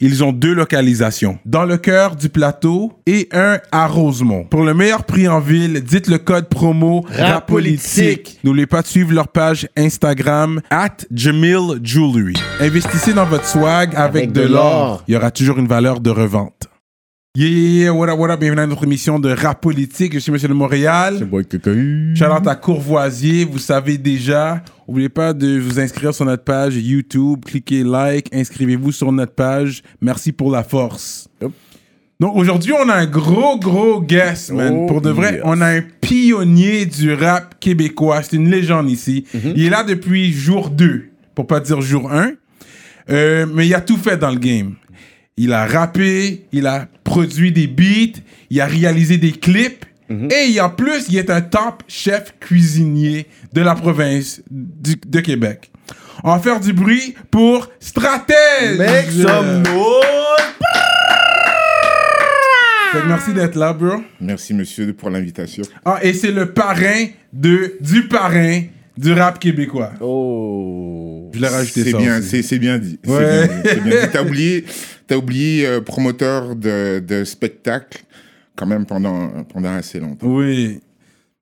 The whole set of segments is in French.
ils ont deux localisations. Dans le cœur du plateau et un à Rosemont. Pour le meilleur prix en ville, dites le code promo RAPOLITIQUE. N'oubliez pas de suivre leur page Instagram at Jamil Jewelry. Investissez dans votre swag avec, Avec de l'or. Il y aura toujours une valeur de revente. Yeah, what up, what up, bienvenue à notre émission de rap politique. Je suis Monsieur de Montréal. Shout à Courvoisier, vous savez déjà. N'oubliez pas de vous inscrire sur notre page YouTube, cliquez like, inscrivez-vous sur notre page. Merci pour la force. Donc aujourd'hui, on a un gros, gros guest, man. Oh, pour de vrai, yes. on a un pionnier du rap québécois. C'est une légende ici. Il est là depuis jour 2, pour pas dire jour 1. Euh, mais il a tout fait dans le game. Il a rappé, il a produit des beats, il a réalisé des clips. Et en plus, il est un top chef cuisinier de la province du- de Québec. On va faire du bruit pour Stratège! Make some noise! Merci d'être là, bro. Merci, monsieur, pour l'invitation. Ah, et c'est le parrain de, du parrain du rap québécois. Oh. Je l'ai rajouté C'est ça bien, c'est bien dit. C'est Ouais. bien dit, c'est bien dit. T'as oublié, t'as oublié euh, promoteur de, de spectacle quand même pendant, pendant assez longtemps. Oui.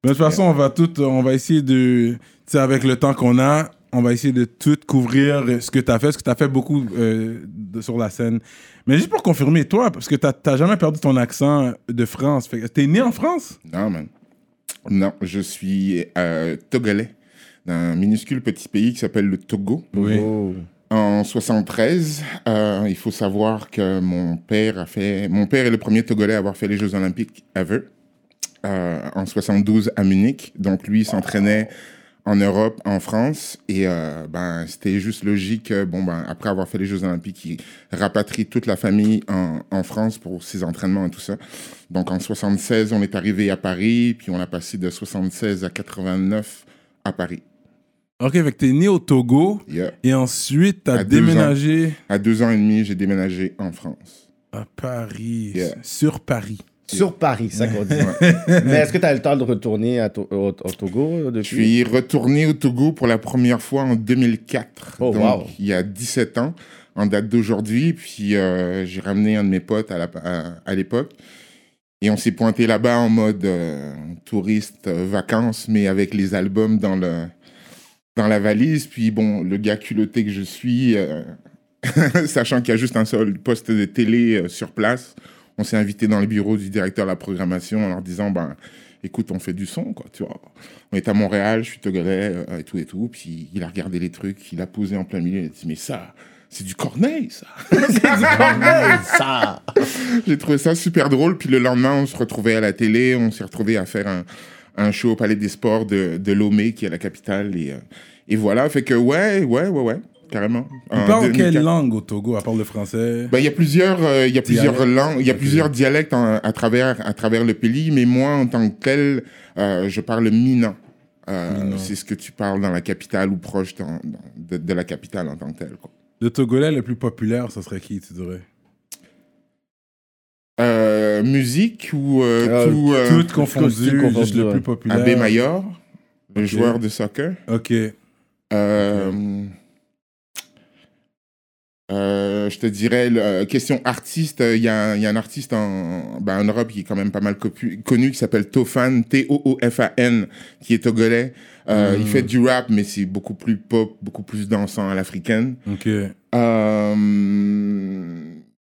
Mais de toute façon, on va tout, on va essayer de, tu sais, avec le temps qu'on a, on va essayer de tout couvrir ce que tu as fait, parce que tu as fait beaucoup euh, de- sur la scène. Mais juste pour confirmer, toi, parce que tu n'as jamais perdu ton accent de France. Fait que T'es né en France? Non, man. Non, je suis euh, togolais d'un minuscule petit pays qui s'appelle le Togo. Oui. Oh. En 73, euh, il faut savoir que mon père a fait. Mon père est le premier Togolais à avoir fait les Jeux Olympiques ever. Euh, en 72 à Munich. Donc lui s'entraînait en Europe, en France, et euh, ben c'était juste logique. que, Bon ben après avoir fait les Jeux Olympiques, il rapatrie toute la famille en, en France pour ses entraînements et tout ça. Donc en 76, on est arrivé à Paris, puis on a passé de 76 à 89 à Paris. Ok, fait que t'es né au Togo, Yeah. et ensuite t'as deux déménagé À deux ans et demi, j'ai déménagé en France. à Paris, Yeah. sur Paris. Sur Paris, ça qu'on dit. Mais est-ce que tu as eu le temps de retourner à To- au, au Togo euh, depuis? Je suis retourné au Togo pour la première fois en 2004. Oh, donc, wow. il y a 17 ans, en date d'aujourd'hui. Puis, euh, j'ai ramené un de mes potes à, l'époque. Et on s'est pointé là-bas en mode euh, touriste, euh, vacances, mais avec les albums dans, le, dans la valise. Puis, bon, le gars culotté que je suis, euh, sachant qu'il y a juste un seul poste de télé euh, sur place, on s'est invité dans le bureau du directeur de la programmation en leur disant, ben, écoute, on fait du son, quoi, tu vois. On est à Montréal, je suis togolais, euh, et tout et tout. Puis il a regardé les trucs, il a posé en plein milieu, il a dit, mais ça, c'est du Corneille, ça. ça. J'ai trouvé ça super drôle. Puis le lendemain, on se retrouvait à la télé, on s'est retrouvé à faire un, un show au Palais des Sports de, de Lomé, qui est la capitale. Et, euh, et voilà, fait que ouais, ouais, ouais, ouais, carrément. Tu parles quelle 2004. langue au Togo, à part le français? Ben, il y a plusieurs, euh, y a plusieurs Dialectes. langues, il y a plusieurs dialectes en- à travers, à travers le pays, mais moi, en tant que tel, euh, je parle minan. Euh, c'est ce que tu parles dans la capitale ou proche dans- dans- de, de la capitale en tant que tel. Quoi. Le Togolais le plus populaire, ça serait qui, tu dirais? Euh, musique ou euh, Euh, tout, euh, Tout confondu, juste le plus populaire. Abbé Mayor, le Ok. joueur de soccer. Ok. Euh, je te dirais, le- question artiste, il y, a un- il y a un artiste en, ben, en Europe qui est quand même pas mal connu, qui s'appelle Tofan, T-O-O-F-A-N, qui est togolais. Euh, Mm. Il fait du rap, mais c'est beaucoup plus pop, beaucoup plus dansant à l'africaine. Ok. Euh,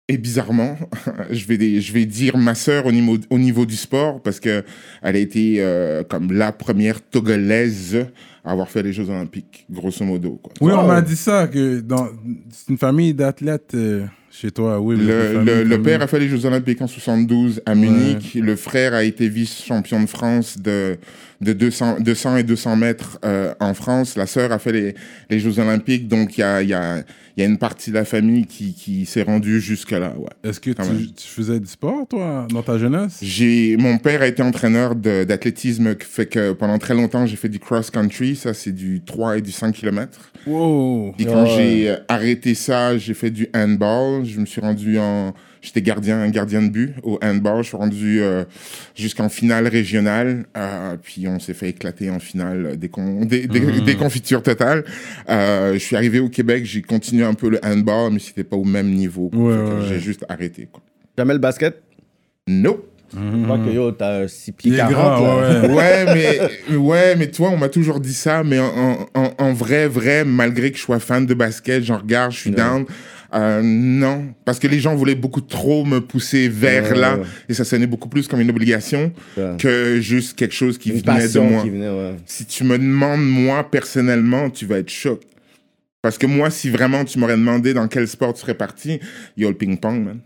et bizarrement, je vais, je vais dire ma sœur au niveau, au niveau du sport parce que elle a été euh, comme la première togolaise avoir fait les Jeux Olympiques, grosso modo. Quoi. Oui, on m'a dit ça, que dans... c'est une famille d'athlètes euh, chez toi. Oui, Le, famille le- le comme- père a fait les Jeux Olympiques en 72 à Munich. Le frère a été vice-champion de France de, de 200, 200 et 200 mètres euh, en France. La sœur a fait les, les Jeux Olympiques. Donc, il y a, il y, a, il y a une partie de la famille qui, qui s'est rendue jusque-là. Ouais. Est-ce que tu, tu faisais du sport, toi, dans ta jeunesse? J'ai, mon père a été entraîneur d'athlétisme, fait que pendant très longtemps, j'ai fait du cross-country. Ça, c'est du 3 et du 5 km. Wow. Puis quand Ouais. j'ai euh, arrêté ça, j'ai fait du handball. Je me suis rendu en. J'étais gardien, gardien de but au handball. Je suis rendu euh, jusqu'en finale régionale. Euh, puis on s'est fait éclater en finale des, con- des, des, Mhm. des confitures totales. Euh, je suis arrivé au Québec, j'ai continué un peu le handball, mais c'était pas au même niveau. Ouais, ouais, J'ai juste arrêté. Quoi. Jamais le basket? Nope. Je crois que yo, t'as 6 pieds Il est 40. grand, là. ouais. ouais, mais, ouais, mais toi, on m'a toujours dit ça, mais en, en, en vrai, vrai, malgré que je sois fan de basket, j'en regarde, je suis Ouais. down. Euh, non, parce que les gens voulaient beaucoup trop me pousser vers Ouais, là, ouais. et ça sonnait beaucoup plus comme une obligation Ouais. que juste quelque chose qui Une venait de moi. venait. Si tu me demandes, moi, personnellement, tu vas être choc. Parce que moi, si vraiment tu m'aurais demandé dans quel sport tu serais parti, yo, le ping-pong, man.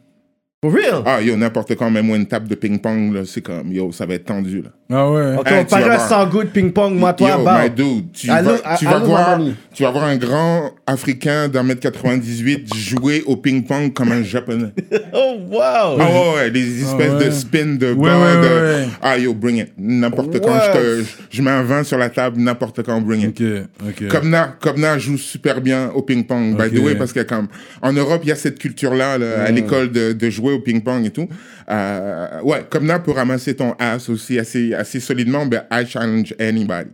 For real? Ah, yo, n'importe quand, même moi, une table de ping-pong, là, c'est comme, yo, ça va être tendu, là. Ah ouais. Ok, Hey, on parle goût de ping-pong, moi, toi, Yo, bah. my dude, tu Allô, vas, tu a- vas allô, voir, tu vas voir un grand Africain d'un mètre 98 jouer au ping-pong comme un Japonais. Oh, wow! Ah ouais, ouais, les espèces ouais. de spin de Ouais, bas, ouais, de... ouais. Ah yo, bring it. N'importe quand, je, te, je, je mets un vin sur la table, n'importe quand, bring it. Ok, ok. Kobna, Kobna joue super bien au ping-pong, by the way, parce que comme en Europe, il y a cette culture-là là, à l'école de, de jouer au ping-pong et tout. Euh, ouais, Kobna peut ramasser ton ass aussi assez, assez solidement, mais I challenge anybody.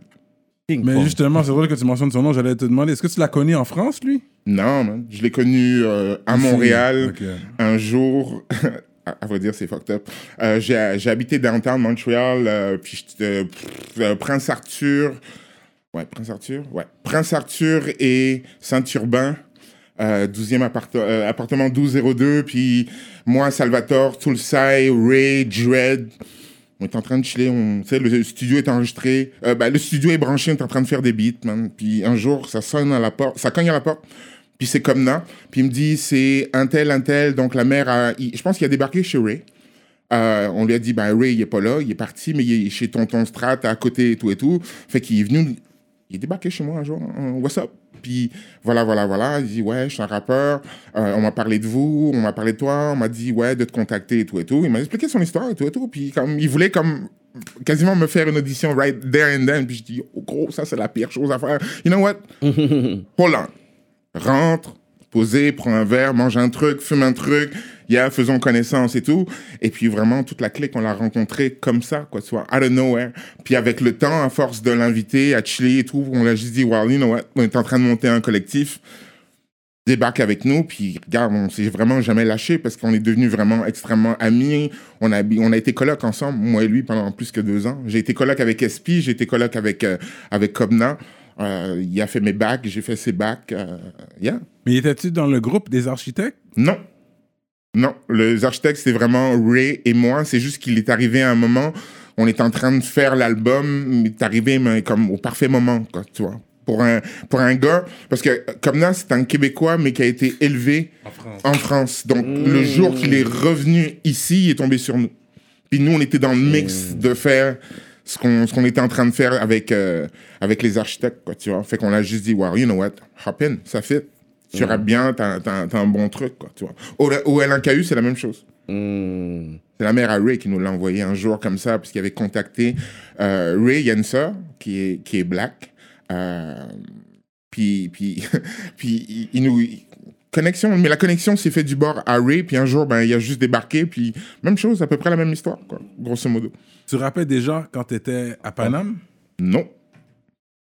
Mais justement, c'est drôle que tu mentionnes son nom. J'allais te demander, est-ce que tu l'as connu en France, lui? Non, man. Je l'ai connu euh, à. Montréal un jour. à vrai dire, c'est fucked up. Euh, j'ai, habité downtown Montréal, euh, puis euh, Prince Arthur. Ouais, Prince Arthur? Ouais. Prince Arthur et Saint-Urbain. Euh, 12e apparte- euh, appartement 1202. Puis moi, Salvatore, Tulsai, Ray, Dread. On est en train de chiller. On, le studio est enregistré. Euh, ben, le studio est branché. On est en train de faire des beats, man. Puis un jour, ça sonne à la porte. Ça cogne à la porte. Puis c'est comme ça. Puis il me dit, c'est un tel, un tel. Donc la mère, a, je pense qu'il a débarqué chez Ray. Euh, on lui a dit, ben Ray, il est pas là. Il est parti, mais il est chez tonton Strat à côté et tout et tout. Fait qu'il est venu, il est débarqué chez moi un jour. Euh, What's up? Puis voilà, voilà, voilà. Il dit, ouais, je suis un rappeur. Euh, on m'a parlé de vous, on m'a parlé de toi. On m'a dit, ouais, de te contacter et tout et tout. Il m'a expliqué son histoire et tout et tout. Puis comme, il voulait comme quasiment me faire une audition right there and then. Puis je dis, oh gros, ça c'est la pire chose à faire. You know what? Hold on. Rentre, poser, prends un verre, mange un truc, fume un truc, yeah, faisons connaissance et tout. Et puis vraiment, toute la clique, on l'a rencontré comme ça, quoi, vois, out of nowhere. Puis avec le temps, à force de l'inviter à chiller et tout, on l'a juste dit, well, you know what, on est en train de monter un collectif, débarque avec nous, puis regarde, on s'est vraiment jamais lâché parce qu'on est devenus vraiment extrêmement amis. On a, on a été coloc ensemble, moi et lui, pendant plus que deux ans. J'ai été coloc avec SP, j'ai été coloc avec, euh, avec Kobna. Euh, il a fait mes bacs, j'ai fait ses bacs. euh, yeah. Mais étais-tu dans le groupe des architectes? Non. Non, les architectes, c'est vraiment Ray et moi. C'est juste qu'il est arrivé à un moment, on est en train de faire l'album, il est arrivé mais comme au parfait moment, quoi, tu vois. Pour un, pour un gars, parce que comme là, c'est un Québécois, mais qui a été élevé en France. Donc, le jour qu'il est revenu ici, il est tombé sur nous. Puis nous, on était dans le mix de faire ce qu'on ce qu'on était en train de faire avec, euh, avec les architectes, quoi, tu vois. Fait qu'on a juste dit, wow, you know what, hop in, ça fit. Tu rappes bien, t'as t'as- t'as un bon truc, quoi, tu vois. Au, LNKU, c'est la même chose. Hmm. C'est la mère à Ray qui nous l'a envoyé un jour comme ça, parce qu'il avait contacté euh, Ray, il y a une sœur qui est, qui est black. Euh, puis, puis, puis il, il nous. Connexion, mais la connexion s'est fait du bord à Ray, puis un jour, ben, il a juste débarqué, puis même chose, à peu près la même histoire, quoi, grosso modo. Tu rappelles déjà quand t'étais à Paname? Non.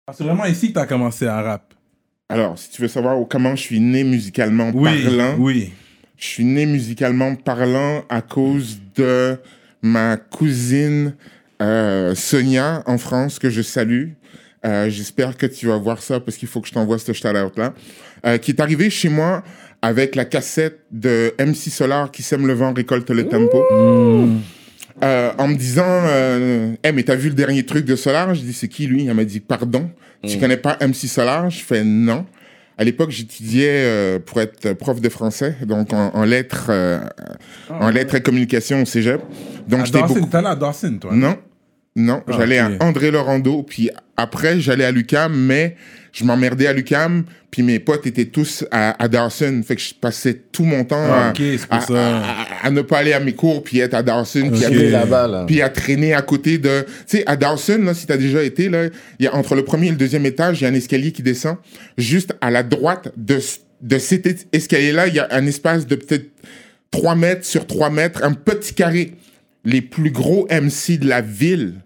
Ah, C'est vraiment ici que t'as commencé à rap. Alors, si tu veux savoir comment je suis né musicalement Oui, parlant, oui. je suis né musicalement parlant à cause de ma cousine euh, Sonia en France, que je salue. Euh, J'espère que tu vas voir ça parce qu'il faut que je t'envoie ce shout-out-là. Euh, qui est arrivé chez moi avec la cassette de MC Solar qui sème le vent, récolte le tempo. en me disant, hey, mais t'as vu le dernier truc de Solar Je dis, c'est qui lui Elle m'a dit, pardon, tu connais pas MC Solar? Je fais non. À l'époque, j'étudiais euh, pour être prof de français, donc en, en lettres, euh, en lettres et communication au cégep. Donc À j'étais beaucoup. allé à Dawson, toi. Non, non, Ah, j'allais à André Laurando, puis après j'allais à l'UCAM, mais je m'emmerdais à l'UCAM, puis mes potes étaient tous à, à Dawson, fait que je passais tout mon temps Ah, à, à- ça. à- à ne pas aller à mes cours, puis être à Dawson, puis, à, puis à traîner à côté de... Tu sais, à Dawson, là, si t'as déjà été, là, il y a, entre le premier et le deuxième étage, il y a un escalier qui descend. Juste à la droite de, de cet es- escalier-là, il y a un espace de peut-être 3 mètres sur 3 mètres, un petit carré. Les plus gros MC de la ville,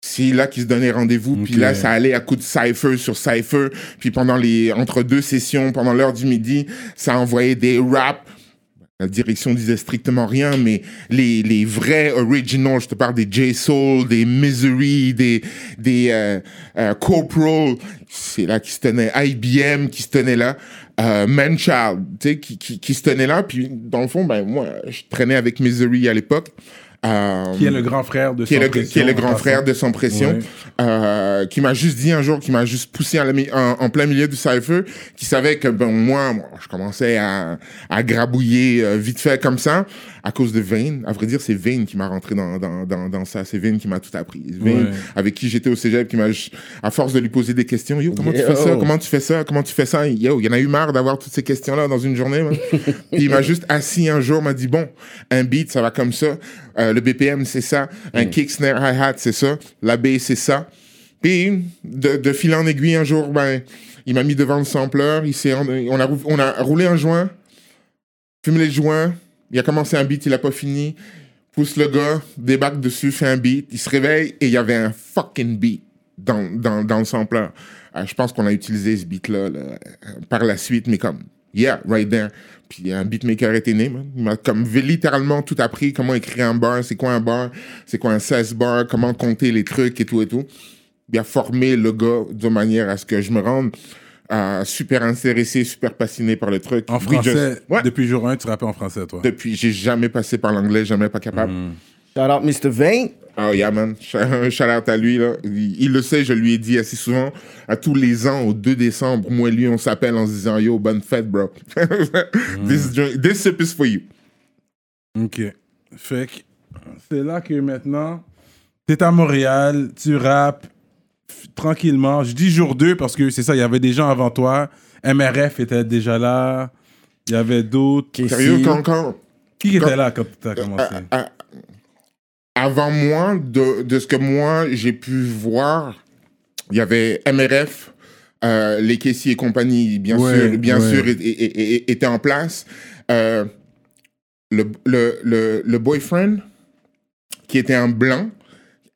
c'est là qu'ils se donnaient rendez-vous. Puis là, ça allait à coup de cypher sur cypher. Puis pendant les, entre deux sessions, pendant l'heure du midi, ça envoyait des raps. La direction disait strictement rien, mais les, les vrais originals, je te parle des J-Soul, des Misery, des, des euh, euh, Corporal, c'est là qui se tenait, IBM qui se tenait là, euh, Manchild, tu sais, qui, qui, qui se tenait là. Puis dans le fond, ben moi, je traînais avec Misery à l'époque. Euh, Qui est le grand frère de qui est, le, Pression, qui est le en grand frère de Sans Pression, Ouais. euh, qui m'a juste dit un jour, qui m'a juste poussé en, plein milieu du cypher, qui savait que ben, moi, moi, je commençais à, à grabouiller euh, vite fait comme ça, à cause de Vane. À vrai dire, c'est Vane qui m'a rentré dans, dans, dans, dans ça. C'est Vane qui m'a tout appris. Vane, Ouais. avec qui j'étais au cégep, qui m'a, à force de lui poser des questions, yo, comment tu fais ça? Comment tu fais ça? Comment tu fais ça? Yo, il y en a eu marre d'avoir toutes ces questions-là dans une journée. Puis il m'a juste assis un jour, m'a dit, bon, un beat, ça va comme ça. Euh, le BPM, c'est ça. Un kick, snare, hi-hat, c'est ça. La bass, c'est ça. Puis, de, de fil en aiguille, un jour, ben, il m'a mis devant le sampler. Il s'est, on, a, on a roulé un joint, fumé les joints. Il a commencé un beat, il a pas fini. Pousse le gars, débarque dessus, fait un beat. Il se réveille et il y avait un fucking beat dans, dans, dans le sampler. Euh, je pense qu'on a utilisé ce beat-là là, par la suite, mais comme, yeah, right there. Puis un beatmaker était né. Il m'a comme littéralement tout appris, comment écrire un bar, c'est quoi un bar, c'est quoi un 16 bar, comment compter les trucs et tout et tout. Il a formé le gars de manière à ce que je me rende euh, super intéressé, super passionné par le truc. En français, just- Ouais. depuis jour 1, tu rappelles en français, toi? Depuis, j'ai jamais passé par l'anglais, jamais pas capable. Shout out Mr. Vane. Oh yeah, man. Sh- Shout out à lui, là. Il, il le sait, je lui ai dit assez souvent, à tous les ans, au 2 décembre, moi et lui, on s'appelle en se disant, yo, bonne fête, bro. this, drink- this sip is for you. Ok. Fait que c'est là que maintenant, t'es à Montréal, tu rappes tranquillement. Je dis jour 2 parce que c'est ça, il y avait des gens avant toi. MRF était déjà là. Il y avait d'autres. Qui- Sérieux, quand, quand, Qui était là quand tu as commencé à- à- avant moi, de, de ce que moi j'ai pu voir, il y avait MRF, euh, les caissiers et compagnie, bien Ouais, sûr, bien ouais. sûr, étaient en place. Euh, le, le, le, le boyfriend, qui était un blanc,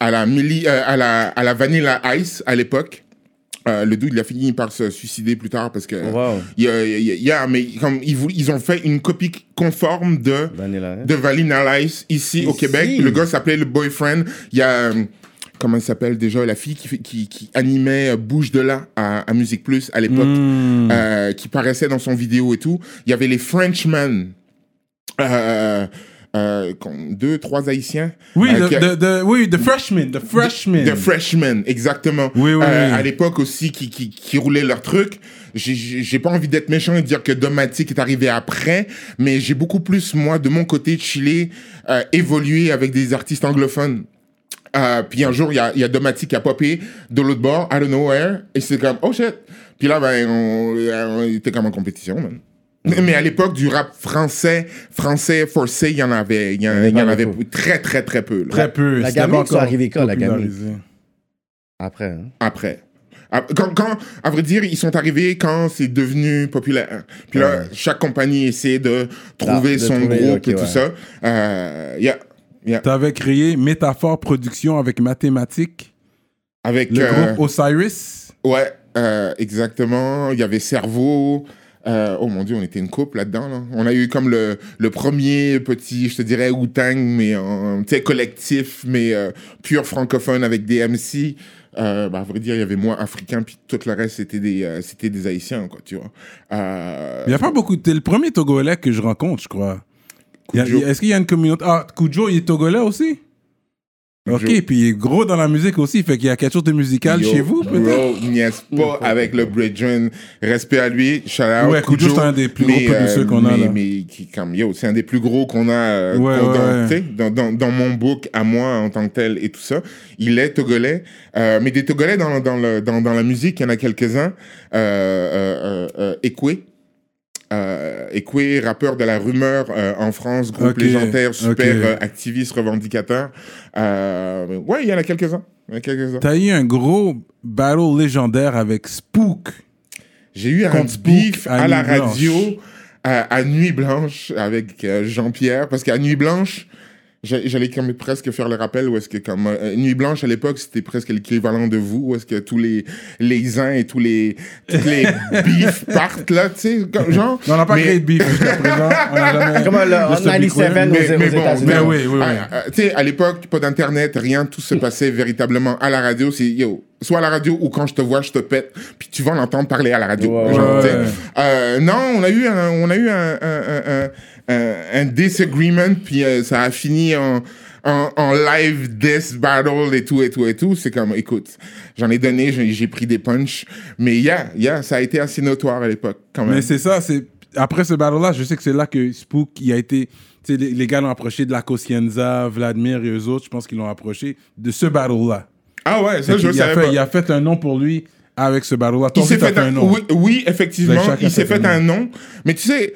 à la, euh, à la, à la Vanilla Ice à l'époque. Euh, le dude, il a fini par se suicider plus tard parce que. Wow. Il y a, il y a- il y a- mais comme ils, ils ont fait une copie conforme de Vanilla. de Vanilla Ice ici, au. Québec. Le gars s'appelait le Boyfriend. Il y a, euh, comment il s'appelle déjà, la fille qui, qui, qui animait euh, Bouge de là à, à Musique Plus à l'époque, Hmm. euh, qui paraissait dans son vidéo et tout. Il y avait les Frenchmen. Euh, euh, deux, trois Haïtiens. Oui, Euh, the, a- the- the- oui, the freshman, the freshman. The Freshmen, exactement. Oui, oui, Euh, oui. À l'époque aussi, qui, qui, qui roulaient leur truc. J'ai- pas envie d'être méchant et de dire que Domatic est arrivé après, mais j'ai beaucoup plus, moi, de mon côté, chillé, euh, évolué avec des artistes anglophones. Euh, puis un jour, il y a, y a Domatic qui a popé de l'autre bord, out of nowhere, et c'est comme, oh shit. Puis là, ben, on, on était comme en compétition, man. Mais à l'époque du rap français, français forcé, il y en avait, il y en, il y en pas avait très, très, très peu. là. Très peu. La gamine, sont encore arrivés quand, la gamine? Après. hein? après. Ah, Quand, quand, à vrai dire, ils sont arrivés quand c'est devenu populaire. Puis là, Ouais. chaque compagnie essaie de trouver de son trouver, groupe et tout ouais. ça. Euh, yeah, yeah. T'avais créé Métaphore Production avec Mathématiques, Avec, le euh, groupe Osiris. ouais, euh, exactement. Il y avait Cerveau. Euh, oh mon dieu, on était une couple là-dedans. Là. On a eu comme le, le premier petit, je te dirais, Wu-Tang, mais en, tu sais, collectif, mais euh, pur francophone avec des MC. Euh, bah, à vrai dire, il y avait moi, africain, puis tout le reste, c'était des, euh, c'était des Haïtiens, quoi, tu vois. Euh, Il n'y a pas beaucoup. T'es le premier Togolais que je rencontre, je crois. Y a- Kujo. y a- Est-ce qu'il y a une communauté? Ah, Kujo, il est togolais aussi? Ok, puis il est gros dans la musique aussi, fait qu'il y a quelque chose de musical Yo, chez vous, peut-être? Bro, niaise pas avec le Bridgen. Respect à lui. Shout out. Ouais, Kujo, c'est un des plus gros mais, euh, producers qu'on a, mais- là. Mais qui, comme, yo, c'est un des plus gros qu'on a euh, Ouais, qu'on- ouais, dans, ouais. tu sais, dans, dans, dans mon book à moi en tant que tel et tout ça. Il est togolais. Euh, mais des togolais dans, dans, le, dans, dans la musique, il y en a quelques-uns. Euh, euh, euh, euh, Ekwe. Euh, Ekwe, rappeur de la rumeur euh, en France, groupe légendaire, super ok. euh, activiste, revendicateur. Euh, ouais, il y en a quelques-uns. T'as eu un gros battle légendaire avec Spook. J'ai eu un beef à à, la radio à, à Nuit Blanche avec euh, Jean-Pierre parce qu'à Nuit Blanche j'a- j'allais comme presque faire le rappel où est-ce que comme euh, Nuit Blanche à l'époque c'était presque l'équivalent de vous où est-ce que tous les les uns et tous les tous les beefs partent là tu sais comme genre Non, on n'a pas Mais- créé de beef jusqu'à présent. On a jamais. Comme le- de en ce beef, 97 ouais. aux- mais, aux mais bon, mais Ben oui, oui, oui. ah, ah, tu sais, à l'époque, pas d'internet, rien, tout se passait véritablement à la radio. C'est yo, soit à la radio ou quand je te vois, je te pète, puis tu vas l'entendre parler à la radio. Ouais, Genre. Euh, non, on a eu un, on a eu un, un, un, un, disagreement, puis euh, ça a fini en, en, en live death battle et tout et tout et tout. C'est comme, écoute, j'en ai donné, j'ai pris des punchs, mais yeah, yeah, ça a été assez notoire à l'époque quand même. Mais c'est ça, c'est. Après ce battle-là, je sais que c'est là que Spook, il a été. Les, les gars l'ont approché de la Cosienza, Vladimir et eux autres, je pense qu'ils l'ont approché de ce battle-là. Ah ouais, ça Fait je il, a savais fait, pas. il a fait un nom pour lui avec ce battle-là. Il s'est fait fait un, nom. oui, oui, effectivement, il s'est fait fait un nom. Mais tu sais,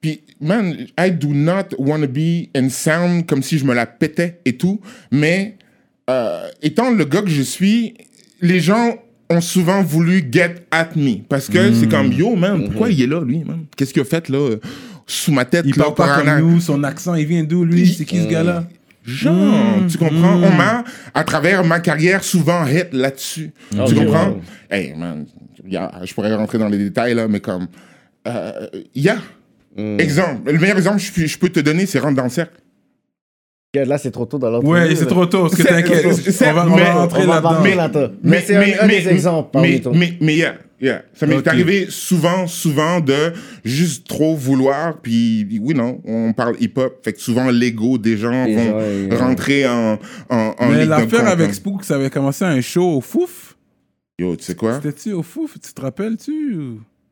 puis man, I do not want to be and sound comme si je me la pétais et tout, mais euh, étant le gars que je suis, les gens ont souvent voulu get at me parce que Hmm. c'est comme yo man, pourquoi il est là lui, man? Qu'est-ce qu'il a fait là euh, sous ma tête Il là, parle pas comme nous, son accent, il vient d'où lui? C'est qui ce gars-là? Genre, Mm, tu comprends? mm. On m'a, à travers ma carrière, souvent hit là-dessus. Ok, tu comprends? wow. Hey, man, y a- je pourrais rentrer dans les détails, là, mais comme, euh, y a. Exemple, le meilleur exemple que je, puis- je peux te donner, c'est Rentre dans le cercle. Là, c'est trop tôt dans l'autre. Ouais, c'est trop tôt, parce que t'inquiète. c'est- On va, on mais- va rentrer là-dedans. rentrer là-dedans. Mais c'est un- un des exemples Mais, mais, mais, yeah, yeah. Ça m'est arrivé souvent, souvent de juste trop vouloir, puis oui, non, on parle hip-hop, fait que souvent l'ego des gens Les vont gens, rentrer en, en, en Mais l'affaire avec hein. Spook, ça avait commencé un show au Fouf. Yo, tu sais quoi? C'était-tu au Fouf? Tu te rappelles-tu?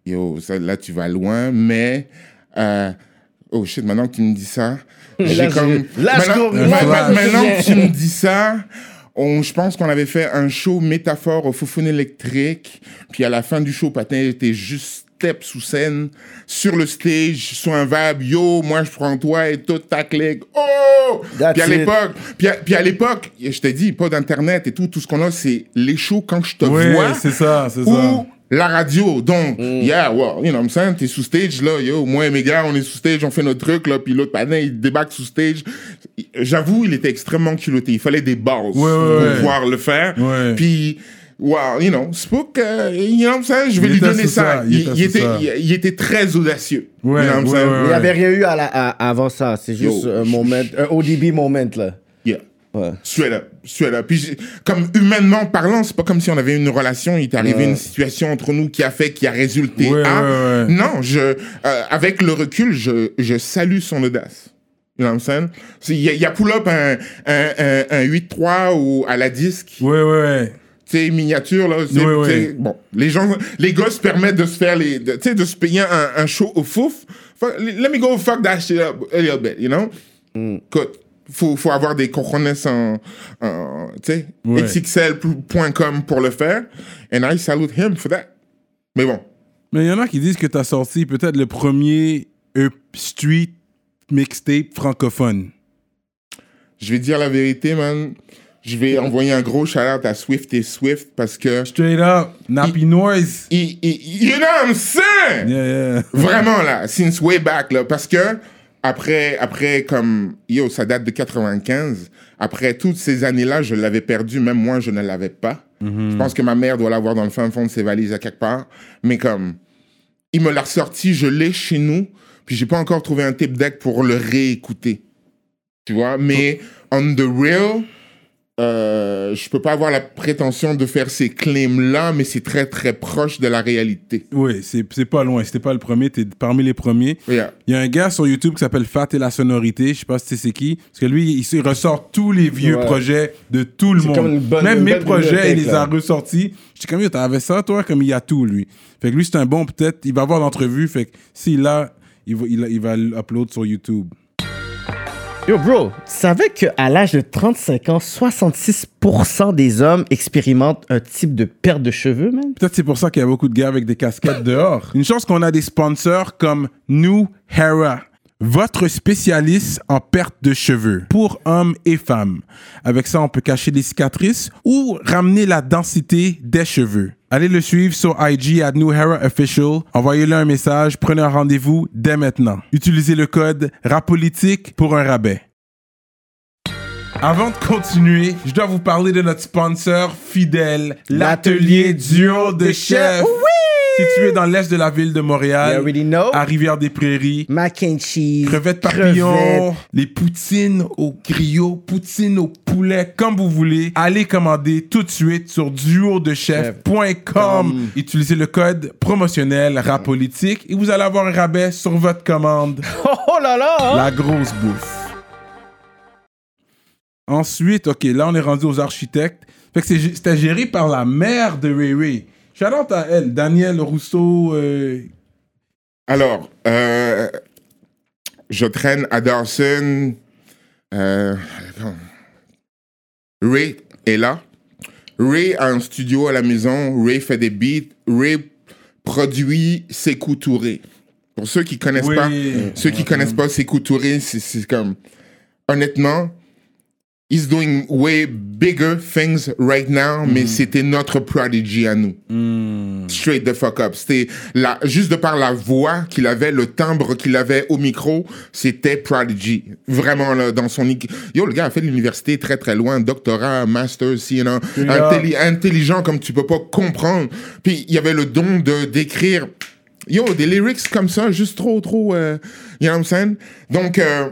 Yo, ça, là, tu vas loin, mais. euh, oh shit, maintenant que tu me dis ça. J'ai comme. je- là, je maintenant, Ouais, maintenant bien. que tu me dis ça, on, je pense qu'on avait fait un show métaphore au Foufoune électrique. Puis à la fin du show, Patin était juste step sous scène, sur le stage, sur un vibe. Yo, moi, je prends toi et toute ta clique. Oh! That's Puis à l'époque, puis à, puis à l'époque, je t'ai dit, pas d'internet et tout, tout ce qu'on a, c'est les shows quand je te Ouais, vois c'est ça, c'est ça. La radio. Donc, Mm. yeah, well, you know what I'm saying? T'es sous stage, là, yo, moi et mes gars, on est sous stage, on fait notre truc, là, puis l'autre patin, il débarque sous stage. J'avoue, il était extrêmement culotté. Il fallait des bases Ouais, ouais, pour ouais. pouvoir le faire. Ouais. Puis, wow, you know, Spook, euh, you know what I'm saying? Je vais Il lui donner ça. ça, il Il, était il sous était, ça. il, il était très audacieux. Ouais, you know what I'm ouais, saying? ouais, Il n'y avait rien eu à la- à- avant ça. C'est juste Yo, un moment, un ODB moment, là. Yeah. Ouais. Straight up, straight up. Puis, comme humainement parlant, c'est pas comme si on avait une relation, il t'est arrivé Ouais. une situation entre nous qui a fait, qui a résulté Ouais, à. ouais, ouais. Non, je, euh, avec le recul, je, je salue son audace. You know what I'm saying? Il y, a- y a pull-up un, un, un, un 8-3 ou à la disque, Ouais, ouais, ouais. tu sais, miniature, là. c'est- Ouais, ouais. tu sais, Bon, les gens, les gars se permettent de se faire les, de- tu sais, de se payer un, un show au fouf. Fuck- let me go fuck that shit up a little bit, you know? Écoute, faut, faut avoir des cojones en, en tu sais, Ouais. xxl.com pour le faire. And I salute him for that. Mais bon. Mais il y en a qui disent que t'as sorti peut-être le premier up street mixtape francophone. Je vais dire la vérité, man. Je vais envoyer un gros shout-out à Swift et Swift parce que... Straight up, Nappy Noise. you know what I'm saying? Yeah, yeah. Vraiment, là, since way back, là. Parce que, après, après comme, yo, ça date de 95. Après toutes ces années-là, je l'avais perdu. Même moi, je ne l'avais pas. Je pense que ma mère doit l'avoir dans le fin fond de ses valises à quelque part. Mais comme, il me l'a ressorti, je l'ai chez nous. Puis j'ai pas encore trouvé un tape deck pour le réécouter. Tu vois? Mais, on the real, euh, je peux pas avoir la prétention de faire ces claims-là, mais c'est très, très proche de la réalité. Oui, c'est pas loin. C'était pas le premier, t'es parmi les premiers. Yeah. Il y a un gars sur YouTube qui s'appelle Fat et la sonorité. Je sais pas si tu sais c'est qui. Parce que lui, il, il ressort tous les vieux Ouais. projets de tout le monde. bonne- Même mes projets, il les a ressortis. J'étais comme, t'avais ça, toi? Comme il y a tout, lui. Fait que lui, c'est un bon, peut-être, il va avoir l'entrevue. Fait que s'il a, il va, il, il va l'upload sur YouTube. Yo, bro, tu savais qu'à l'âge de 35 ans, 66% des hommes expérimentent un type de perte de cheveux, man? Peut-être c'est pour ça qu'il y a beaucoup de gars avec des casquettes dehors. Une chance qu'on a des sponsors comme New Hera, votre spécialiste en perte de cheveux pour hommes et femmes. Avec ça, on peut cacher les cicatrices ou ramener la densité des cheveux. Allez le suivre sur IG à New Hera Official. Envoyez-le un message. Prenez un rendez-vous dès maintenant. Utilisez le code RAPOLITIQUE pour un rabais. Avant de continuer, je dois vous parler de notre sponsor fidèle, l'atelier duo de chef. Situé dans l'est de la ville de Montréal, à Rivière-des-Prairies. Mac and cheese. Crevettes papillons, crevettes. les poutines au griot, poutines au poulet, comme vous voulez. Allez commander tout de suite sur duodechef.com. Utilisez le code promotionnel RAPOLITIQUE et vous allez avoir un rabais sur votre commande. Oh, là là! hein? La grosse bouffe. Ensuite, ok, là on est rendu aux architectes. Fait que c'était géré par la mère de Ray Ray. Out à elle, Danielle Rousseau. euh, Alors, euh, je traîne à Dawson. Euh. Ray est là. Ray a un studio à la maison. Ray fait des beats. Ray produit Sekou Touré. Pour ceux qui connaissent Oui. pas, ceux qui connaissent pas Sekou Touré, c'est- c'est comme honnêtement, he's doing way bigger things right now, mais c'était notre prodigy à nous. Straight the fuck up. C'était la, juste de par la voix qu'il avait, le timbre qu'il avait au micro, c'était prodigy. Vraiment, là, dans son... Yo, le gars a fait l'université très, très loin, doctorat, master, you know, intelli- intelligent comme tu peux pas comprendre. Puis, il y avait le don de d'écrire... Yo, des lyrics comme ça, juste trop, trop... euh, you know what I'm saying? Donc... euh,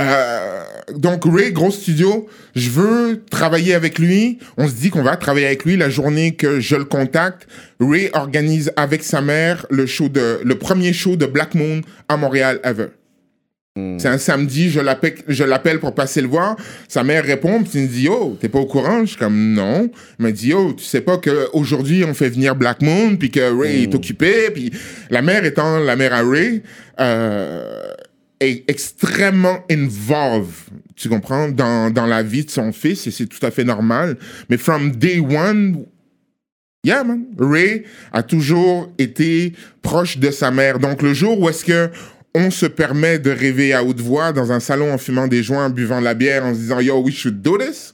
euh, donc Ray, gros studio, je veux travailler avec lui. On se dit qu'on va travailler avec lui la journée que je le contacte. Ray organise avec sa mère le show de le premier show de Black Moon à Montréal ever. C'est un samedi, je l'appelle, je l'appelle pour passer le voir. Sa mère répond, puis il me dit Yo, t'es pas au courant? Je suis comme Non. Il m'a dit Yo, tu sais pas qu'aujourd'hui on fait venir Black Moon, puis que Ray est occupé, puis la mère étant la mère à Ray, euh, est extrêmement involved, tu comprends, dans, dans la vie de son fils, et c'est tout à fait normal. Mais from day one, yeah, man, Ray a toujours été proche de sa mère. Donc, le jour où est-ce que on se permet de rêver à haute voix dans un salon en fumant des joints, en buvant de la bière, en se disant, yo, we should do this,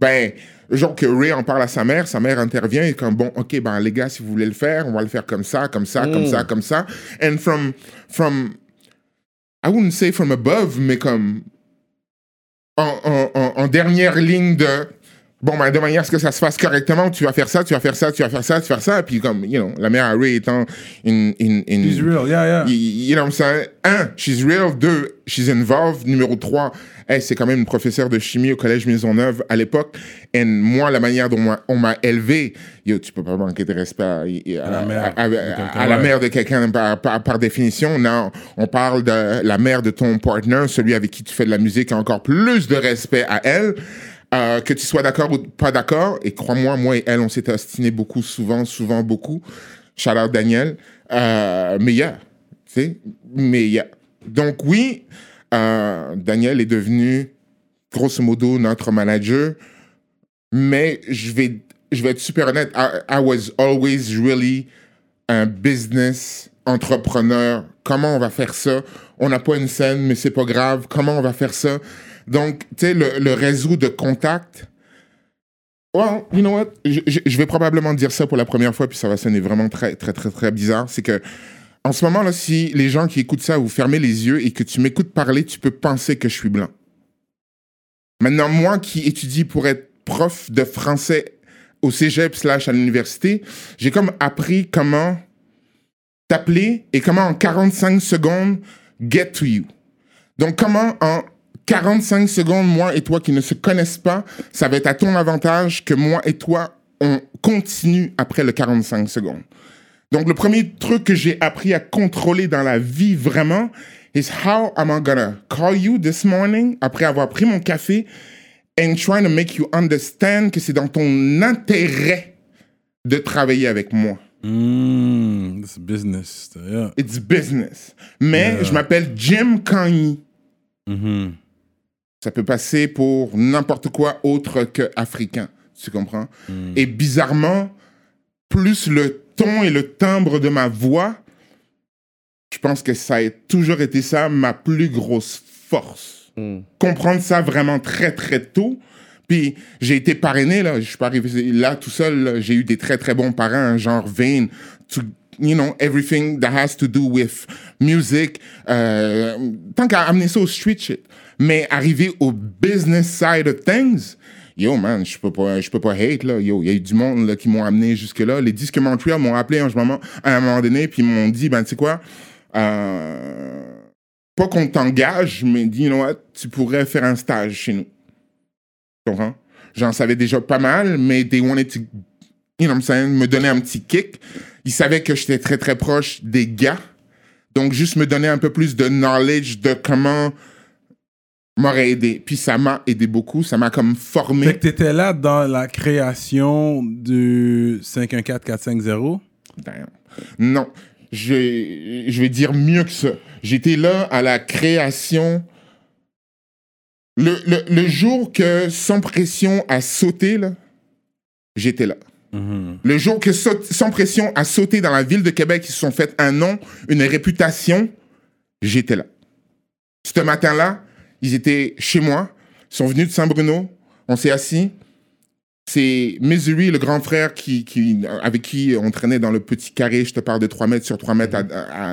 ben, le jour que Ray en parle à sa mère, sa mère intervient et comme, bon, ok, ben, les gars, si vous voulez le faire, on va le faire comme ça, comme ça, comme ça, comme ça. And from, from, I wouldn't say from above, mais comme en, en- dernière ligne de bon, ben, de manière à ce que ça se fasse correctement, tu vas faire ça, tu vas faire ça, tu vas faire ça, tu vas faire ça. Puis comme, you know, la mère Ray étant une... une, une She's real, yeah, yeah. You, you know what I'm saying? Un, she's real. Deux, she's involved. Numéro trois, hey, c'est quand même une professeure de chimie au collège Maisonneuve à l'époque. Et moi, la manière dont on m'a élevé, yo, tu peux pas manquer de respect à, à- la mère à- à- de quelqu'un, la ouais. mère de quelqu'un par, par, par définition. Non, on parle de la mère de ton partner, celui avec qui tu fais de la musique, encore plus de respect à elle. Euh, que tu sois d'accord ou pas d'accord, et crois-moi, moi et elle, on s'est ostiné beaucoup, souvent, souvent, beaucoup. Out Daniel. Euh, mais yeah, tu sais, mais yeah. Donc oui, euh, Daniel est devenu, grosso modo, notre manager, mais je vais, je vais être super honnête, I, I was always really un business entrepreneur. Comment on va faire ça? On n'a pas une scène, mais c'est pas grave. Comment on va faire ça? Donc, tu sais, le, réseau de contacts. Well, you know what? Je, je- vais probablement dire ça pour la première fois, puis ça va sonner vraiment très, très, très, très bizarre. C'est que, en ce moment-là, si les gens qui écoutent ça, vous fermez les yeux et que tu m'écoutes parler, tu peux penser que je suis blanc. Maintenant, moi qui étudie pour être prof de français au cégep slash à l'université, j'ai comme appris comment t'appeler et comment en 45 secondes get to you. Donc comment en 45 secondes, moi et toi qui ne se connaissent pas, ça va être à ton avantage que moi et toi, on continue après le 45 secondes. Donc, le premier truc que j'ai appris à contrôler dans la vie vraiment, is how am I gonna call you this morning après avoir pris mon café and trying to make you understand que c'est dans ton intérêt de travailler avec moi. Mm, it's business. Yeah. It's business. Mais Yeah. je m'appelle Jim Kanye. Ça peut passer pour n'importe quoi autre que africain. Tu comprends? Et bizarrement, plus le ton et le timbre de ma voix, je pense que ça a toujours été ça ma plus grosse force. Comprendre ça vraiment très, très tôt. Puis j'ai été parrainé, là. Je suis pas arrivé là tout seul. J'ai eu des très, très bons parents, genre Vane, to, you know, everything that has to do with music. Euh, tant qu'à amener ça au street shit. Mais arriver au business side of things, yo, man, je peux pas, je peux pas hate, là. Yo, il y a eu du monde, là, qui m'ont amené jusque-là. Les disques Montreal m'ont appelé un moment, à un moment donné, puis ils m'ont dit, ben, tu sais quoi, euh, pas qu'on t'engage, mais dis, you know what, tu pourrais faire un stage chez nous. Tu comprends? J'en savais déjà pas mal, mais they wanted to, me donner un petit kick. Ils savaient que j'étais très, très proche des gars. Donc, juste me donner un peu plus de knowledge de comment m'aurait aidé. Puis ça m'a aidé beaucoup. Ça m'a comme formé. Fait que t'étais là dans la création du 514450. Damn. Non, je, je vais dire mieux que ça. J'étais là à la création. Le, le, le jour que Sans Pression a sauté, là, j'étais là. Le jour que Sans Pression a sauté dans la ville de Québec, ils se sont fait un nom, une réputation, j'étais là. Ce matin-là, ils étaient chez moi, ils sont venus de Saint-Bruno, on s'est assis. C'est Misery, le grand frère, qui, qui, avec qui on traînait dans le petit carré, je te parle de 3 mètres sur 3 mètres à,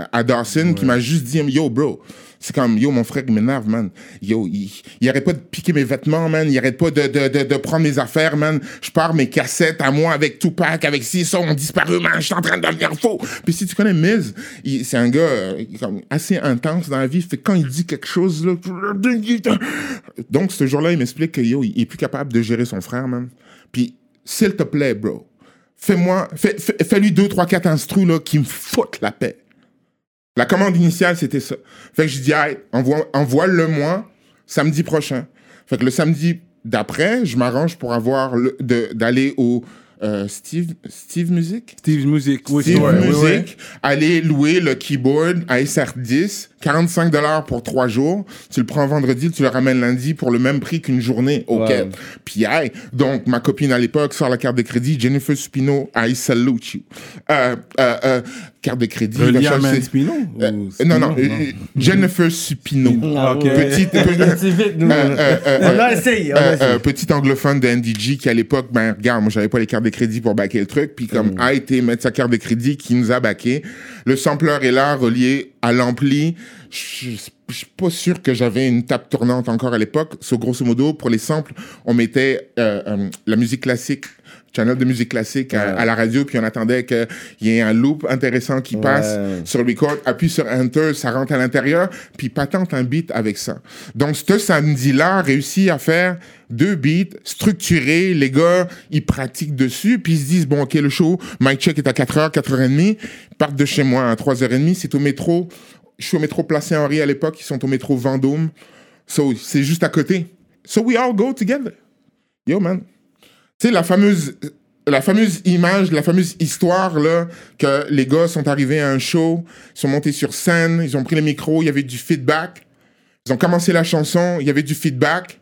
à, à Dawson, qui m'a juste dit Yo, bro, c'est comme, yo, mon frère, il m'énerve, man. Yo, il, il arrête pas de piquer mes vêtements, man. Il arrête pas de, de, de, de prendre mes affaires, man. Je pars mes cassettes à moi avec Tupac, avec ci, ça, ont disparu, man. Je suis en train de devenir faux. Puis si tu connais Miz, c'est un gars euh, comme assez intense dans la vie. Fait quand il dit quelque chose, là. Donc, ce jour-là, il m'explique que, yo, il est plus capable de gérer son frère, man. Puis, s'il te plaît, bro, fais-moi, fais, fais- fais-lui deux, trois, quatre instrus, là, qui me foutent la paix. La commande initiale, c'était ça. Fait que je dis, hey, envoie, envoie-le moi samedi prochain. Fait que le samedi d'après, je m'arrange pour avoir le, de, d'aller au euh, Steve, Steve Music? Steve Music. Oui, Steve Music, aller louer le keyboard à SR10, 45 dollars pour trois jours. Tu le prends vendredi, tu le ramènes lundi pour le même prix qu'une journée au Wow. Puis, hey, donc, ma copine à l'époque sort la carte de crédit, Jennifer Spino, I salute you. Euh, euh, euh, carte de crédit. À chercher-? Euh, ou non, non, Spino? euh, Jennifer Supino. Ah, Ok. Petite- C'est vite, nous. Euh, euh, euh, on a essayé, on a euh, essayé. euh, petit anglophone de NDG qui à l'époque, ben regarde, moi j'avais pas les cartes de crédit pour backer le truc, puis comme a été mettre sa carte de crédit qui nous a backé. Le sampler est là, relié à l'ampli. Je je suis pas sûr que j'avais une table tournante encore à l'époque. So, grosso modo, pour les samples, on mettait euh, euh, la musique classique, channel de musique classique à, à la radio, puis on attendait qu'il y ait un loop intéressant qui passe sur le record, appuie sur Enter, ça rentre à l'intérieur, puis patente un beat avec ça. Donc, ce samedi-là, réussi à faire deux beats structurés, les gars, ils pratiquent dessus, puis ils se disent, bon, ok, le show, mic check est à 4h, 4h30, ils partent de chez moi à 3h30, c'est au métro, je suis au métro Placé Henri à l'époque, ils sont au métro Vendôme, so, c'est juste à côté. So we all go together. Yo, man. Tu sais, la fameuse, la fameuse image, la fameuse histoire, là, que les gars sont arrivés à un show, ils sont montés sur scène, ils ont pris le micro, il y avait du feedback. Ils ont commencé la chanson, il y avait du feedback.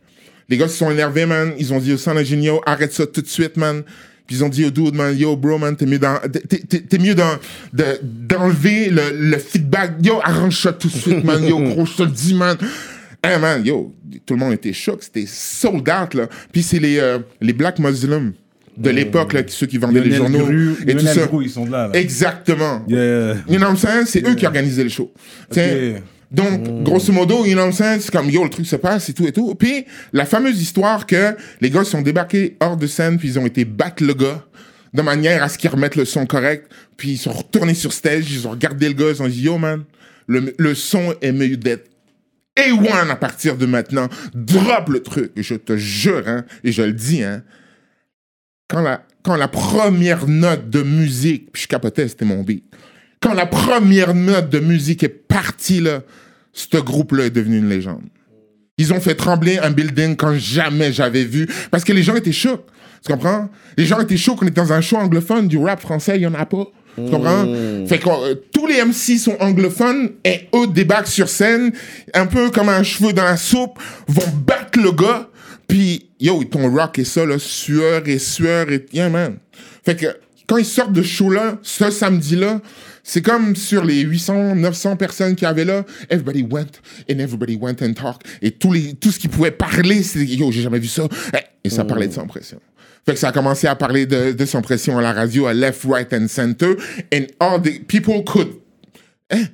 Les gars se sont énervés, man. Ils ont dit au son ingénieux, arrête ça tout de suite, man. Puis ils ont dit au dude, man, yo, bro, man, t'es mieux dans, t'es, t'es- t'es mieux dans, de, d'enlever le, le feedback. Yo, arrange ça tout de suite, man. Yo, gros, je te le dis, man. Hey, man, yo, tout le monde était choc. C'était sold out, là. Puis c'est les, euh, les black muslims de l'époque, là, ceux qui vendaient les Lionel journaux Gru- et tout Lionel ça. Gru, ils sont là. là. Exactement. Yeah. You know what I'm saying? C'est eux qui organisaient le show. T'sais, Donc, grosso modo, you know what I'm saying? C'est comme, yo, le truc se passe et tout et tout. Puis, la fameuse histoire que les gars sont débarqués hors de scène, puis ils ont été battre le gars de manière à ce qu'ils remettent le son correct. Puis, ils sont retournés sur stage, ils ont regardé le gars, ils ont dit, yo, man, le, le son est mieux d'être A1 à partir de maintenant. Drop le truc. Et je te jure, hein, et je le dis, hein, quand la, quand la première note de musique, puis je capotais, c'était mon beat. Quand la première note de musique est partie, là, ce groupe-là est devenu une légende. Ils ont fait trembler un building quand jamais j'avais vu. Parce que les gens étaient chocs. Tu comprends? Les gens étaient chauds qu'on était dans un show anglophone, du rap français, il y en a pas. Tu comprends? Fait que euh, tous les MC sont anglophones et eux débarquent sur scène, un peu comme un cheveu dans la soupe, vont battre le gars, puis yo, ils t'ont rock et ça, là, sueur et sueur et yeah, man. Fait que quand ils sortent de show là, ce samedi-là, c'est comme sur les 800, 900 personnes qui avaient là, everybody went and everybody went and talked. Et tous les, tout ce qui pouvait parler, c'est yo, j'ai jamais vu ça. Et ça parlait de son pression. Fait que ça a commencé à parler de, de son pression à la radio, à left, right and center. And all the people could. Hein?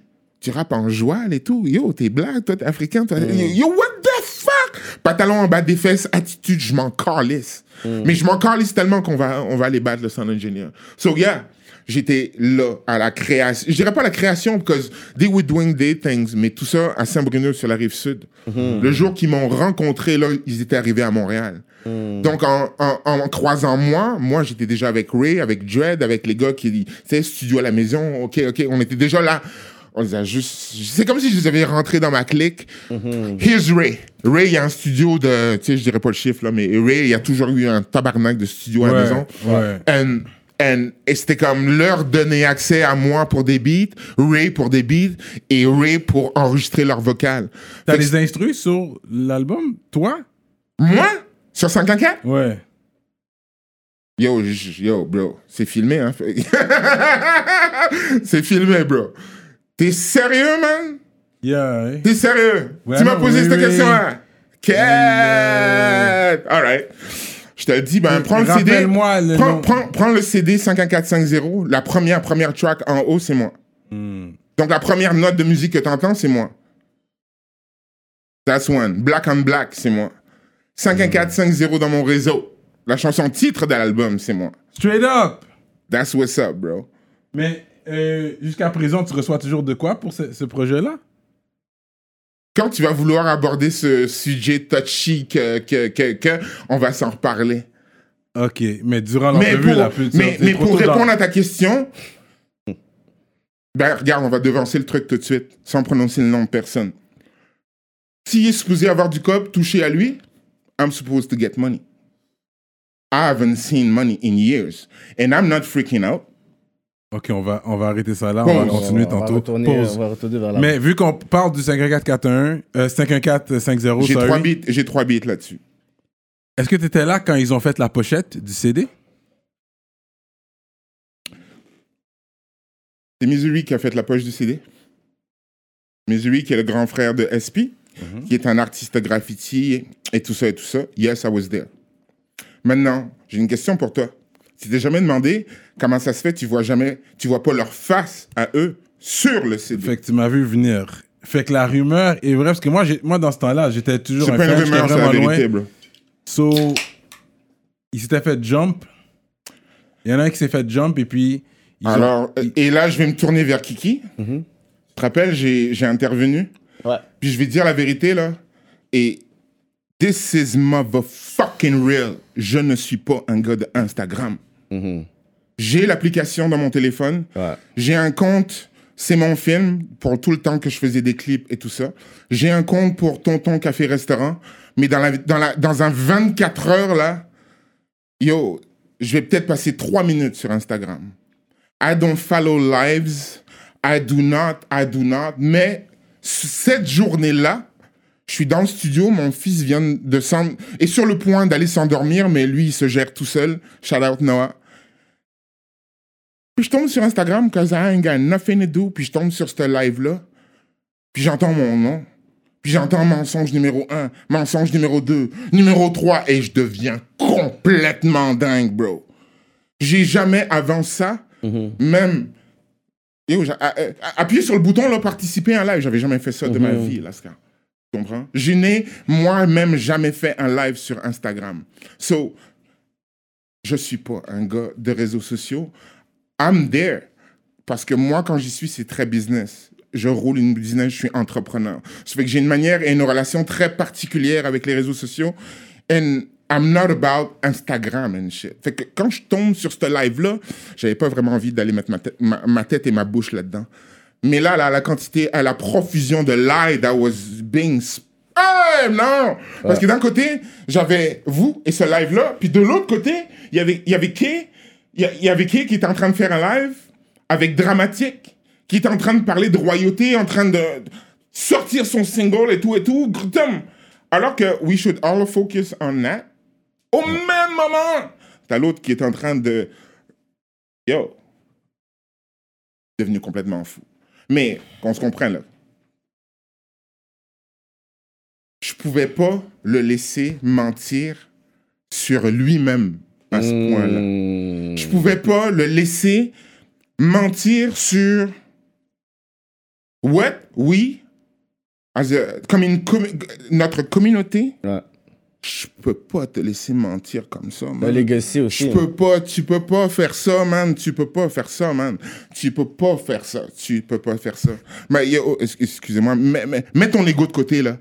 Tu rappes en joual et tout. Yo, t'es black, toi, t'es africain. Toi, Yo, what the fuck? Pantalon en bas des fesses, attitude, je m'en calisse. Mais je m'en calisse tellement qu'on va, on va aller battre le sound engineer. So, yeah j'étais là à la création. Je dirais pas la création, parce que they were doing their things, mais tout ça à Saint-Bruno sur la rive sud. Le jour qu'ils m'ont rencontré, là, ils étaient arrivés à Montréal. Donc, en, en, en, croisant moi, moi, j'étais déjà avec Ray, avec Dread, avec les gars qui, tu sais, studio à la maison, ok, ok, on était déjà là. On les a juste. C'est comme si je les avais rentrés dans ma clique. Here's Ray. Ray, il y a un studio de. Tu sais, je dirais pas le chiffre, là, mais Ray, il y a toujours eu un tabarnak de studio à la maison. Ouais. And, and, et c'était comme leur donner accès à moi pour des beats, Ray pour des beats, et Ray pour enregistrer leur vocal. T'as des instrus sur l'album, toi? Moi, sur 514, Ouais. Yo, yo, bro, c'est filmé, hein. c'est filmé, bro. T'es sérieux, man? Yeah. eh? T'es sérieux? Ouais, tu m'as posé cette question-là? Cat! All right. Je te dis, ben, prends le CD. Le Prends, nom. prends, prends le CD 51450. La première, première track en haut, c'est moi. Hmm. Donc, la première note de musique que t'entends, c'est moi. That's one. Black on Black, c'est moi. 51450 dans mon réseau. La chanson titre de l'album, c'est moi. Straight up. That's what's up, bro. Mais euh, jusqu'à présent, tu reçois toujours de quoi pour ce, ce projet-là? Quand tu vas vouloir aborder ce sujet touchy que, que, que, que on va s'en reparler. Ok, mais durant l'entrevue, là, plus mais, mais pour répondre à ta question, ben regarde, on va devancer le truc tout de suite, sans prononcer le nom de personne. S'il est supposé avoir du cop touché à lui, I'm supposed to get money. I haven't seen money in years. And I'm not freaking out. Ok, on va, on va arrêter ça là, on va Pause. continuer on va tantôt. retourner, Pause. on va retourner vers la... Mais vu qu'on parle du 51441, euh, 51450, J'ai sorry, trois beats, j'ai trois beats là-dessus. est-ce que tu étais là quand ils ont fait la pochette du CD? C'est Missouri qui a fait la poche du CD. Missouri qui est le grand frère de SP, qui est un artiste graffiti et tout ça et tout ça. Yes, I was there. Maintenant, j'ai une question pour toi. Tu t'es jamais demandé comment ça se fait, tu vois jamais, tu vois pas leur face à eux sur le CD. Fait que tu m'as vu venir. Fait que la rumeur est vraie, parce que moi, moi dans ce temps-là, j'étais toujours C'est un pas une fan, j'étais rumeur, c'est la vérité, loin. bro. So, il s'était fait jump. Il y en a un qui s'est fait jump, et puis... ont- Alors, et là, je vais me tourner vers Kiki. Mhm. Tu te rappelles, j'ai j'ai intervenu? Ouais. Puis je vais te dire la vérité, là. Et this is motherfucking real. Je ne suis pas un gars de J'ai l'application dans mon téléphone. Ouais. J'ai un compte, c'est mon film, pour tout le temps que je faisais des clips et tout ça. J'ai un compte pour Tonton Café Restaurant. Mais dans, la, dans, la, dans un 24 heures, là, yo, je vais peut-être passer 3 minutes sur Instagram. I don't follow lives. I do not, I do not. Mais cette journée-là, je suis dans le studio, mon fils vient de s'en... est sur le point d'aller s'endormir, mais lui, il se gère tout seul. Shout out Noah. Puis je tombe sur Instagram, cause I ain't got nothing to do. Puis je tombe sur ce live-là. Puis j'entends mon nom. Puis j'entends mensonge numéro 1, mensonge numéro 2, numéro 3. Et je deviens complètement dingue, bro. J'ai jamais avant ça, même... Yo, j'ai- a- a- appuyé sur le bouton, là, participer à un live. J'avais jamais fait ça de ma vie, là, Ska. Tu comprends? Je n'ai moi-même jamais fait un live sur Instagram. So, je suis pas un gars de réseaux sociaux. I'm there. Parce que moi, quand j'y suis, c'est très business. je roule une business, je suis entrepreneur. Ça fait que j'ai une manière et une relation très particulière avec les réseaux sociaux. And I'm not about Instagram and shit. Fait que quand je tombe sur ce live-là, j'avais pas vraiment envie d'aller mettre ma tête, ma, ma tête et ma bouche là-dedans. Mais là, là, la quantité, à la profusion de lies that was being sp- ah, non! Parce que d'un côté, j'avais vous et ce live-là, puis de l'autre côté, il y avait, il y avait Kay, il y avait Kay qui était en train de faire un live avec Dramatique, qui était en train de parler de royauté, en train de sortir son single et tout et tout. Alors que we should all focus on that. Au même moment, t'as l'autre qui est en train de. Yo. Devenu complètement fou. Mais qu'on se comprenne là. Je pouvais pas le laisser mentir sur lui-même à ce point-là. Hmm. Je pouvais pas le laisser mentir sur what, oui, as a- comme une commu- notre communauté. Ouais. Je peux pas te laisser mentir comme ça, Le man. legacy aussi. Je peux pas, tu peux pas faire ça, man. Tu peux pas faire ça, man. Tu peux pas faire ça. Tu peux pas faire ça. Mais es- excusez-moi, mets, mets- mets ton ego de côté là.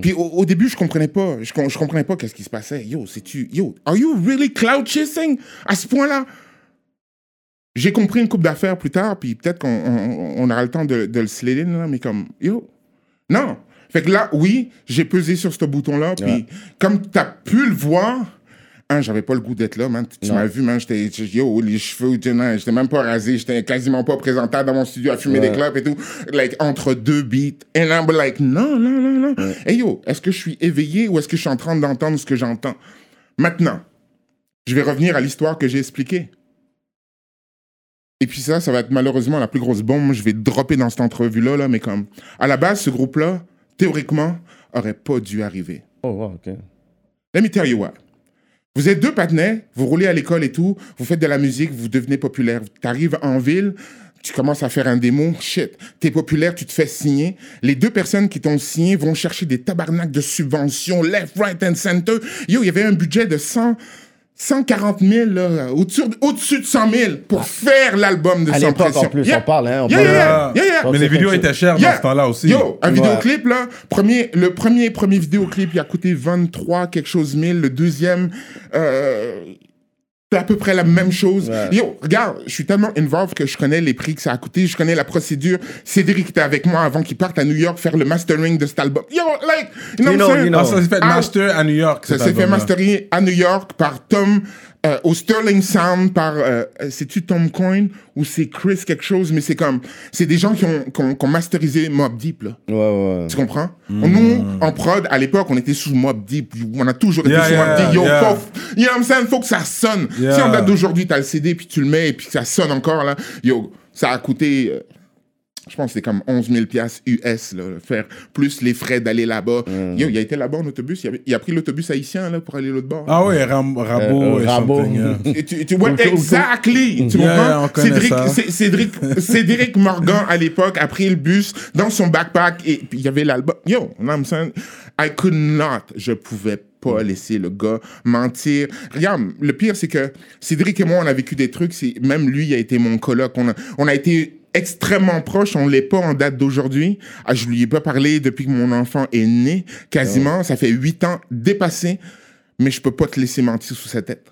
Puis au, au début, je comprenais pas. Je, je comprenais pas qu'est-ce qui se passait. Yo, c'est tu. Yo, are you really cloud chasing? À ce point-là? J'ai compris une coupe d'affaires plus tard, puis peut-être qu'on on, on aura le temps de, de le slider, là, mais comme, yo, non. Fait que là, oui, j'ai pesé sur ce bouton-là, puis Ouais. comme tu as pu le voir, hein, j'avais pas le goût d'être là, man. Tu m'as vu, man, j'étais, yo, les cheveux, sais, j'étais même pas rasé, j'étais quasiment pas présentable dans mon studio à fumer Ouais. des clopes et tout, like, entre deux beats. And I'm like, non, non, non, non. Hey, yo, est-ce que je suis éveillé ou est-ce que je suis en train d'entendre ce que j'entends? Maintenant, je vais revenir à l'histoire que j'ai expliquée. Et puis ça, ça va être malheureusement la plus grosse bombe. Je vais dropper dans cette entrevue-là, là, mais comme, à la base, ce groupe-là, théoriquement, aurait pas dû arriver. Oh, wow, ok. Let me tell you what. Vous êtes deux patinets, vous roulez à l'école et tout, vous faites de la musique, vous devenez populaire. Tu arrives en ville, tu commences à faire un démo, shit, t'es populaire, tu te fais signer. Les deux personnes qui t'ont signé vont chercher des tabarnaks de subventions, left, right and center. Yo, il y avait un budget de 100, 140 000, là, au-dessus, au-dessus de 100 000 pour faire l'album de À Sans Pression. en plus, Yeah. on parle, hein. On Yeah, parle yeah, Yeah. yeah, yeah. Bon, Mais les vidéos étaient chères dans ce temps-là aussi. Yo, un Ouais. vidéoclip, là, premier, le premier, premier vidéoclip, il a coûté 23 quelque chose mille. Le deuxième, euh, c'est à peu près la même chose. Ouais. Yo, regarde, je suis tellement involved que je connais les prix que ça a coûté, je connais la procédure. Cédric était avec moi avant qu'il parte à New York faire le mastering de cet album. Yo, like, you know You what I'm know, saying? you know. Ah, ça s'est fait Ah. master à New York. Ça s'est fait masterer à New York par Tom, euh, au Sterling Sound, par, euh, c'est-tu Tom Coin ou c'est Chris quelque chose, mais c'est comme, c'est des gens qui ont, qui ont, qui ont masterisé Mob Deep, là. Ouais, ouais, ouais. Tu comprends? Nous, en prod, à l'époque, on était sous Mob Deep. On a toujours été Yeah, sous yeah, Mob Deep. Yo, yeah. faut, you know what I'm saying? Faut que ça sonne. Yeah. Si en date d'aujourd'hui, t'as le CD, puis tu le mets, et puis que ça sonne encore, là, yo, ça a coûté, euh, je pense que c'était comme 11 000 piastres US, là, faire plus les frais d'aller là-bas. Mm. Yo, il a été là-bas en autobus. Il a, il a pris l'autobus haïtien, là, pour aller l'autre bord. Ah ouais, Ram- Rabo Euh, et tu, tu vois, exactly. Tu Yeah, comprends? Cédric, Cédric, Cédric Morgan, à l'époque, a pris le bus dans son backpack et puis il y avait l'album. Yo, I'm saying? I could not. Je pouvais pas laisser le gars mentir. Regarde, le pire, c'est que Cédric et moi, on a vécu des trucs. C'est, même lui, il a été mon coloc. On a, on a été extrêmement proches. On l'est pas en date d'aujourd'hui. Ah, je lui ai pas parlé depuis que mon enfant est né. Quasiment. Ça fait huit ans dépassé. Mais je peux pas te laisser mentir sous sa tête.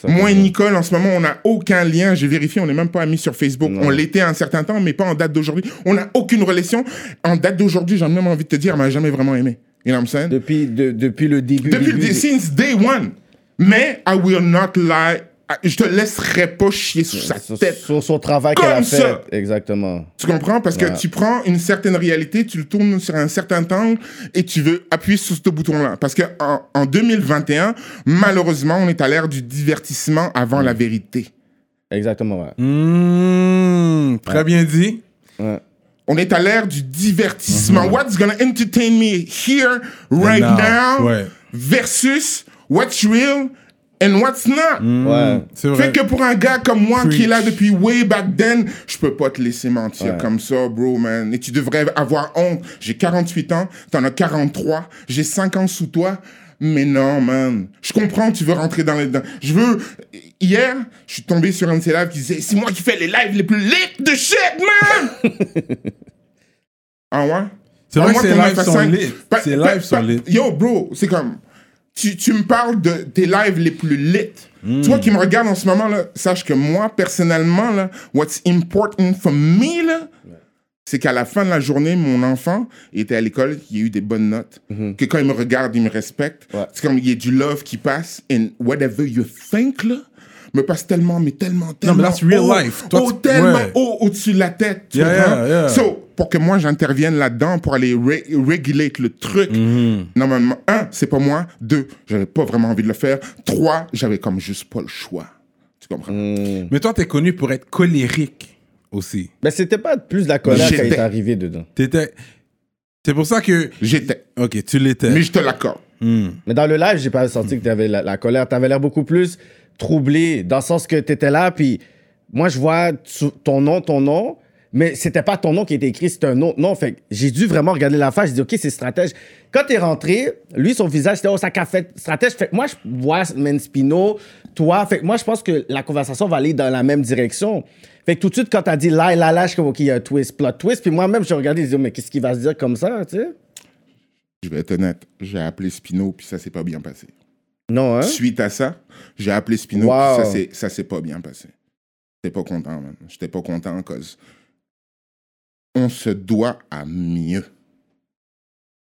Ça. Moi et Nicole, en ce moment, on n'a aucun lien. J'ai vérifié, on n'est même pas amis sur Facebook. Non. On l'était un certain temps, mais pas en date d'aujourd'hui. On n'a aucune relation. En date d'aujourd'hui, j'ai même envie de te dire, elle m'a jamais vraiment aimé. You know what I'm saying? Depuis, de- depuis le début. Depuis le début- dé- since day one. Mais I will not lie. Je te laisserai pas chier sous sa sur, tête. sur son travail qu'elle a ça. fait. Exactement. Tu comprends? Parce que tu prends une certaine réalité, tu le tournes sur un certain angle et tu veux appuyer sur ce bouton-là. Parce que en, en 2021, malheureusement, on est à l'ère du divertissement avant la vérité. Exactement, ouais. Mmh, très bien dit. Ouais. On est à l'ère du divertissement. What's gonna entertain me here, right Now. now, Ouais. versus what's real and what's not? Ouais. C'est vrai. Fait que pour un gars comme moi qui est là depuis way back then, je peux pas te laisser mentir Ouais. comme ça, bro, man. Et tu devrais avoir honte. J'ai 48 ans, t'en as 43, j'ai 5 ans sous toi. Mais non, man. Je comprends, tu veux rentrer dans les... dans- Je veux... Hier, je suis tombé sur un de ces lives qui disait « C'est moi qui fais les lives les plus lit de shit, man! » Ah ouais? C'est vrai que Parle-moi ces lives sont 9 à 5. lit. Ces lives sont lit. Yo, bro, c'est comme. Tu, tu me parles de tes lives les plus lit. Hmm. Toi qui me regardes en ce moment, là, sache que moi, personnellement, là, what's important for me, là, c'est qu'à la fin de la journée, mon enfant était à l'école, il a eu des bonnes notes, que quand il me regarde, il me respecte. Ouais. C'est comme il y a du love qui passe, and whatever you think, là, me passe tellement, mais tellement, tellement. mais that's real haut, life. Toi, haut, tellement ouais. haut au-dessus de la tête. Tu Yeah, comprends? yeah, yeah. So, pour que moi j'intervienne là-dedans pour aller ré- régulate le truc. Mm-hmm. Normalement, un, c'est pas moi. Deux, j'avais pas vraiment envie de le faire. Trois, j'avais comme juste pas le choix. Tu comprends? Mais toi, t'es connu pour être colérique aussi. Mais c'était pas plus de la colère qui est arrivée dedans. T'étais. C'est pour ça que. J'étais. Ok, tu l'étais. Mais je te l'accorde. Hmm. Mais dans le live, j'ai pas senti que tu avais la, la colère. Tu avais l'air beaucoup plus troublé, dans le sens que tu étais là, puis moi, je vois ton nom, ton nom, mais c'était pas ton nom qui était écrit, c'était un autre nom. Fait j'ai dû vraiment regarder la face. J'ai dit, OK, c'est stratège. Quand tu es rentré, lui, son visage, c'était, oh, ça qu'a fait stratège. Fait que moi, je vois Menspino, toi. Fait que moi, je pense que la conversation va aller dans la même direction. Fait que tout de suite, quand tu as dit là, là, là, je suis comme, OK, il y a un twist, plot twist. Puis moi-même, j'ai regardé, j'ai dit, oh, mais qu'est-ce qu'il va se dire comme ça, tu sais? Je vais être honnête. J'ai appelé Spino, puis ça s'est pas bien passé. Non, hein? Suite à ça, j'ai appelé Spino, Wow. puis ça s'est- pas bien passé. J'étais pas content, man. J'étais pas content en cause. On se doit à mieux.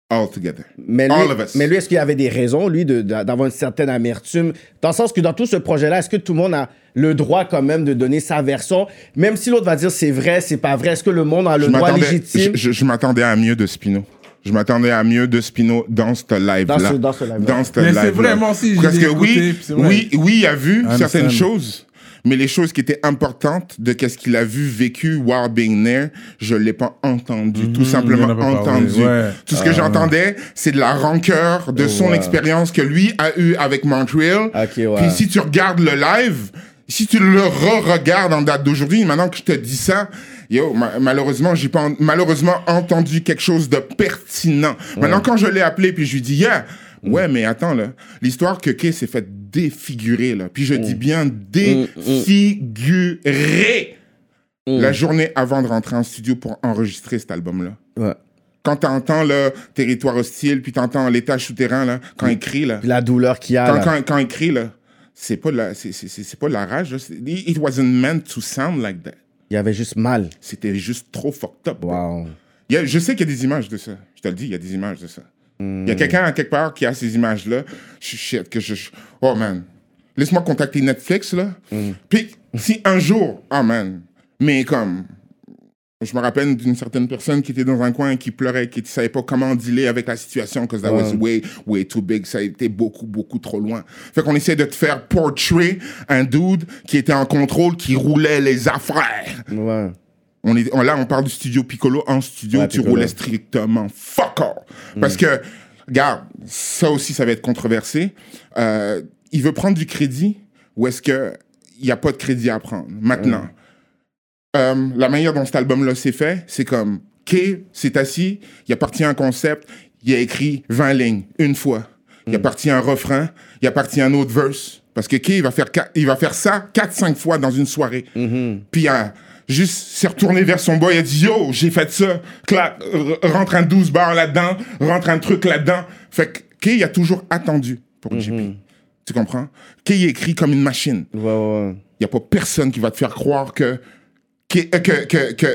All together. Mais lui, All of us. mais lui, est-ce qu'il y avait des raisons, lui, d'avoir une certaine amertume? Dans le sens que dans tout ce projet-là, est-ce que tout le monde a le droit quand même de donner sa version? Même si l'autre va dire c'est vrai, c'est pas vrai, est-ce que le monde a le je droit légitime? Je, je- je m'attendais à mieux de Spino. Je m'attendais à mieux de Spino dans ce live-là. Dans ce- dans ce live-là. Dans c'est vraiment si, Parce que écouté, oui, vrai. oui, oui, il a vu certaines choses, mais les choses qui étaient importantes de qu'est-ce qu'il a vu, vécu, while being there, je l'ai pas entendu. tout simplement en pas parlé, entendu. ouais. Tout ce que j'entendais, c'est de la rancœur de son Ouais. expérience que lui a eu avec Montreal. Ouais. Puis si tu regardes le live, si tu le re-regardes en date d'aujourd'hui, maintenant que je te dis ça, yo, ma- malheureusement, j'ai pas en- malheureusement entendu quelque chose de pertinent. Maintenant, quand je l'ai appelé, puis je lui dis, yeah, ouais, mais attends, là, l'histoire que Kay s'est fait défigurer, là, puis je dis bien défigurer la journée avant de rentrer en studio pour enregistrer cet album-là. Ouais. Quand t'entends le territoire hostile, puis t'entends l'étage souterrain, là, quand il crie, là, Puis la douleur qu'il y a. quand, là. quand, quand il crie, là, c'est pas de la, c'est, c'est, c'est- pas de la rage. là. It wasn't meant to sound like that. Il y avait juste mal. C'était juste trop fucked up. Wow. Il y a- je sais qu'il y a des images de ça. Je te le dis, il y a des images de ça. Il y a quelqu'un à quelque part qui a ces images-là. Je shit, que je. Oh man. Laisse-moi contacter Netflix, là. Hmm. Puis, si un jour. Oh man. Mais comme. Je me rappelle d'une certaine personne qui était dans un coin et qui pleurait, qui ne savait pas comment dealer avec la situation, parce que that was way, way too big. Ça a été beaucoup, beaucoup trop loin. Fait qu'on essaie de te faire portray un dude qui était en contrôle, qui roulait les affaires. Ouais. On est, là, on parle du studio Piccolo. En studio, Ouais, tu Piccolo. roulais strictement fuck all. Parce que, regarde, ça aussi, ça va être controversé. Euh, il veut prendre du crédit ou est-ce qu'il n'y a pas de crédit à prendre? Maintenant, euh, la manière dont cet album-là s'est fait, c'est comme, Kay s'est assis, il a parti un concept, il a écrit 20 lignes, une fois. Il a parti un refrain, il a parti un autre verse. Parce que Kay, il va faire, il va faire ça 4-5 fois dans une soirée. Puis il a juste s'est retourné vers son boy, il a dit Yo, j'ai fait ça. Clac, rentre un 12 bars là-dedans, rentre un truc là-dedans. Fait que Kay, il a toujours attendu pour JP. Tu comprends? Kay il écrit comme une machine. Ouais, ouais, ouais. Il n'y a pas personne qui va te faire croire que, que, que, que, que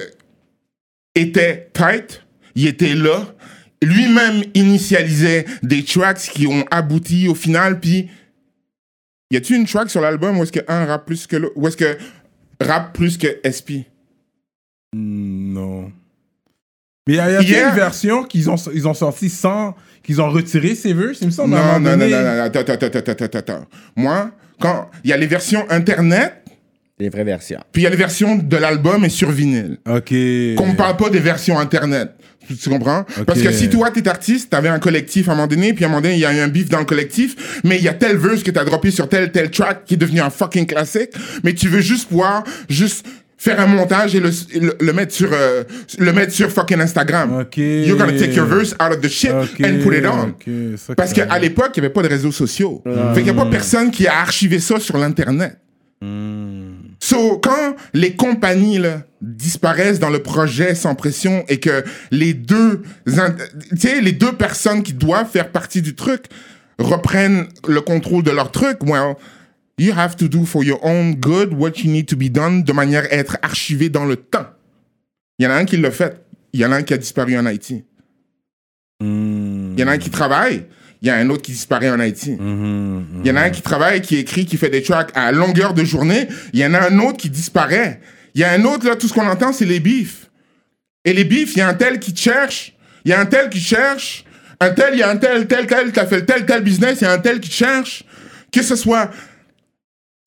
était tight, il était là, lui-même initialisait des tracks qui ont abouti au final, puis y a-tu une track sur l'album où est-ce que un rappe plus que l'autre, ou est-ce que rap plus que SP? Hmm, Non. Mais il y a, y a Hier- une version qu'ils ont, ils ont sorti sans. qu'ils ont retiré ces verses, il me semble. Non, non, non, non, donné? non, attends, attends, attends, attends, attends, attends. Moi, quand il y a les versions internet, Les vraies versions. puis il y a les versions de l'album et sur vinyle. Ok. Qu'on ne parle pas des versions internet. Tu, comprends? Parce que si toi, t'es artiste, t'avais un collectif à un moment donné, puis à un moment donné, il y a eu un beef dans le collectif, mais il y a tel verse que t'as droppé sur tel, tel track qui est devenu un fucking classique, mais tu veux juste pouvoir, juste faire un montage et le, le, le mettre sur, euh, le mettre sur fucking Instagram. Ok. You're gonna take your verse out of the shit and put it on. ok, ça, Parce qu'à l'époque, il n'y avait pas de réseaux sociaux. Fait qu'il n'y a pas personne qui a archivé ça sur l'Internet. Hmm. So, quand les compagnies là, disparaissent dans le projet sans pression et que les deux, les deux personnes qui doivent faire partie du truc reprennent le contrôle de leur truc, well, you have to do for your own good what you need to be done de manière à être archivé dans le temps. Il y en a un qui l'a fait. Il y en a un qui a disparu en Haïti. Hmm. Il y en a un qui travaille. Il y a un autre qui disparaît en Haïti. Mhm. Il y en a un qui travaille, qui écrit, qui fait des tracks à longueur de journée. Il y en a un autre qui disparaît. Il y a un autre, là, tout ce qu'on entend, c'est les bifs. Et les bifs, il y a un tel qui cherche. Il y a un tel qui cherche. Un tel, il y a un tel, tel, tel, qui a fait tel, tel business. Il y a un tel qui cherche. Que ce soit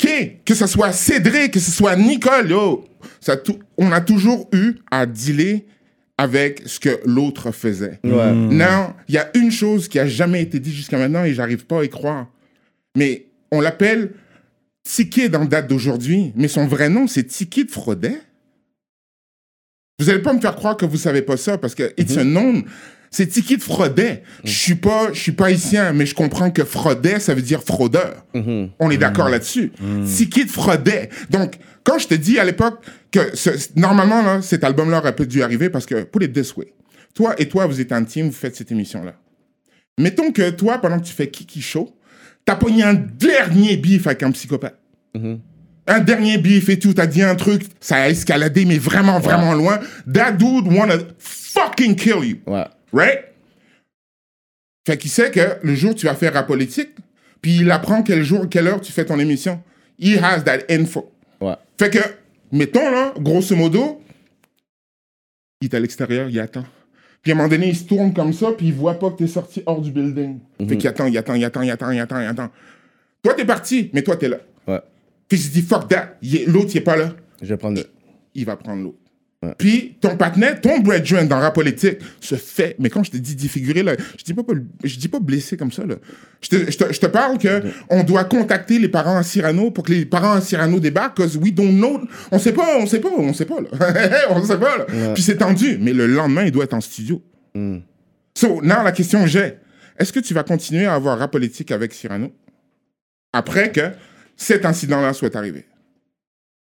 Kay, que ce soit Cédric, que ce soit Nicole, yo, ça on a toujours eu à dealer avec ce que l'autre faisait. Ouais. Non, il y a une chose qui a jamais été dite jusqu'à maintenant et j'arrive pas à y croire. Mais on l'appelle Tiki dans date d'aujourd'hui, mais son vrai nom, c'est Tiki de Fraudet. Vous allez pas me faire croire que vous savez pas ça parce que it's a known. C'est Tiki de Fraudet. Je suis pas, je suis pas haïtien, mais je comprends que Fraudet, ça veut dire fraudeur. On est d'accord là-dessus. Tiki de Fraudet. Donc, quand je te dis à l'époque que ce- normalement, là, cet album-là aurait pas dû arriver parce que, put it this way, toi et toi, vous êtes un team, vous faites cette émission-là. Mettons que toi, pendant que tu fais Kiki Show, t'as pogné un dernier bif avec un psychopathe. Un dernier bif et tout, t'as dit un truc, ça a escaladé, mais vraiment, vraiment loin. That dude wanna fucking kill you. Ouais. Right? Fait qu'il sait que le jour tu vas faire la politique, puis il apprend quel jour, quelle heure tu fais ton émission. He has that info. Ouais. Fait que, mettons là, grosso modo, il est à l'extérieur, il attend. Puis à un moment donné, il se tourne comme ça, puis il voit pas que t'es sorti hors du building. Fait qu'il attend, il attend, il attend, il attend, il attend, il attend. Toi, t'es parti, mais toi, t'es là. Ouais. Puis il se dit, fuck that, l'autre, il est pas là Je vais prendre le. il va prendre l'autre. Puis ton partenaire, ton brethren dans rap politique se fait, mais quand je te dis défiguré, là, je dis pas, je dis pas blessé comme ça. Là. Je, te, je, te, je te parle que on doit contacter les parents à Cyrano pour que les parents à Cyrano débarquent, parce we don't know. On sait pas, on sait pas, on sait pas. Là. on sait pas. Là. Puis c'est tendu, mais le lendemain, il doit être en studio. So, now, la question que j'ai, est-ce que tu vas continuer à avoir rap politique avec Cyrano après que cet incident-là soit arrivé?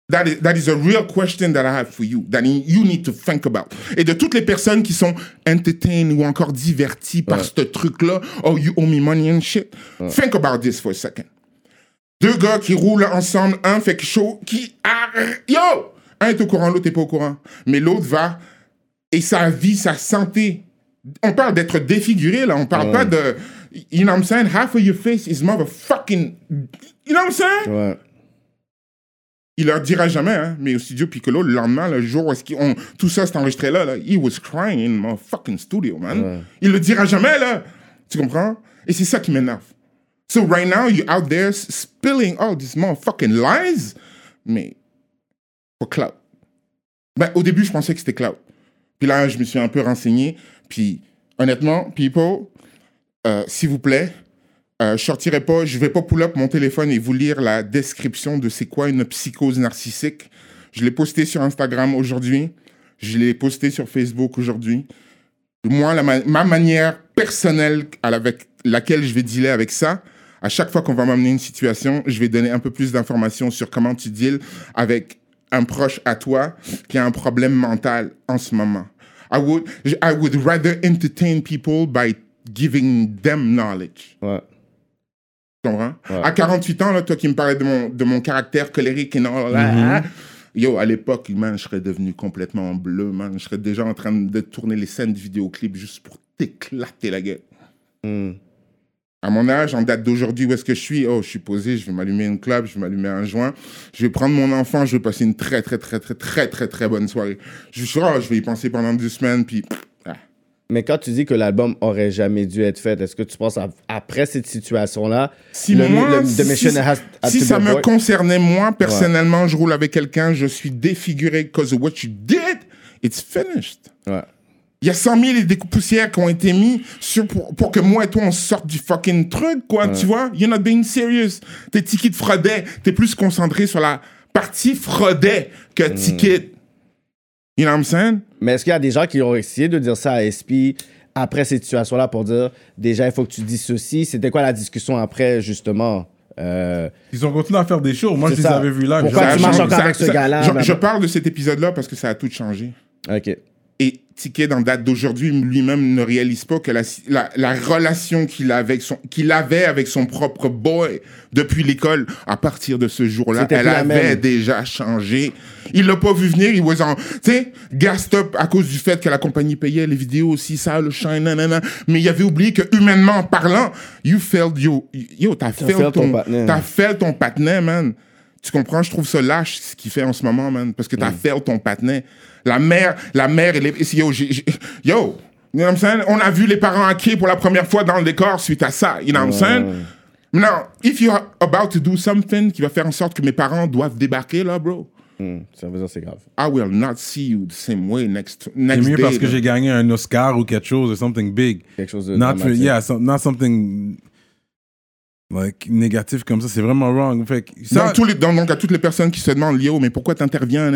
That is, that is a real question that I have for you, that you need to think about. Et de toutes les personnes qui sont entertained ou encore diverties par ce truc-là, oh, you owe me money and shit, think about this for a second. Deux gars qui roulent ensemble, un fait chose qui... ah, yo! Un est au courant, l'autre n'est pas au courant. Mais l'autre va... Et sa vie, sa santé... On parle d'être défiguré, là. On parle pas de... You know what I'm saying? Half of your face is motherfucking... You know what I'm saying? Ouais. Il leur dira jamais, hein, mais au studio Piccolo, le lendemain, le jour où est-ce ont, tout ça s'est enregistré là, là, he was crying in my fucking studio, man. Il le dira jamais, là. Tu comprends? Et c'est ça qui m'énerve. So right now, you're out there spilling all these motherfucking lies, mais pour cloud. Ben, au début, je pensais que c'était cloud. Puis là, je me suis un peu renseigné. Puis, honnêtement, people, euh, s'il vous plaît, euh, je sortirai pas, je vais pas pull up mon téléphone et vous lire la description de c'est quoi une psychose narcissique. Je l'ai posté sur Instagram aujourd'hui. Je l'ai posté sur Facebook aujourd'hui. Moi, ma, ma manière personnelle avec laquelle je vais dealer avec ça, à chaque fois qu'on va m'amener une situation, je vais donner un peu plus d'informations sur comment tu deals avec un proche à toi qui a un problème mental en ce moment. I would, I would rather entertain people by giving them knowledge. Ouais. À 48 ans, là, toi qui me parlais de mon, de mon caractère colérique et non, là, yo, à l'époque, man, je serais devenu complètement bleu, man. Je serais déjà en train de tourner les scènes de vidéoclip juste pour t'éclater la gueule. À mon âge, en date d'aujourd'hui, où est-ce que je suis? Oh, je suis posé, je vais m'allumer une club, je vais m'allumer un joint. Je vais prendre mon enfant, je vais passer une très, très, très, très, très, très, très bonne soirée. Je, suis oh, je vais y penser pendant deux semaines, puis... Mais quand tu dis que l'album aurait jamais dû être fait, est-ce que tu penses à- après cette situation-là, Si le, moi, le- the si- mission si, has, had si to ça me concernait moi personnellement, je roule avec quelqu'un, je suis défiguré because of what you did, it's finished. Ouais. Il y a 100 000 et des poussières qui ont été mis sur pour, pour que moi et toi on sorte du fucking truc, quoi, tu vois? You're not being serious. Tes tickets de fraudet, t'es plus concentré sur la partie fraudet que Mm. ticket. You know what I'm saying? Mais est-ce qu'il y a des gens qui ont essayé de dire ça à SP après cette situation-là pour dire déjà, il faut que tu dises ceci? C'était quoi la discussion après, justement, Euh, Ils ont continué à faire des shows. Moi, je les avais vus là. Pourquoi tu marches encore avec ce gars-là, Je, je parle de cet épisode-là parce que ça a tout changé. ok. Et Ticket, dans date d'aujourd'hui, lui-même ne réalise pas que la, la, la relation qu'il a avec son- qu'il avait avec son propre boy depuis l'école, à partir de ce jour-là, elle avait déjà changé. Il l'a pas vu venir, il was en, tu sais, gassed up à cause du fait que la compagnie payait les vidéos aussi, ça, le shine, nanana. Mais il avait oublié que, humainement parlant, you failed, yo, yo, t'as failed failed ton ton, t'as failed ton patinet, man. Tu comprends? Je trouve ça lâche, ce qu'il fait en ce moment, man. Parce que t'as Mm. failed ton patinet. La mère, la mère, elle est, yo, j'ai- j'ai- yo, you know what I'm saying? On a vu les parents hacker pour la première fois dans le décor suite à ça. You know what I'm saying? Now, if you're about to do something qui va faire en sorte que mes parents doivent débarquer, là, bro, Hmm, ça veut dire c'est grave. I will not see you the same way next, C'est next mieux day. parce que là. j'ai gagné un Oscar ou quelque chose, or something big. Quelque chose de Not, yeah, so- not something like négatif comme ça. C'est vraiment wrong. Fait que ça, Dans tous les, dans- donc, à toutes les personnes qui se demandent, yo, mais pourquoi t'interviens?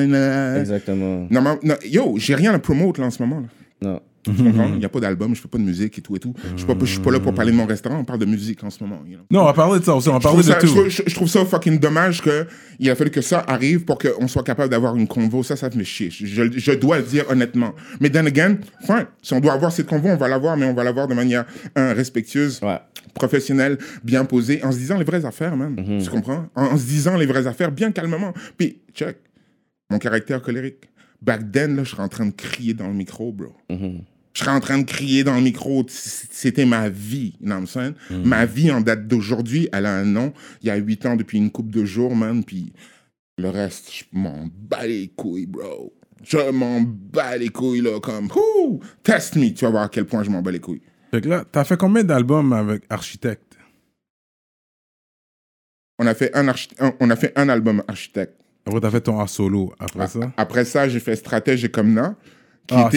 Exactement. Non, mais- non, yo, j'ai rien à promote là en ce moment. Là. Non. Tu comprends? Il n'y a pas d'album, je fais pas de musique et tout et tout. Je je suis pas là pour parler de mon restaurant, on parle de musique en ce moment. you know. non, on va parler de ça aussi. On va parler de ça, je, tout. trouve, je- je trouve ça fucking dommage qu'il a fallu que ça arrive pour qu'on soit capable d'avoir une convo. Ça, ça me chier. Je, je- dois le dire honnêtement. Mais then again, fine. Si on doit avoir cette convo, on va l'avoir, mais on va l'avoir de manière respectueuse, Ouais. professionnelle, bien posée, en se disant les vraies affaires, man. Mhm. Tu comprends? En, en se disant les vraies affaires, bien calmement. Puis, check. Mon caractère colérique. Back then, là, je serais en train de crier dans le micro, bro. Mhm. Je serais en train de crier dans le micro. C'était ma vie, you know what I'm saying? Ma vie en date d'aujourd'hui, elle a un nom. Il y a huit ans, depuis une couple de jours, man. Puis le reste, je m'en bats les couilles, bro. Je m'en bats les couilles, là, comme, ouh, test me, tu vas voir à quel point je m'en bats les couilles. Fait que là, t'as fait combien d'albums avec Architecte? On a fait un, on a fait un album architecte. Après, t'as fait ton A solo. Après ça? Après ça, j'ai fait Stratège et Comme Na, qui, Ah,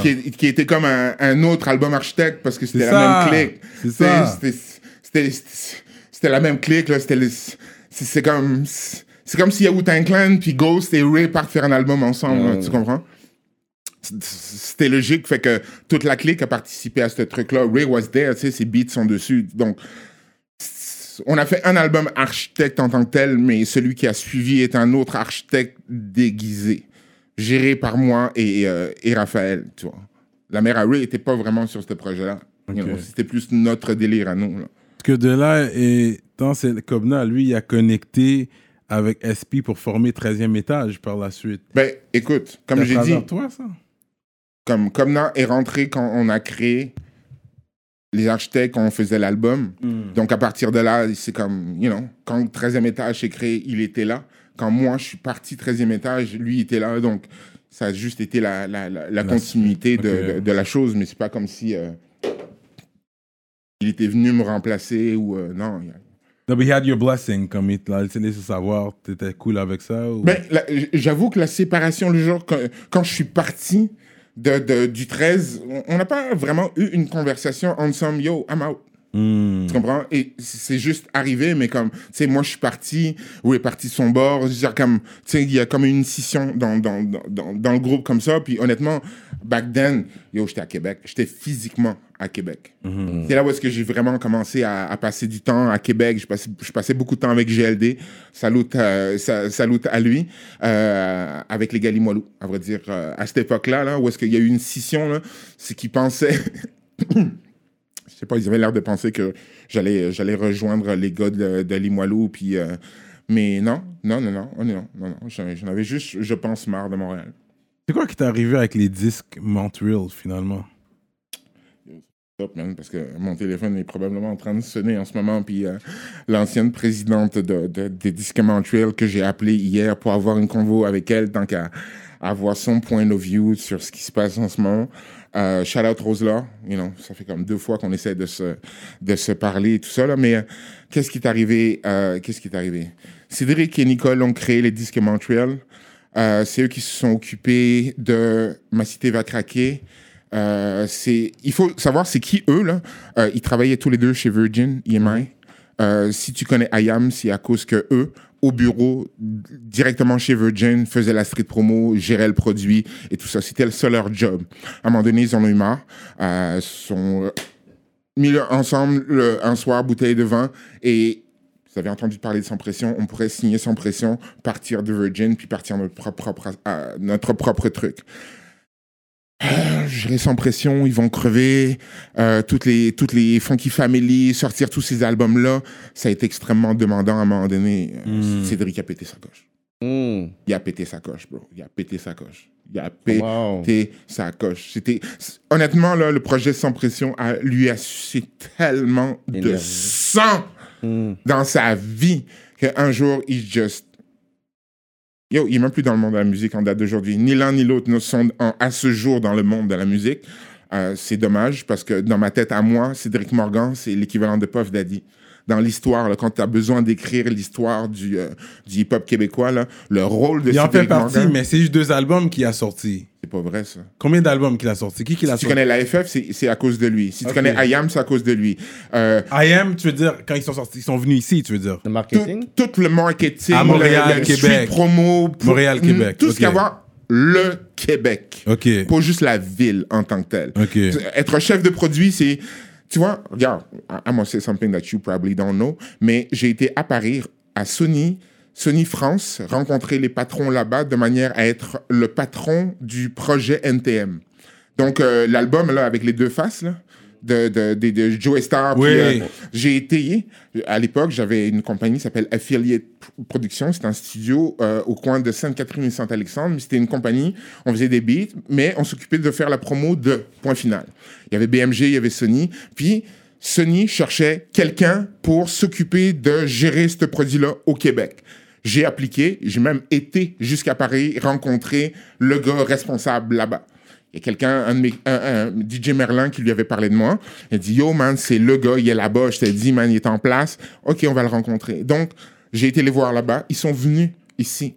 était, qui, qui était comme un, un autre album architecte parce que c'était la ça. même clique. C'est C'était- ça. c'était- la même clique. là. C'était C'est comme, c'est comme si Wu-Tang Clan puis Ghost et Ray partent faire un album ensemble. là, tu comprends? C'était logique, fait que toute la clique a participé à ce truc-là. Ray was there, tu sais, ses beats sont dessus. Donc, on a fait un album architecte en tant que tel, mais celui qui a suivi est un autre architecte déguisé, géré par moi et, euh, et Raphaël, tu vois. La mère à Ray n'était pas vraiment sur ce projet-là. You Ok. know, C'était plus notre délire à nous. là. Parce que de là, et dans c'est Kobna, lui, il a connecté avec SP pour former 13e étage par la suite. Ben, écoute, comme j'ai dit, toi, ça? comme Comna est rentré quand on a créé les architectes, quand on faisait l'album. Donc, à partir de là, c'est comme, you know, quand 13e étage s'est créé, il était là. Quand moi, je suis parti 13e étage, lui était là. Donc, ça a juste été la, la, la, la continuité de, de, de la chose, mais c'est pas comme si euh, il était venu me remplacer ou euh, non. il y a- No, but he had your blessing, comme il te l'a laissé savoir. T'étais cool avec ça ou... Ben, j'avoue que la séparation, le jour, quand, quand je suis parti de, de- du 13, on- on n'a pas vraiment eu une conversation ensemble. Yo, I'm out. Hmm. Tu comprends? Et c'est juste arrivé, mais comme, tu sais, moi, je suis parti, ou est parti son bord. Je veux dire, comme, tu sais, il y a comme une scission dans, dans, dans, dans, le groupe comme ça. Puis honnêtement, back then, yo, j'étais à Québec. J'étais physiquement à Québec. C'est là où est-ce que j'ai vraiment commencé à, à passer du temps à Québec. Je passais, je passais beaucoup de temps avec GLD. Salut, euh, sa- salut à lui. euh, avec les Galimoilou, à vrai dire. euh, à cette époque-là, là, où est-ce qu'il y a eu une scission, là, c'est qu'ils pensaient... je sais pas, ils avaient l'air de penser que j'allais, j'allais rejoindre les gars de, de Limoilou, puis... euh, mais non, non, non, non, oh non, non, non, j'en avais juste, je pense, marre de Montréal. C'est quoi qui t'est arrivé avec les disques Montreal, finalement? Top, man, parce que mon téléphone est probablement en train de sonner en ce moment, puis euh, l'ancienne présidente de, de- des Disques Montreal que j'ai appelée hier pour avoir une convo avec elle, tant qu'à avoir son point of view sur ce qui se passe en ce moment. Euh, shout out Rosela, you know, ça fait comme deux fois qu'on essaie de se, de se parler et tout ça, là, mais euh, qu'est-ce qui est arrivé? euh, qu'est-ce qui est arrivé? Cédric et Nicole ont créé les Disques Montreal. Euh, c'est eux qui se sont occupés de Ma Cité va craquer. C'est, il faut savoir c'est qui eux là. Ils travaillaient tous les deux chez Virgin EMI. Si tu connais IAM, c'est à cause que eux au bureau directement chez Virgin faisaient la street promo, géraient le produit et tout ça. C'était le seul leur job. À un moment donné, ils en ont eu marre. Euh, sont mis ensemble le- un soir bouteille de vin et Vous avez entendu parler de Sans Pression, on pourrait signer Sans Pression, partir de Virgin, puis partir euh, notre propre truc. Euh, Gérer Sans Pression, ils vont crever, euh, toutes les toutes les Funky Family, sortir tous ces albums-là, ça a été extrêmement demandant à un moment donné. Euh, Mm. Cédric a pété sa coche. Hmm. Il a pété sa coche, bro. Il a pété sa coche. Il a pété Wow. sa coche. C'était honnêtement là, le projet sans pression a, lui a sucé tellement de sang Hmm. dans sa vie qu'un jour il just Yo, il est même plus dans le monde de la musique en date d'aujourd'hui. Ni l'un ni l'autre ne sont à ce jour dans le monde de la musique. Euh, c'est dommage parce que dans ma tête à moi, Cédric Morgan, c'est l'équivalent de Puff Daddy. Dans l'histoire, quand tu as besoin d'écrire l'histoire du, euh, du hip-hop québécois, là, le rôle de Il en fait partie, Morgan, mais c'est juste deux albums qu'il a sortis. c'est pas vrai ça. Combien d'albums qu'il a sortis? Qui qu'il a Si tu sorti connais l'AFF, c'est c'est à cause de lui. Si tu connais IAM, c'est à cause de lui. Euh, I Am, tu veux dire, quand ils sont sortis, ils sont venus ici, tu veux dire? Le marketing? tout le marketing, À Montréal, le, le Québec. promo, pour- Montréal, Québec, tout ce ok. qu'il y a à voir, le Québec. Ok. Pas juste la ville en tant que telle. Ok. Être chef de produit, c'est. Tu vois, regarde, I'm gonna say something that you probably don't know, mais j'ai été à Paris, à Sony, Sony France, rencontrer les patrons là-bas de manière à être le patron du projet NTM. Donc, euh, l'album, là, avec les deux faces, là, de, de, de, de Joe Star. Oui. euh, j'ai été, à l'époque, j'avais une compagnie qui s'appelle Affiliate Productions. C'était un studio euh, au coin de Sainte-Catherine et Saint-Alexandre. Mais C'était une compagnie, on faisait des beats, mais on s'occupait de faire la promo de Point Final. Il y avait BMG, il y avait Sony. Puis, Sony cherchait quelqu'un pour s'occuper de gérer ce produit-là au Québec. J'ai appliqué, j'ai même été jusqu'à Paris rencontrer le gars responsable là-bas. Il y a quelqu'un, un, DJ Merlin, qui lui avait parlé de moi. Il a dit Yo, man, c'est le gars, il est là-bas. Je t'ai dit, man, il est en place. OK, on va le rencontrer. Donc, j'ai été les voir là-bas. Ils sont venus ici.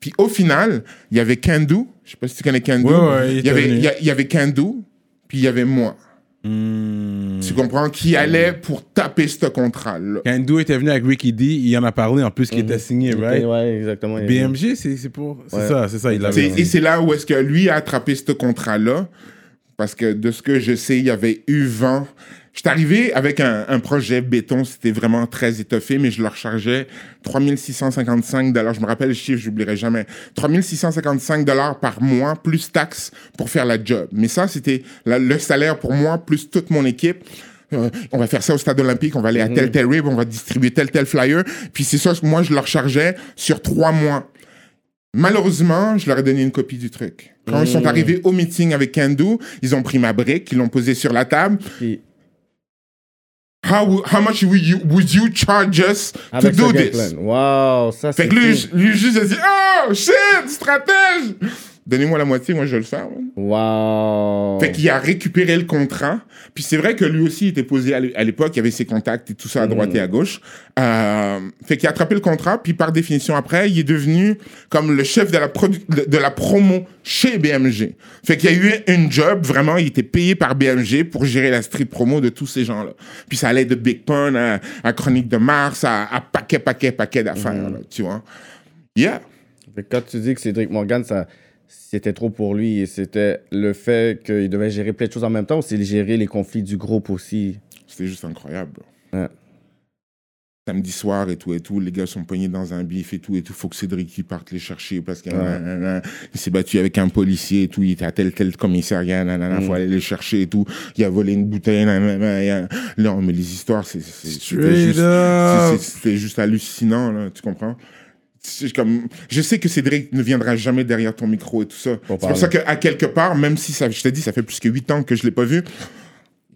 Puis au final, il y avait Kendu. Je sais pas si tu connais Kendu. Ouais, ouais, il il, y avait, il y avait puis il y avait moi. Hmm. Tu comprends? Qui allait pour taper ce contrat-là. Quand Endo était venu avec Ricky D, il en a parlé en plus qu'il était signé, right? Ouais, exactement. BMG, c'est c'est pour. C'est Ouais. ça, c'est ça, il l'avait Et c'est là où est-ce que lui a attrapé ce contrat-là? Parce que de ce que je sais, il y avait eu vent. Je suis arrivé avec un, un projet béton, c'était vraiment très étoffé, mais je leur chargeais 3655 dollars. Je me rappelle le chiffre, j'oublierai jamais. 3655 dollars par mois, plus taxes pour faire la job. Mais ça, c'était le salaire pour moi, plus toute mon équipe. Euh, on va faire ça au stade olympique, on va aller à tel tel rib, on va distribuer tel tel flyer. Puis c'est ça moi, je leur chargeais sur trois mois. Malheureusement, je leur ai donné une copie du truc. Quand ils sont arrivés au meeting avec Kendu, ils ont pris ma brique, ils l'ont posée sur la table. How, how much would you, would you charge us avec to do this? plan. Wow, ça c'est. Fait que lui, cool. lui juste a dit, oh shit, stratège! Donnez-moi la moitié, moi je vais le faire. Wow. Fait qu'il a récupéré le contrat. Puis c'est vrai que lui aussi était posé à l'é- à l'époque, il y avait ses contacts et tout ça à droite et à gauche. Euh, fait qu'il a attrapé le contrat, puis par définition après, il est devenu comme le chef de la, de, promo chez BMG. Fait qu'il y a eu une job, vraiment, il était payé par BMG pour gérer la street promo de tous ces gens-là. Puis ça allait de Big Pun à, à Chronique de Mars, à, à paquet, paquet, paquet d'affaires, là, tu vois. Yeah. Fait que quand tu dis que Cédric Morgan, ça, c'était trop pour lui, et c'était le fait qu'il devait gérer plein de choses en même temps, ou c'est gérer les conflits du groupe aussi? C'était juste incroyable. Ouais. Samedi soir et tout et tout, les gars sont pognés dans un bif et tout et tout. Faut que Cédric il parte les chercher parce qu'il Ouais. s'est battu avec un policier et tout. Il était à tel tel commissariat, nanana, Mm. faut aller les chercher et tout. Il a volé une bouteille, nanana, il a- Non, mais les histoires, c'est, c'est- c'était juste, juste hallucinant, là, tu comprends? Comme, je sais que Cédric ne viendra jamais derrière ton micro et tout ça. C'est pour ça qu'à quelque part, même si ça, je te dis, ça fait plus que 8 ans que je l'ai pas vu,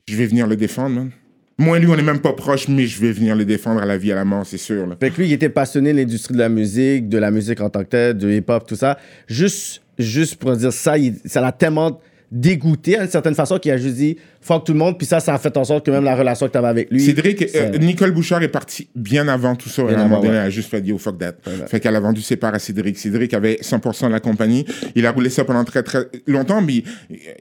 je vais venir le défendre, man. Moi et lui, on n'est même pas proches, mais je vais venir le défendre à la vie, à la mort, c'est sûr. Là. Fait que lui, il était passionné de l'industrie de la musique, de la musique en tant que telle, de hip-hop, tout ça. Juste, juste pour dire ça, il- ça l'a tellement dégoûté à une certaine façon qu'il a juste dit fuck tout le monde. Puis ça, ça a fait en sorte que même la relation que tu avais avec lui. Cédric, euh, Nicole Bouchard est partie bien avant tout ça. Bien à un moment avant, donné, ouais. elle a juste fait dire, oh, fuck that. Ouais. Fait qu'elle a vendu ses parts à Cédric. Cédric avait 100% de la compagnie. Il a roulé ça pendant très, très longtemps, mais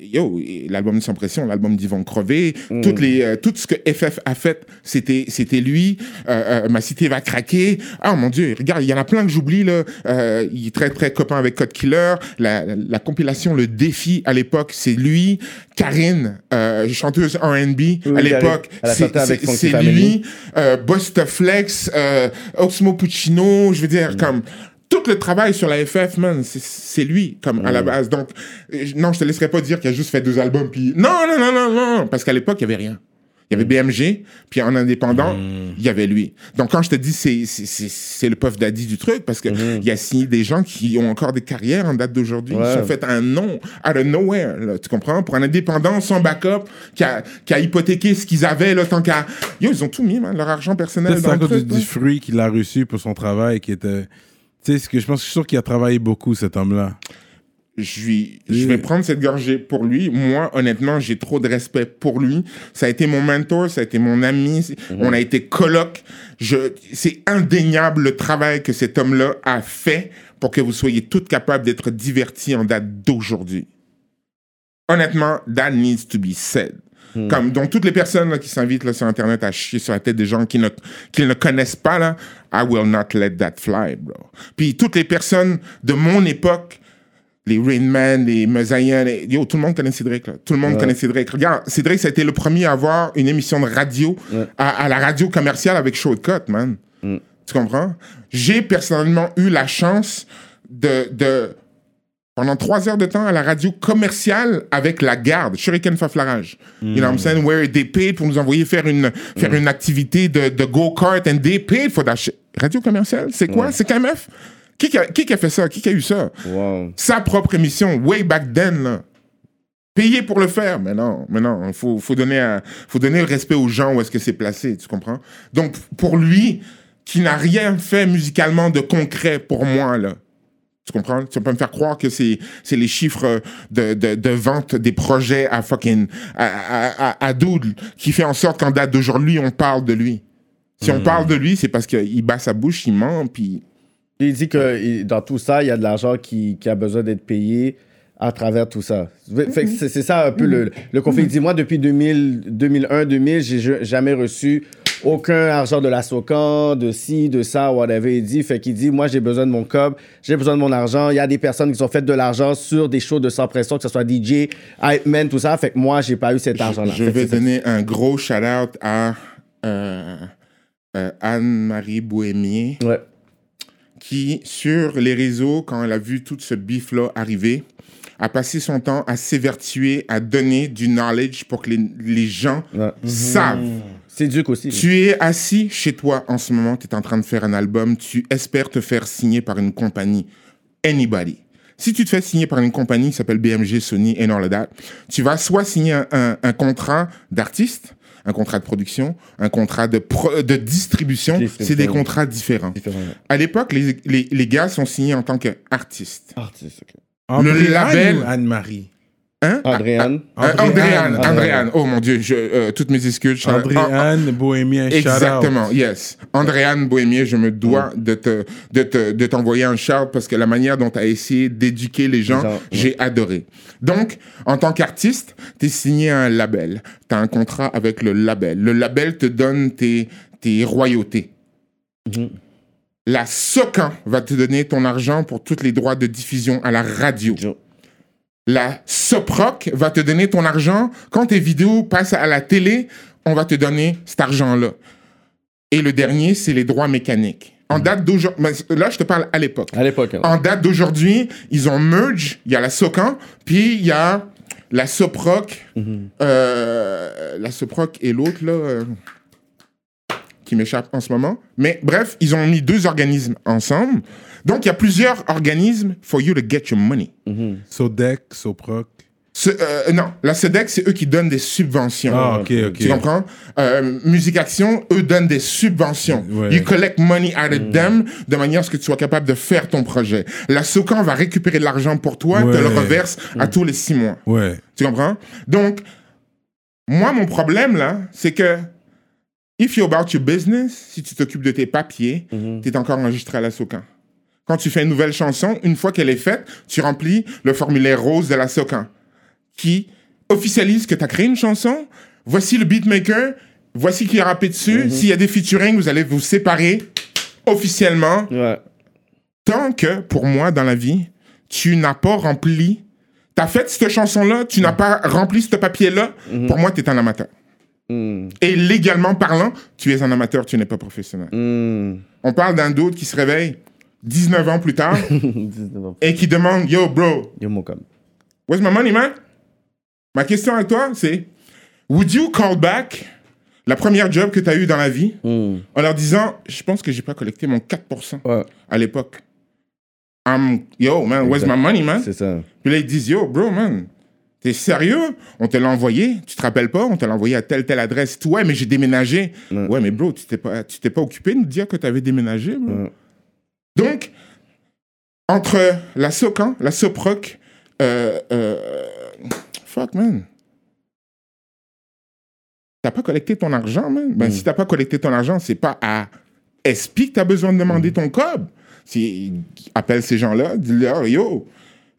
yo, l'album de Sans Pression, l'album d'Yvon Crevé, Mm. toutes les, euh, tout ce que FF a fait, c'était, c'était lui. Euh, euh, Ma cité va craquer. Ah, mon Dieu, regarde, il y en a plein que j'oublie, là. Euh, il est très, très copain avec Code Killer. La, la, la compilation Le Défi, à l'époque, C'est lui, Karine, euh, chanteuse R&B Oui, à l'époque. C'est- lui, euh, Busta Flex, euh, Oxmo Puccino, je veux dire, Mm. comme tout le travail sur la FF, man, c'est- c'est lui, comme à la Mm. base. Donc, euh, non, je te laisserai pas dire qu'il a juste fait deux albums, puis non, non, non, non, non, parce qu'à l'époque, il y avait rien. Il y avait BMG, puis en indépendant, il y avait lui. Donc, quand je te dis, c'est- c'est c'est- c'est le Puff Daddy du truc, parce qu'il il a signé des gens qui ont encore des carrières en date d'aujourd'hui. Ouais. Ils ont fait un nom out of nowhere, là, tu comprends? Pour un indépendant sans backup, qui a, qui a hypothéqué ce qu'ils avaient, là, tant qu'à... Yo, ils ont tout mis, man, leur argent personnel c'est dans le truc. du, man. du fruit qu'il a reçu pour son travail qui était. Tu sais, ce que je pense, je suis sûr qu'il a travaillé beaucoup, cet homme-là. Je, lui- je vais prendre cette gorgée pour lui. Moi, honnêtement, j'ai trop de respect pour lui. Ça a été mon mentor, ça a été mon ami. c'est- On a été coloc. Je, c'est indéniable le travail que cet homme-là a fait pour que vous soyez toutes capables d'être divertis en date d'aujourd'hui. Honnêtement, that needs to be said. Comme donc toutes les personnes là, qui s'invitent sur Internet à chier sur la tête des gens qui ne, qu'ils ne connaissent pas, là, I will not let that fly, bro. Puis toutes les personnes de mon époque, les Rain Man, les Mosaïens, les... yo, tout le monde connaît Cédric, là. Tout le monde Ouais. connaît Cédric. Regarde, Cédric, ça a été le premier à avoir une émission de radio Ouais. à, à la radio commerciale avec Shortcut, man. Mm. Tu comprends? J'ai personnellement eu la chance de, de, pendant trois heures de temps à la radio commerciale avec la garde, Shuriken Faflarage. You know what I'm saying? Where they paid pour nous envoyer faire une, faire une activité de, de go-kart and they paid for that shit. Radio commerciale, c'est quoi? C'est KMF? Qui, qui a, qui qui a fait ça? Qui a eu ça? Wow. Sa propre émission, way back then, là. Payé pour le faire, mais non, mais non, faut, faut, donner faut donner le respect aux gens où est-ce que c'est placé, tu comprends? Donc, pour lui, qui n'a rien fait musicalement de concret pour moi, là, tu comprends? Tu pas me faire croire que c'est, c'est les chiffres de, de, de vente des projets à fucking, à, à, à, à Doodle qui fait en sorte qu'en date d'aujourd'hui, on parle de lui. Si on parle de lui, c'est parce qu'il bat sa bouche, il ment, puis Il dit que dans tout ça, il y a de l'argent qui, qui a besoin d'être payé à travers tout ça. Fait que c'est ça un peu le, le conflit. Il dit, moi, depuis 2000, 2001, 2000, j'ai jamais reçu aucun argent de la SOCAN, de ci, de ça, whatever. Il dit, fait qu'il dit, moi, j'ai besoin de mon cob, j'ai besoin de mon argent. Il y a des personnes qui ont fait de l'argent sur des shows de sans pression, que ce soit DJ, Hype Man, tout ça. Fait que moi, j'ai pas eu cet argent-là. Je vais donner un gros shout-out à euh, euh, Anne-Marie Bohémier, Ouais. Qui, sur les réseaux, quand elle a vu tout ce bif-là arriver, a passé son temps à s'évertuer, à donner du knowledge pour que les, les gens Ouais. savent. C'est Duke aussi. Tu es assis chez toi en ce moment, tu es en train de faire un album, tu espères te faire signer par une compagnie. Anybody. Si tu te fais signer par une compagnie qui s'appelle BMG, Sony et all that, tu vas soit signer un, un- un contrat d'artiste, un contrat de production, un contrat de, pro- de distribution. C'est des contrats différents. Différent. À l'époque, les, les, les gars sont signés en tant qu'artistes. Artiste, ok. Andréane label- ou Anne-Marie. Hein? Andréane. Andréane. Andréane, Andréane. Andréane. Oh mon Dieu, je, euh, toutes mes excuses. Andréane, Bohémien, shout-out. Exactement, yes. Andréane Bohémier, je me dois de te de te de t'envoyer un shout parce que la manière dont tu as essayé d'éduquer les gens, ouais. j'ai adoré. Donc, en tant qu'artiste, tu es signé à un label. Tu as un contrat avec le label. Le label te donne tes tes royautés. Mhm. La SOCAN va te donner ton argent pour tous les droits de diffusion à la radio. La Soproc va te donner ton argent. Quand tes vidéos passent à la télé, on va te donner cet argent-là. Et le dernier, c'est les droits mécaniques. En date d'aujourd'hui, mais là, je te parle à l'époque. À l'époque. En date d'aujourd'hui, ils ont merge. Il y a la Socan, puis il y a la Soproc. euh, la Soproc et l'autre, là, euh, qui m'échappe en ce moment. Mais bref, ils ont mis deux organismes ensemble. Donc, il y a plusieurs organismes for you to get your money. Sodec, Soproc. Ce- euh, non, la SEDEC, c'est eux qui donnent des subventions. Ah, ok, ok. Tu comprends? Euh, Musique Action, eux donnent des subventions. Ouais. You collect money out of them de manière à ce que tu sois capable de faire ton projet. La SOCAN va récupérer de l'argent pour toi, te le Ouais. reverse à tous les six mois. Ouais. Tu comprends? Donc, moi, mon problème, là, c'est que if you're about your business, si tu t'occupes de tes papiers, tu es encore enregistré à la SOCAN. Quand tu fais une nouvelle chanson, une fois qu'elle est faite, tu remplis le formulaire rose de la SOCAN qui officialise que tu as créé une chanson. Voici le beatmaker, voici qui a rappé dessus. S'il y a des featuring, vous allez vous séparer officiellement Ouais. tant que, pour moi, dans la vie, tu n'as pas rempli T'as fait cette chanson-là, tu n'as pas rempli ce papier-là, pour moi, t'es un amateur. Mm. Et légalement parlant, tu es un amateur, tu n'es pas professionnel. Mm. On parle d'un d'autre qui se réveille 19 ans plus tard Yo, et qui demande Yo, bro, mon com. where's my money, man? Ma question à toi, c'est Would you call back la première job que tu as eue dans la vie Mm. en leur disant Je pense que j'ai pas collecté mon 4% Ouais, à l'époque. I'm, yo, man, where's my money, man? c'est ça. Puis là, ils disent Yo, bro, man, t'es sérieux? On te l'a envoyé, tu te rappelles pas? On te l'a envoyé à telle, telle adresse. Ouais, mais j'ai déménagé. Ouais. Ouais, mais bro, tu t'es pas, tu t'es pas occupé de nous dire que t'avais déménagé, bro? Donc, entre la SOCAN, la SOPROC, euh, euh, fuck, man. T'as pas collecté ton argent, man? Ben, Mm. si t'as pas collecté ton argent, c'est pas à SP que t'as besoin de demander ton cob. Si, appelle ces gens-là, dis-leur, yo,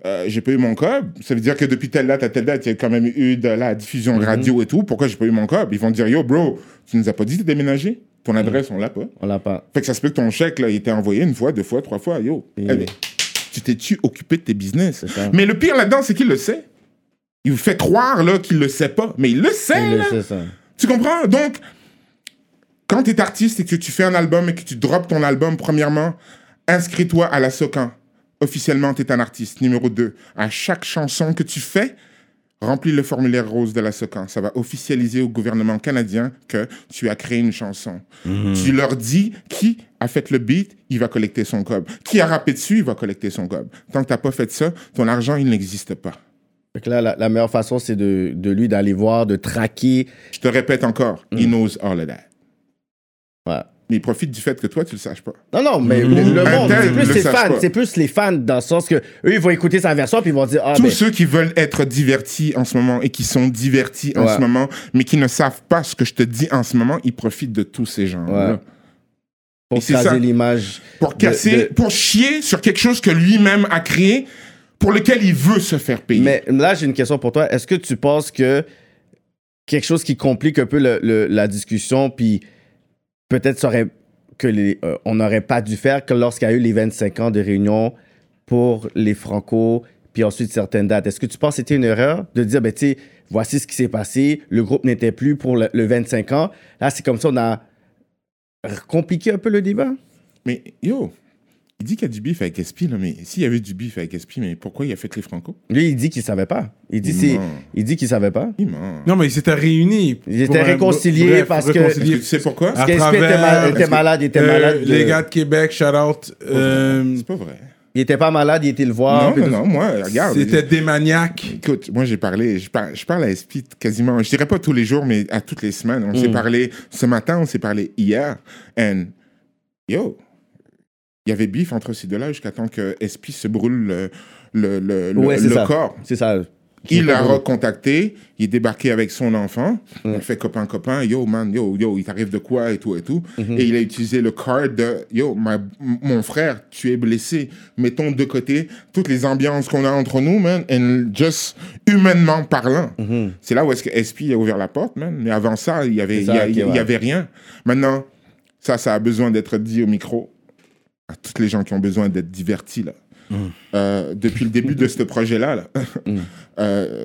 euh, j'ai pas eu mon cob. Ça veut dire que depuis telle date à telle date, il y a quand même eu de la diffusion radio et tout. Pourquoi j'ai pas eu mon cob? Ils vont dire, yo, bro, tu nous as pas dit de déménager? Ton adresse, on l'a pas. On l'a pas. Fait que ça se peut que ton chèque, là, il était envoyé une fois, deux fois, trois fois. Yo, Et- tu t'es-tu occupé de tes business? Mais le pire là-dedans, c'est qu'il le sait. Il vous fait croire là qu'il le sait pas, mais il le sait. Il le là. sait, ça. Tu comprends? Donc, quand tu es artiste et que tu fais un album et que tu drops ton album, premièrement, inscris-toi à la SOCAN. Officiellement, tu es un artiste. Numéro 2, à chaque chanson que tu fais, remplis le formulaire rose de la SOCAN. Ça va officialiser au gouvernement canadien que tu as créé une chanson. Tu leur dis qui a fait le beat, il va collecter son cob. Qui a rappé dessus, il va collecter son cob. Tant que tu pas fait ça, ton argent, il n'existe pas. Que là, la, la meilleure façon, c'est de, de lui d'aller voir, de traquer. Je te répète encore, he knows all of that. Ouais. Mais il profite du fait que toi, tu le saches pas. Non, non, mais le, monde, c'est plus le les fans. C'est plus les fans dans le sens que eux, ils vont écouter sa version puis ils vont dire Ah, Tous ben, ceux qui veulent être divertis en ce moment et qui sont divertis en ce moment, mais qui ne savent pas ce que je te dis en ce moment, ils profitent de tous ces gens. Ouais. pour ça. l'image. Pour casser, de- pour chier sur quelque chose que lui-même a créé, pour lequel il veut se faire payer. Mais là, j'ai une question pour toi. Est-ce que tu penses que quelque chose qui complique un peu le- la discussion, puis peut-être aurait- que euh, on n'aurait pas dû faire que lorsqu'il y a eu les 25 ans de réunion pour les Franco, puis ensuite certaines dates. Est-ce que tu penses que c'était une erreur de dire, ben, tu voici ce qui s'est passé, le groupe n'était plus pour le, le 25 ans? Là, c'est comme ça, on a compliqué un peu le débat. Mais yo, il dit qu'il y a du bif avec SP, là, mais s'il y avait du bif avec SP, mais pourquoi il a fait les Franco? Lui, il dit qu'il savait pas. Il dit, c'est, il dit qu'il savait pas. Il ment. Non, mais ils s'étaient réunis. Ils étaient réconciliés bref, parce que- Est-ce que tu sais pourquoi? Parce que SP était, mal- malade, il était Euh, malade. les gars de Québec, shout out. euh, C'est pas vrai. Il était pas malade, il était le voir. non, non, tout- non, moi, regarde. C'était des maniaques. Écoute, moi j'ai parlé, je parle, je parle à SP quasiment, je dirais pas tous les jours, mais à toutes les semaines. On Mm. s'est parlé ce matin, on s'est parlé hier. And yo, il y avait bif entre ces deux-là jusqu'à temps que SP se brûle le, le, le, le- Ouais, c'est le ça. corps. C'est ça. Il l'a recontacté, il est débarqué avec son enfant, Mm. il fait copain-copain, yo man, yo, yo, il t'arrive de quoi et tout et tout. Mm-hmm. Et il a utilisé le card de, yo, ma- mon frère, tu es blessé, mettons de côté toutes les ambiances qu'on a entre nous, man, and just humainement parlant. Mm-hmm. C'est là où est-ce que SP a ouvert la porte, man. Mais avant ça, il y avait, il y avait rien. Maintenant, ça, ça a besoin d'être dit au micro à toutes les gens qui ont besoin d'être divertis, là. Euh, depuis le début de ce projet-là, là, euh,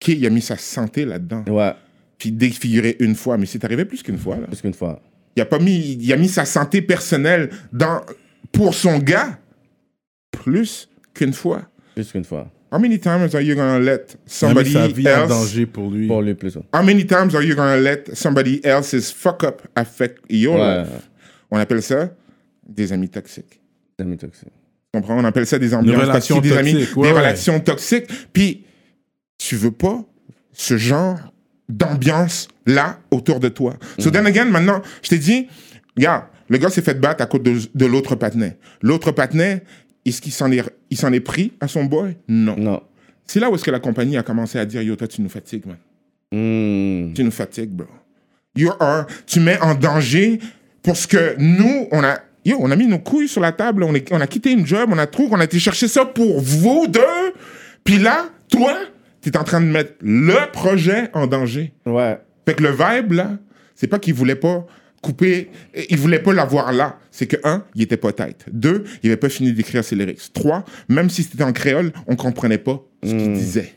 Kay, il a mis sa santé là-dedans. Ouais, Puis défiguré une fois, mais c'est arrivé plus qu'une fois. Là. plus qu'une fois. Il, a pas mis, il a mis sa santé personnelle dans, pour son gars plus qu'une fois. Plus qu'une fois. How many times are you gonna let Il a mis somebody sa vie en else danger pour lui. Pour lui, plus. How many times are you gonna let somebody else's fuck up affect your Ouais. life? On appelle ça des amis toxiques. Amis toxiques. Tu comprends? On appelle ça des ambiances toxiques, des amis, toxique, ouais, des ouais. relations toxiques. Puis, tu veux pas ce genre d'ambiance là autour de toi. So then again, maintenant, je t'ai dit, regarde, le gars s'est fait battre à cause de, de l'autre patinet. L'autre patinet, est-ce qu'il s'en est, il s'en est pris à son boy? Non. Non. C'est là où est-ce que la compagnie a commencé à dire, yo, toi, tu nous fatigues, man. Hmm. Tu nous fatigues, bro. You are, tu mets en danger parce que nous, on a, yo, on a mis nos couilles sur la table, on, est, on a quitté une job, on a trouvé, on a été chercher ça pour vous deux. Puis là, toi, tu es en train de mettre le projet en danger. Ouais. Fait que le vibe, là, c'est pas qu'il voulait pas couper. Il voulait pas l'avoir là. C'est que, un, il était pas tight. Deux, il avait pas fini d'écrire ses lyrics. Trois, même si c'était en créole, on comprenait pas ce qu'il Mm. disait.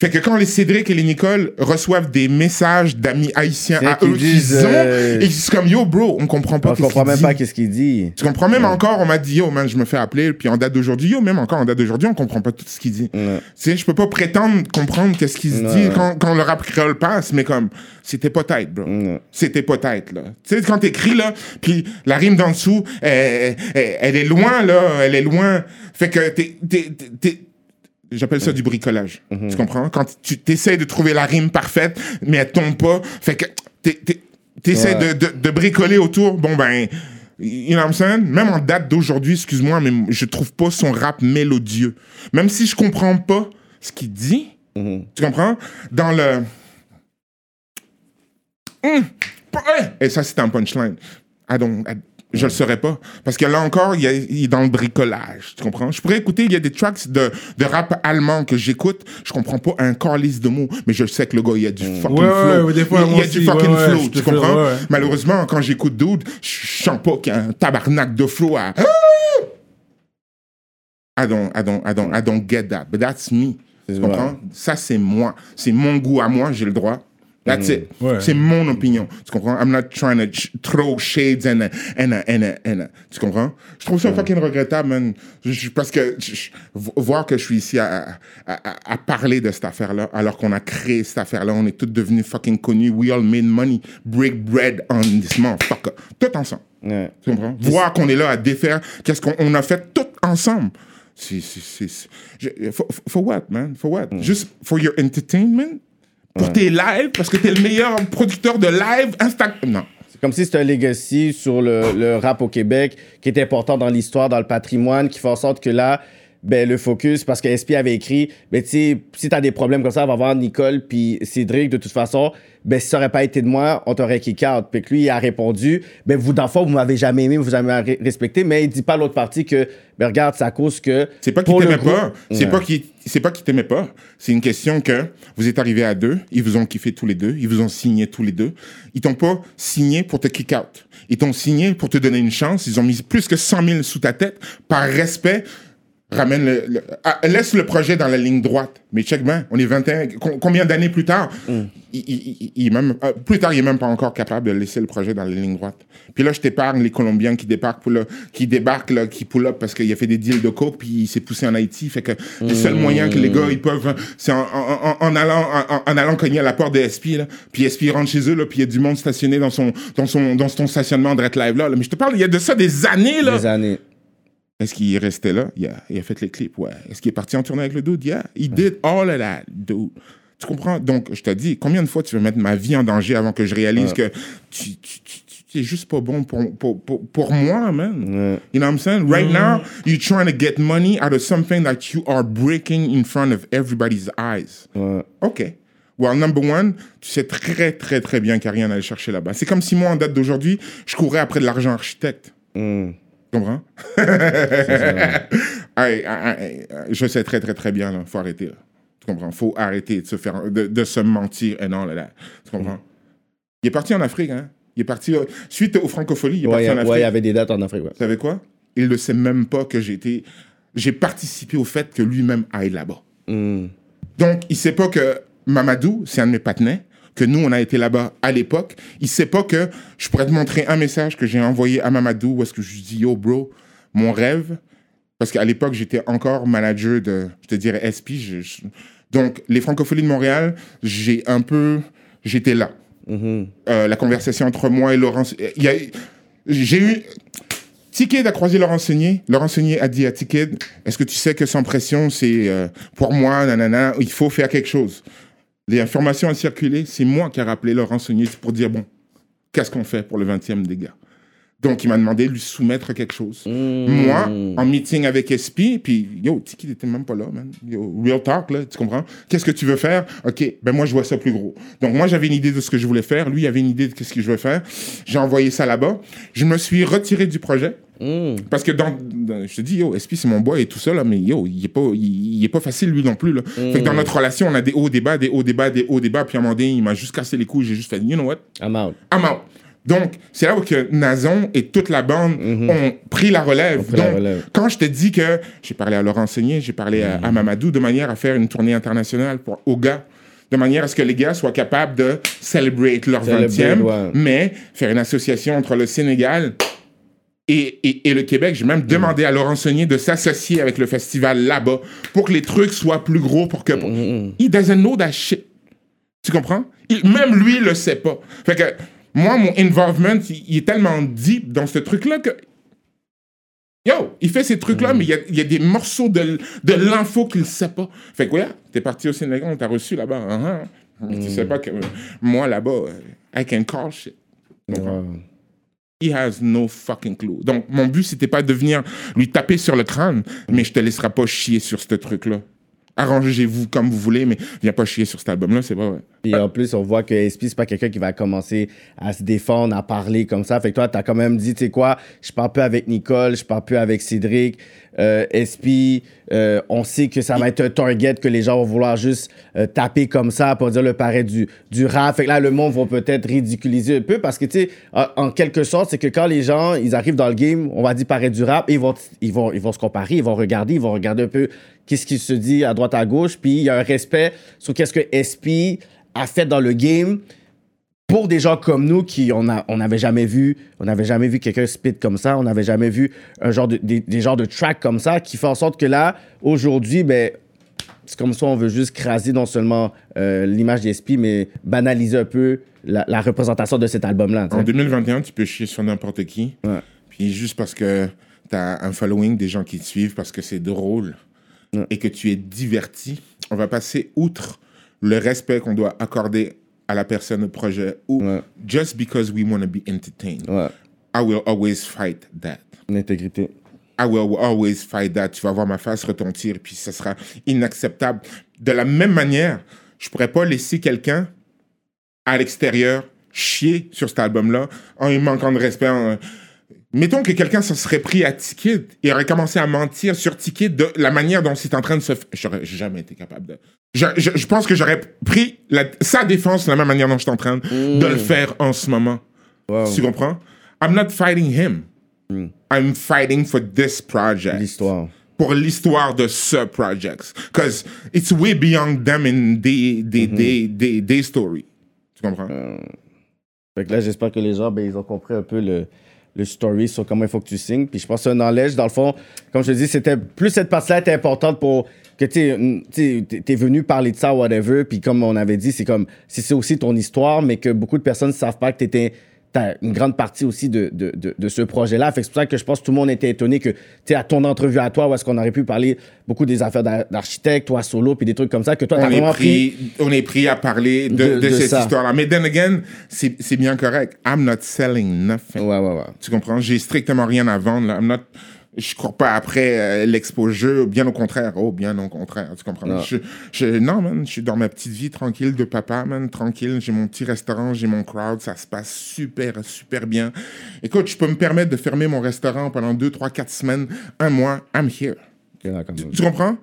Fait que quand les Cédric et les Nicole reçoivent des messages d'amis haïtiens à eux qu'ils disent, ont, euh, et c'est comme, yo, bro, on comprend pas On comprend même dit. pas qu'est-ce qu'il dit. Tu comprends même encore, on m'a dit, yo, man, je me fais appeler, puis en date d'aujourd'hui, yo, même encore en date d'aujourd'hui, on comprend pas tout ce qu'il dit. Ouais. Tu sais, je peux pas prétendre comprendre qu'est-ce qu'il se Ouais. dit quand, quand le rap créole passe, mais comme, c'était pas tête, bro. Ouais. C'était pas tête, là. Tu sais, quand t'écris, là, puis la rime d'en dessous, elle, elle- elle est loin, là, elle est loin. Fait que t'es- J'appelle ça du bricolage. Tu comprends? Quand tu t'essaies de trouver la rime parfaite, mais elle tombe pas. Fait que t'es- t'es- t'essaies Ouais. de, de, de bricoler autour. Bon, ben, you know what I'm saying? Même en date d'aujourd'hui, excuse-moi, mais je trouve pas son rap mélodieux. Même si je comprends pas ce qu'il dit, Mhm. tu comprends? Dans le. Hum. Et ça, c'est un punchline. I don't- I- je le saurais pas. Parce que là encore, il, y a- il est dans le bricolage. Tu comprends? Je pourrais écouter, il y a des tracks de, de rap allemand que j'écoute. Je comprends pas un calice de mots, mais je sais que le gars, il y a du fucking Ouais, flow. ouais, des fois, il, y a du fucking ouais, flow. Tu fais- comprends? ouais, ouais. Malheureusement, quand j'écoute Dude, je sens pas qu'il y a un tabarnak de flow à. I don't, I don't, I don't, I don't get that. But that's me. Tu comprends? Ça, c'est moi. C'est mon goût à moi, j'ai le droit. That's it. Ouais. C'est mon opinion. Tu comprends? I'm not trying to ch- throw shades and a, and a, and a, and a- Tu comprends? Je trouve ça fucking regrettable, man. Je- je- parce que je- voir que je suis ici à, à, à- à parler de cette affaire-là, alors qu'on a créé cette affaire-là, on est tous devenus fucking connus. We all made money. Break bread on this motherfucker. Tout ensemble. Ouais. Tu comprends? Voir qu'on est là à défaire, qu'est-ce qu'on on a fait tout ensemble. C'est, c'est, for, for what, man? For what? Juste for your entertainment? Pour tes lives? Parce que t'es le meilleur producteur de live Instagram? Non. C'est comme si c'était un legacy sur le, le rap au Québec qui est important dans l'histoire, dans le patrimoine, qui fait en sorte que là, ben, le focus, parce que SP avait écrit, ben, tu sais, si t'as des problèmes comme ça, va voir Nicole puis Cédric, de toute façon, ben, si ça aurait pas été de moi, on t'aurait kick out. Puis que lui, il a répondu, ben, vous, d'enfant, vous m'avez jamais aimé, vous avez jamais respecté, mais il dit pas à l'autre partie que, ben, regarde, c'est à cause que. C'est pas qu'il t'aimait groupe- pas. C'est Ouais. pas qu'il c'est pas qu'il t'aimait pas. C'est une question que vous êtes arrivés à deux, ils vous ont kiffé tous les deux, ils vous ont signé tous les deux. Ils t'ont pas signé pour te kick out. Ils t'ont signé pour te donner une chance. Ils ont mis plus que 100 000 sous ta tête. Par respect, ramène le, le- ah, laisse le projet dans la ligne droite. Mais check bien, on est 21, com- combien d'années plus tard? Il, il- il- il même, euh, plus tard, il est même pas encore capable de laisser le projet dans la ligne droite. Puis là, je t'épargne les Colombiens qui débarquent, pour le- qui débarquent, là, qui pull up parce qu'il a fait des deals de coke, puis il s'est poussé en Haïti. Fait que le seul moyen que les gars, ils peuvent, c'est en, en- en- en allant, en, en allant cogner à la porte de SP, là. Puis SP rentre chez eux, là, puis il y a du monde stationné dans son, dans son, dans son stationnement de Red Live, là, là. Mais je te parle, il y a de ça des années, là. Des années. Est-ce qu'il est resté là? Yeah. Il a fait les clips, ouais. Est-ce qu'il est parti en tournée avec le dude? Yeah. He did all of that, dude. Tu comprends? Donc, je te dis, combien de fois tu veux mettre ma vie en danger avant que je réalise que tu, tu, tu, tu es juste pas bon pour, pour, pour, pour moi, man. Ouais. You know what I'm saying? Right now, you're trying to get money out of something that you are breaking in front of everybody's eyes. Ouais. OK. Well, number one, tu sais très, très, très bien qu'il n'y a rien à aller chercher là-bas. C'est comme si moi, en date d'aujourd'hui, je courais après de l'argent architecte. Mm. Tu comprends? Hey, hey, hey, je sais très, très, très bien, là. Faut arrêter, là. Tu comprends? Faut arrêter de se faire, de, de se mentir et non, là, là. Tu comprends? Il est parti en Afrique, hein? Il est parti, euh, suite aux francopholies, il est Ouais, parti y en Afrique. ouais, il y avait des dates en Afrique, ouais. Vous savez quoi? Il ne sait même pas que j'ai été, j'ai participé au fait que lui-même aille là-bas. Mm. Donc, il sait pas que Mamadou, c'est un de mes patinets, que nous, on a été là-bas à l'époque. Il sait pas que je pourrais te montrer un message que j'ai envoyé à Mamadou où est-ce que je lui dis, yo, bro, mon rêve, parce qu'à l'époque, j'étais encore manager de, je te dirais, SP. je- je- donc, les francophonies de Montréal, j'ai un peu, j'étais là. Mhm. Euh, la conversation entre moi et Laurence, il y a, j'ai eu, Ticket a croisé Laurent Saunier. Laurent Saunier a dit à Ticket, est-ce que tu sais que sans pression, c'est euh, pour moi, nanana, il faut faire quelque chose. Les informations ont circulé, c'est moi qui ai rappelé Laurent Saunier pour dire, bon, qu'est-ce qu'on fait pour le 20e des gars Donc, il m'a demandé de lui soumettre quelque chose. Moi, en meeting avec SP, puis yo, Tiki n'était même pas là, man. Yo, real talk, là, tu comprends? Qu'est-ce que tu veux faire? OK, ben moi, je vois ça plus gros. Donc, moi, j'avais une idée de ce que je voulais faire. Lui, il avait une idée de ce que je veux faire. J'ai envoyé ça là-bas. Je me suis retiré du projet. Mm. Parce que dans, dans- je te dis, yo, SP, c'est mon boy et tout ça, là, mais yo, il est pas, il, il est pas facile, lui non plus, là. Fait que dans notre relation, on a des hauts débats, des hauts débats, des hauts débats, puis à un moment donné, il m'a juste cassé les couilles, j'ai juste fait, you know what? I'm out. I'm out. Donc, c'est là où que Nazon et toute la bande ont pris la relève. Mhm. la Donc, relève. quand je te dis que j'ai parlé à Laurent Seigné, j'ai parlé à, Mhm. à Mamadou de manière à faire une tournée internationale pour, aux gars, de manière à ce que les gars soient capables de celebrate leur Celebrate, 20e, ouais. mais faire une association entre le Sénégal et, et, et le Québec. J'ai Mhm. même demandé à Laurent Saunier de s'associer avec le festival là-bas pour que les trucs soient plus gros, pour que... Mhm. He doesn't know that shit. Tu comprends? Il- même lui, il le sait pas. Fait que moi, mon involvement, il, est tellement deep dans ce truc-là que... Yo, il fait ces trucs-là, mais il y a, il y a des morceaux de, de l'info qu'il sait pas. Fait que, ouais, t'es parti au Sénégal, on t'a reçu là-bas. hein, hein. Tu sais pas que euh, moi, là-bas, euh, I can call shit. Ouais. He has no fucking clue. Donc, mon but, c'était pas de venir lui taper sur le crâne, mais je te laisserai pas chier sur ce truc-là. Arrangez-vous comme vous voulez, mais viens pas chier sur cet album-là, c'est pas vrai. Puis en plus, on voit que SP, c'est pas quelqu'un qui va commencer à se défendre, à parler comme ça. Fait que toi, t'as quand même dit, tu sais quoi, je parle plus avec Nicole, je parle plus avec Cédric. Euh, SP, euh, on sait que ça va être un target que les gens vont vouloir juste euh, taper comme ça pour dire le paraît du, du rap. Fait que là, le monde va peut-être ridiculiser un peu parce que, tu sais, en, quelque sorte, c'est que quand les gens, ils arrivent dans le game, on va dire paraît du rap, ils vont, ils vont, ils vont se comparer, ils vont regarder, ils vont regarder un peu qu'est-ce qui se dit à droite, à gauche. Puis il y a un respect sur qu'est-ce que SP a fait dans le game pour des gens comme nous qui on a on n'avait jamais vu on n'avait jamais vu quelqu'un spit comme ça on n'avait jamais vu un genre de des, des genres de tracks comme ça qui fait en sorte que là aujourd'hui ben c'est comme ça on veut juste craser non seulement euh, l'image d'Espi mais banaliser un peu la, la représentation de cet album là En 2021, tu peux chier sur n'importe qui. Ouais. Puis juste parce que tu as un following, des gens qui te suivent, parce que c'est drôle Ouais. et que tu es diverti, on va passer outre le respect qu'on doit accorder à la personne au projet ou Ouais. just because we want to be entertained. ouais I will always fight that. l'intégrité I will always fight that. Tu vas voir ma face retentir, puis ça sera inacceptable. De la même manière, je pourrais pas laisser quelqu'un à l'extérieur chier sur cet album-là en lui manquant de respect. en- Mettons que quelqu'un se serait pris à Ticket et aurait commencé à mentir sur Ticket de la manière dont c'est en train de se faire. J'aurais jamais été capable de. Je, je- je pense que j'aurais pris la- sa défense de la même manière dont je suis en train de le faire en ce moment. Wow. Tu comprends? I'm not fighting him. I'm fighting for this project. l'histoire Pour l'histoire de ce project. Because it's way beyond them in their, their, their, their, their story. Tu comprends? Fait que là, j'espère que les gens, ben, ils ont compris un peu le, le story sur comment il faut que tu signes. Puis je pense que Knowledge, dans le fond, comme je te dis, c'était plus cette partie-là était importante pour que tu tu t'es venu parler de ça, whatever. Puis comme on avait dit, c'est comme si c'est aussi ton histoire, mais que beaucoup de personnes ne savent pas que t'étais t'as une grande partie aussi de, de, de, de ce projet-là. Fait c'est pour ça que je pense que tout le monde était étonné que, tu sais, à ton entrevue à toi, où est-ce qu'on aurait pu parler beaucoup des affaires d'ar- d'architecte, toi solo, puis des trucs comme ça, que toi, t'as vraiment pris... pris, on est pris à parler de, cette histoire-là. Mais then again, c'est c'est bien correct. I'm not selling nothing. Ouais, ouais, ouais. Tu comprends? J'ai strictement rien à vendre. Là. I'm not- je cours pas après euh, l'exposure, bien au contraire. Oh, bien au contraire. Tu comprends? Non. Je, je- non, man, je suis dans ma petite vie tranquille de papa, man, tranquille. J'ai mon petit restaurant, j'ai mon crowd, ça se passe super, super bien. Écoute, je peux me permettre de fermer mon restaurant pendant deux, trois, quatre semaines, un mois. I'm here. Ok, d'accord. Tu comprends?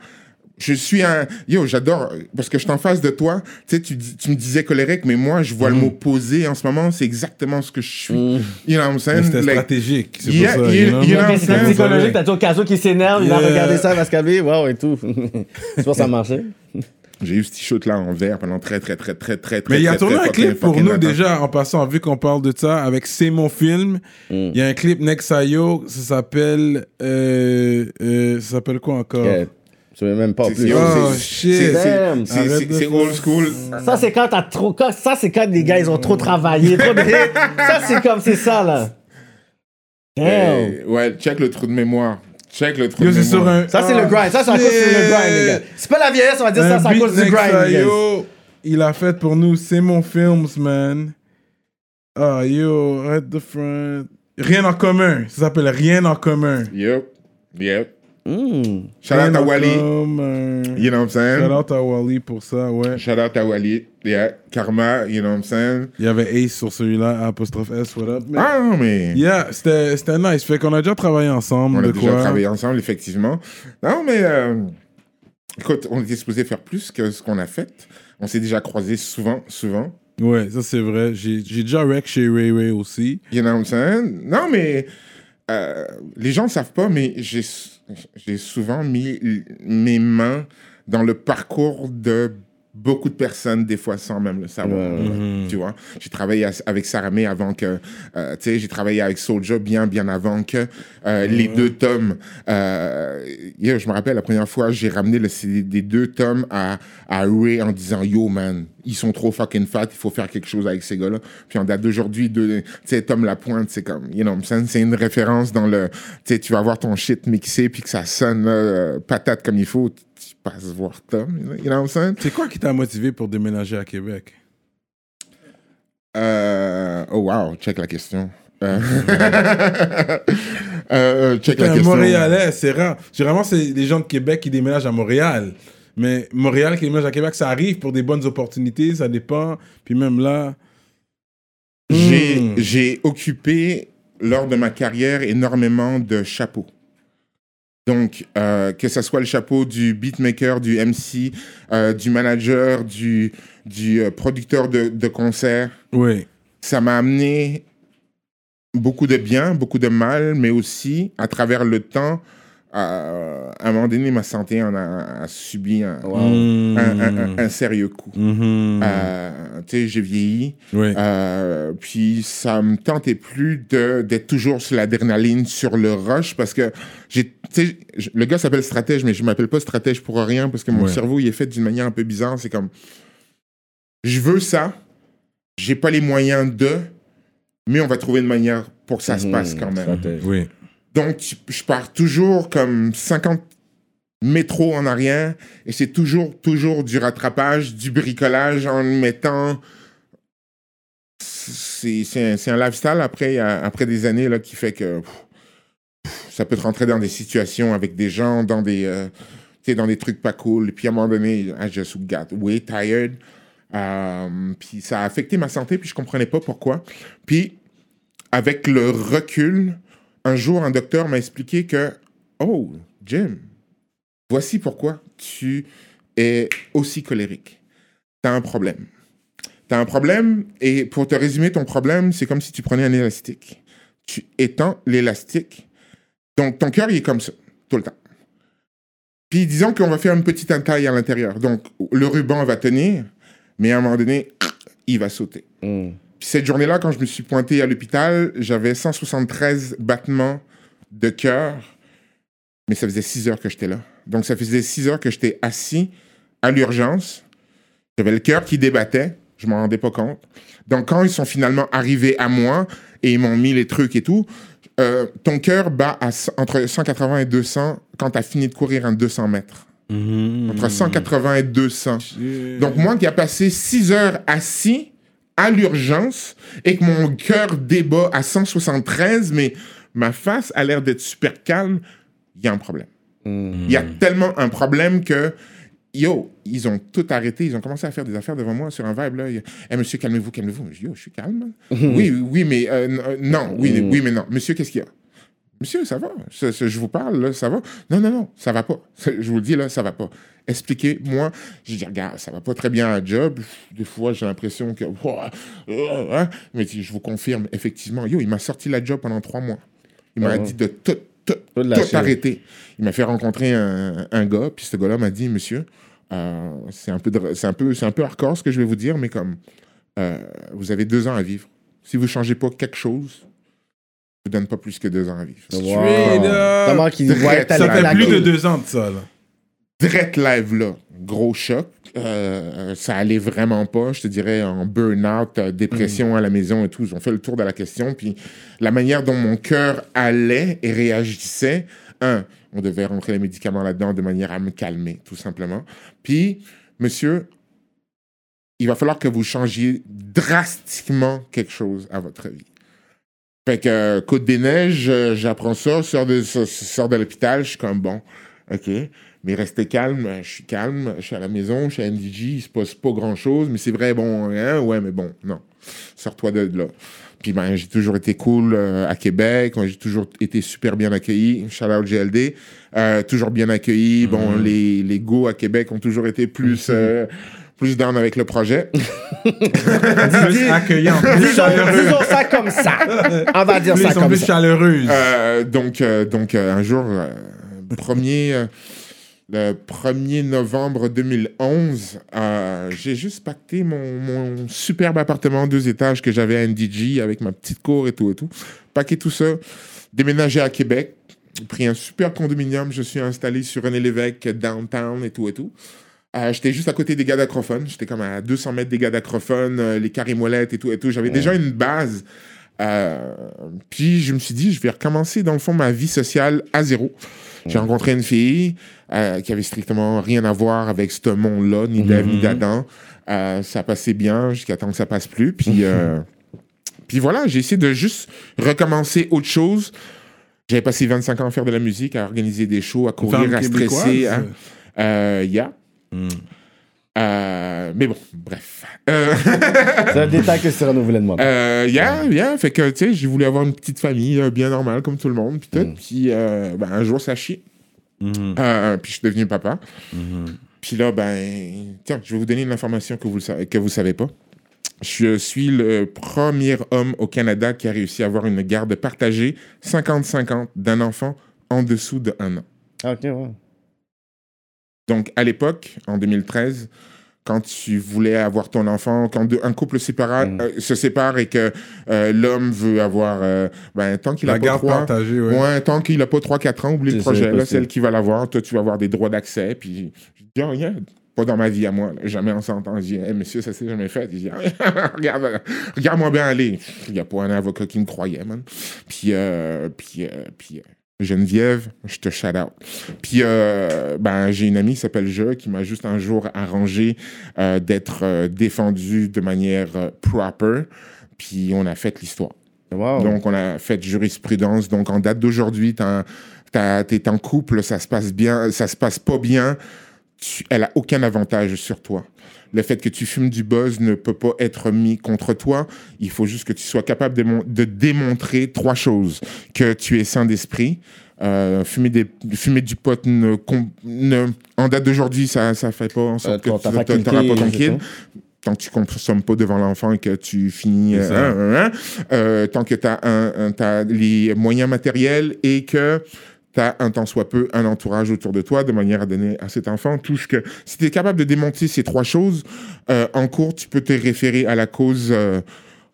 Je suis un. Yo, j'adore. Parce que je suis en face de toi. Tu sais, tu, me disais colérique, mais moi, je vois le mot posé en ce moment. C'est exactement ce que je suis. You know what I'm saying? C'était Like, stratégique. C'est Yeah, pour ça. you- you know? you know- Ok, c'était Ouais, psychologique, t'as dit au caso qui s'énerve, il a Yeah. regardé ça, il va se calmer, wow, et tout. C'est pour ça marché. J'ai eu ce t-shirt là en vert pendant très, très, très, très, très, très. Mais il a très, tourné un clip pour nous déjà, en passant, vu qu'on parle de ça, avec C'est mon film. Il y a un clip Nexayo, ça s'appelle. Euh, euh, ça s'appelle quoi encore? Sais même pas C'est- plus. c'est- Oh c'est- shit! c'est- c'est- c'est- C'est old school. Ça, c'est quand t'as trop. quand- ça, c'est quand les gars, ils ont trop travaillé. trop de- ça, c'est comme, c'est ça, là. Damn. Euh, ouais, check le trou de mémoire. Check le trou Yo, de c'est sur mémoire. un. Ça, c'est le grind. Ça, c'est à cause c'est le grind, les gars. C'est pas la vieillesse, on va dire ça, c'est à cause du grind, les gars. Nexayo, il a fait pour nous C'est mon films, man. Ah yo, arrête de front. Rien en commun. Ça s'appelle Rien en commun. Yep. Yep. Mm. Shout out en Wally. commun. You know what I'm saying? Shout out à Wally pour ça, ouais. Shout out à Wally. Yeah. Karma, you know what I'm saying? Il y avait Ace sur celui-là, apostrophe S, what up. Mais... Ah non, mais. Yeah, c'était nice. Fait qu'on a déjà travaillé ensemble. On a déjà quoi. travaillé ensemble, effectivement. Non, mais euh, écoute, on était supposé faire plus que ce qu'on a fait. On s'est déjà croisés souvent, souvent. Ouais, ça c'est vrai. J'ai déjà rec chez Ray Ray aussi. You know what I'm saying? Non, mais euh, les gens ne savent pas, mais j'ai j'ai souvent mis mes mains dans le parcours de beaucoup de personnes, des fois sans même le savoir. Tu vois? J'ai travaillé avec Saramé avant que... euh, tu sais, j'ai travaillé avec Soulja bien, bien avant que euh, les deux tomes... Euh, yeah, je me rappelle, la première fois, j'ai ramené le CD des deux tomes à, à Ray en disant « Yo, man, ils sont trop fucking fat, il faut faire quelque chose avec ces gars-là. » Puis en date d'aujourd'hui, de- tu sais, Tom Lapointe, c'est comme... You know what I'm saying? C'est une référence dans le... Tu sais, tu vas voir ton shit mixé, puis que ça sonne là, euh, patate comme il faut, tu passes voir Tom, you know, you know what I'm saying? C'est quoi qui t'a motivé pour déménager à Québec? Euh, oh wow, check la question. Euh, euh, check T'es la question. Montréalais, c'est rare. Généralement, c'est des gens de Québec qui déménagent à Montréal. Mais Montréal qui déménage à Québec, ça arrive pour des bonnes opportunités, ça dépend. Puis même là. J'ai Hmm. j'ai occupé lors de ma carrière énormément de chapeaux. Donc, euh, que ce soit le chapeau du beatmaker, du MC, euh, du manager, du, du euh, producteur de, de concert, Oui. ça m'a amené beaucoup de bien, beaucoup de mal, mais aussi, à travers le temps, euh, à un moment donné, ma santé en a, a subi un, Hmm. un, un- un- un sérieux coup. Mhm. Euh, tu sais, j'ai vieilli, Oui. euh, puis ça me tentait plus de- d'être toujours sur l'adrénaline, sur le rush, parce que j'ai, sais, le gars s'appelle stratège, mais je m'appelle pas stratège pour rien, parce que mon Ouais. cerveau il est fait d'une manière un peu bizarre. C'est comme, je veux ça, j'ai pas les moyens de, mais on va trouver une manière pour que ça se Mhm, passe quand même. stratège. Oui. Donc, je pars toujours comme 50 métros en arrière et c'est toujours, toujours du rattrapage, du bricolage en mettant. C'est c'est un, un lifestyle après, après des années là, qui fait que pff, ça peut te rentrer dans des situations avec des gens, dans des, euh, dans des trucs pas cool. Puis à un moment donné, I just got way tired. Euh, puis ça a affecté ma santé, puis je comprenais pas pourquoi. Puis avec le recul, un jour, un docteur m'a expliqué que, oh, Jim, voici pourquoi tu es aussi colérique. Tu as un problème. Tu as un problème, et pour te résumer ton problème, c'est comme si tu prenais un élastique. Tu étends l'élastique. Donc, ton cœur, il est comme ça, tout le temps. Puis, disons qu'on va faire une petite entaille à l'intérieur. Donc, le ruban va tenir, mais à un moment donné, il va sauter. Mm. Puis cette journée-là, quand je me suis pointé à l'hôpital, j'avais 173 battements de cœur, mais ça faisait 6 heures que j'étais là. Donc ça faisait 6 heures que j'étais assis à l'urgence. J'avais le cœur qui débattait, je m'en rendais pas compte. Donc quand ils sont finalement arrivés à moi et ils m'ont mis les trucs et tout, euh, ton cœur bat à, entre 180 et 200 quand tu as fini de courir un 200 mètres. Mhm. Entre 180 et 200. Shit. Donc, moi qui a passé 6 heures assis à l'urgence et que mon cœur débat à 173, mais ma face a l'air d'être super calme, il y a un problème. Il y a tellement un problème que, yo, ils ont tout arrêté. Ils ont commencé à faire des affaires devant moi sur un vibe. Là. Il y a, Eh, monsieur, calmez-vous, calmez-vous. Je dis, yo, je suis calme. man. oui, oui, mais euh, euh, non, oui, oui, mais non. Monsieur, qu'est-ce qu'il y a? Monsieur, ça va? Je vous parle, là, ça va? Non, non, non, ça va pas. Je vous le dis, là, ça va pas. Expliquez-moi. Je dis, regarde, ça va pas très bien à job. Des fois, j'ai l'impression que. Hein. Mais je vous confirme, effectivement, yo, il m'a sorti la job pendant trois mois. Il m'a Ah. dit de tout, tout, Tout arrêter. Il m'a fait rencontrer un, un gars, puis ce gars-là m'a dit, monsieur, euh, c'est un peu, c'est un peu, c'est un peu hardcore ce que je vais vous dire, mais comme euh, vous avez deux ans à vivre. Si vous changez pas quelque chose, je vous donne pas plus que deux ans à vivre. Up. Comment qu'il Direct. voit Ça fait plus de deux ans de ça, là. Direct live là, gros choc. Euh, ça allait vraiment pas, je te dirais, en burn-out, euh, dépression à la maison et tout. Ils ont fait le tour de la question. Puis la manière dont mon cœur allait et réagissait, un, on devait rentrer les médicaments là-dedans de manière à me calmer, tout simplement. Puis, monsieur, il va falloir que vous changiez drastiquement quelque chose à votre vie. Fait que Côte des Neiges, euh, j'apprends ça, sors de, sors- de l'hôpital, je suis comme bon, ok. Mais restez calme, je suis calme, je suis à la maison, je suis à NDG, il se passe pas grand chose, mais c'est vrai, bon, hein, ouais, mais bon, non. Sors-toi de là. Puis ben, j'ai toujours été cool euh, à Québec, j'ai toujours été super bien accueilli. Shout out GLD. Euh, toujours bien accueilli. Bon, les, les go à Québec ont toujours été plus, euh, plus down avec le projet. Plus accueillant, plus Disons, chaleureux. disons ça comme ça. On va dire Plus, ça ils sont comme plus ça. chaleureuses. Euh, donc, euh, donc euh, un jour, euh, premier, euh, le 1er novembre 2011, euh, j'ai juste pacté mon, mon superbe appartement deux étages que j'avais à NDG avec ma petite cour et tout et tout. Paqué tout ça, déménagé à Québec, pris un super condominium, je suis installé sur René Lévesque, downtown et tout et tout. Euh, j'étais juste à côté des gars d'acrophone. J'étais comme à 200 mètres des gars d'acrophone, euh, les carimolettes et tout et tout. J'avais déjà une base. Puis je me suis dit, je vais recommencer dans le fond ma vie sociale à zéro. J'ai rencontré une fille euh, qui avait strictement rien à voir avec ce monde-là, ni d'Ève ni d'Adam. Euh, ça passait bien jusqu'à temps que ça passe plus. Puis, euh, puis voilà, j'ai essayé de juste recommencer autre chose. J'avais passé 25 ans à faire de la musique, à organiser des shows, à courir, Femme à stresser. québécoise? hein. Euh, yeah. Hmm. Euh, mais bon, bref. Euh, C'est un détail que Cyrano voulait demander. euh, yeah, yeah. Fait que, tu sais, j'ai voulu avoir une petite famille euh, bien normale, comme tout le monde, puis tout. Puis, euh, ben, un jour, ça chie. Mhm. Euh, puis, je suis devenu papa. Mhm. Puis là, ben, tiens, je vais vous donner une information que vous ne savez, que vous savez pas. Je suis le premier homme au Canada qui a réussi à avoir une garde partagée 50-50 d'un enfant en dessous de un an. Ah, ok, ouais. Donc, à l'époque, en 2013, quand tu voulais avoir ton enfant, quand un couple sépara- Mm. euh, se sépare et que euh, l'homme veut avoir, euh, ben, tant qu'il a pas garde trois, partagée, ouais. ouais, tant qu'il a pas 3-4 ans, oublie le projet. Là, celle qui va l'avoir, toi, tu vas avoir des droits d'accès. Puis, je dis, oh, yeah, pas dans ma vie à moi. là. Jamais on s'entend. Je dis, Hey, monsieur, ça s'est jamais fait. Il dit, regarde, regarde-moi bien aller. Il n'y a pas un avocat qui me croyait, man. Puis, euh, puis, euh, puis, euh, Geneviève, je te shout out. Puis, euh, ben, j'ai une amie qui s'appelle Je qui m'a juste un jour arrangé euh, d'être euh, défendu de manière proper. Puis, on a fait l'histoire. Wow. Donc, on a fait jurisprudence. Donc, en date d'aujourd'hui, t'es en couple, ça se passe bien, ça se passe pas bien. tu- elle a aucun avantage sur toi. Le fait que tu fumes du buzz ne peut pas être mis contre toi. Il faut juste que tu sois capable de, mon- de démontrer trois choses. Que tu es sain d'esprit. Euh, fumer, des, fumer du pot, ne, en date d'aujourd'hui, ça ne fait pas en Euh, sorte ton- que tu n'auras pas ton kid tant que tu consommes pas devant l'enfant et que tu finis, euh, ça. hein, hein, euh, tant que tu as, les moyens matériels et que tu as un tant soit peu un entourage autour de toi de manière à donner à cet enfant tout ce que... Si tu es capable de démonter ces trois choses, euh, en cours, tu peux te référer à la cause... euh,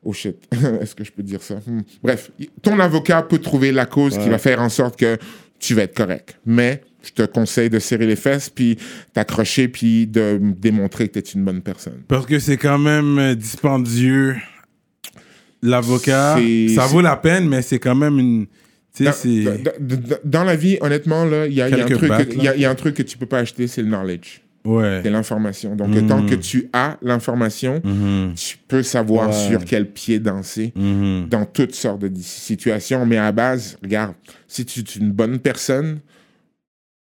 Oh shit, est-ce que je peux dire ça? Hmm. Bref, ton avocat peut trouver la cause qui va faire en sorte que tu vas être correct. Mais je te conseille de serrer les fesses, puis t'accrocher, puis de démontrer que tu es une bonne personne. Parce que c'est quand même euh, dispendieux. L'avocat, ça vaut la peine, mais c'est quand même une. Tu Dans, la vie, honnêtement, là, il y a, il y a un truc que- il y a- il y a un truc que tu peux pas acheter, c'est le knowledge, Ouais. c'est l'information. Donc, Mm. tant que tu as l'information, Mhm. tu peux savoir Ouais. sur quel pied danser Mhm. dans toutes sortes de situations. Mais à la base, regarde, si tu es une bonne personne,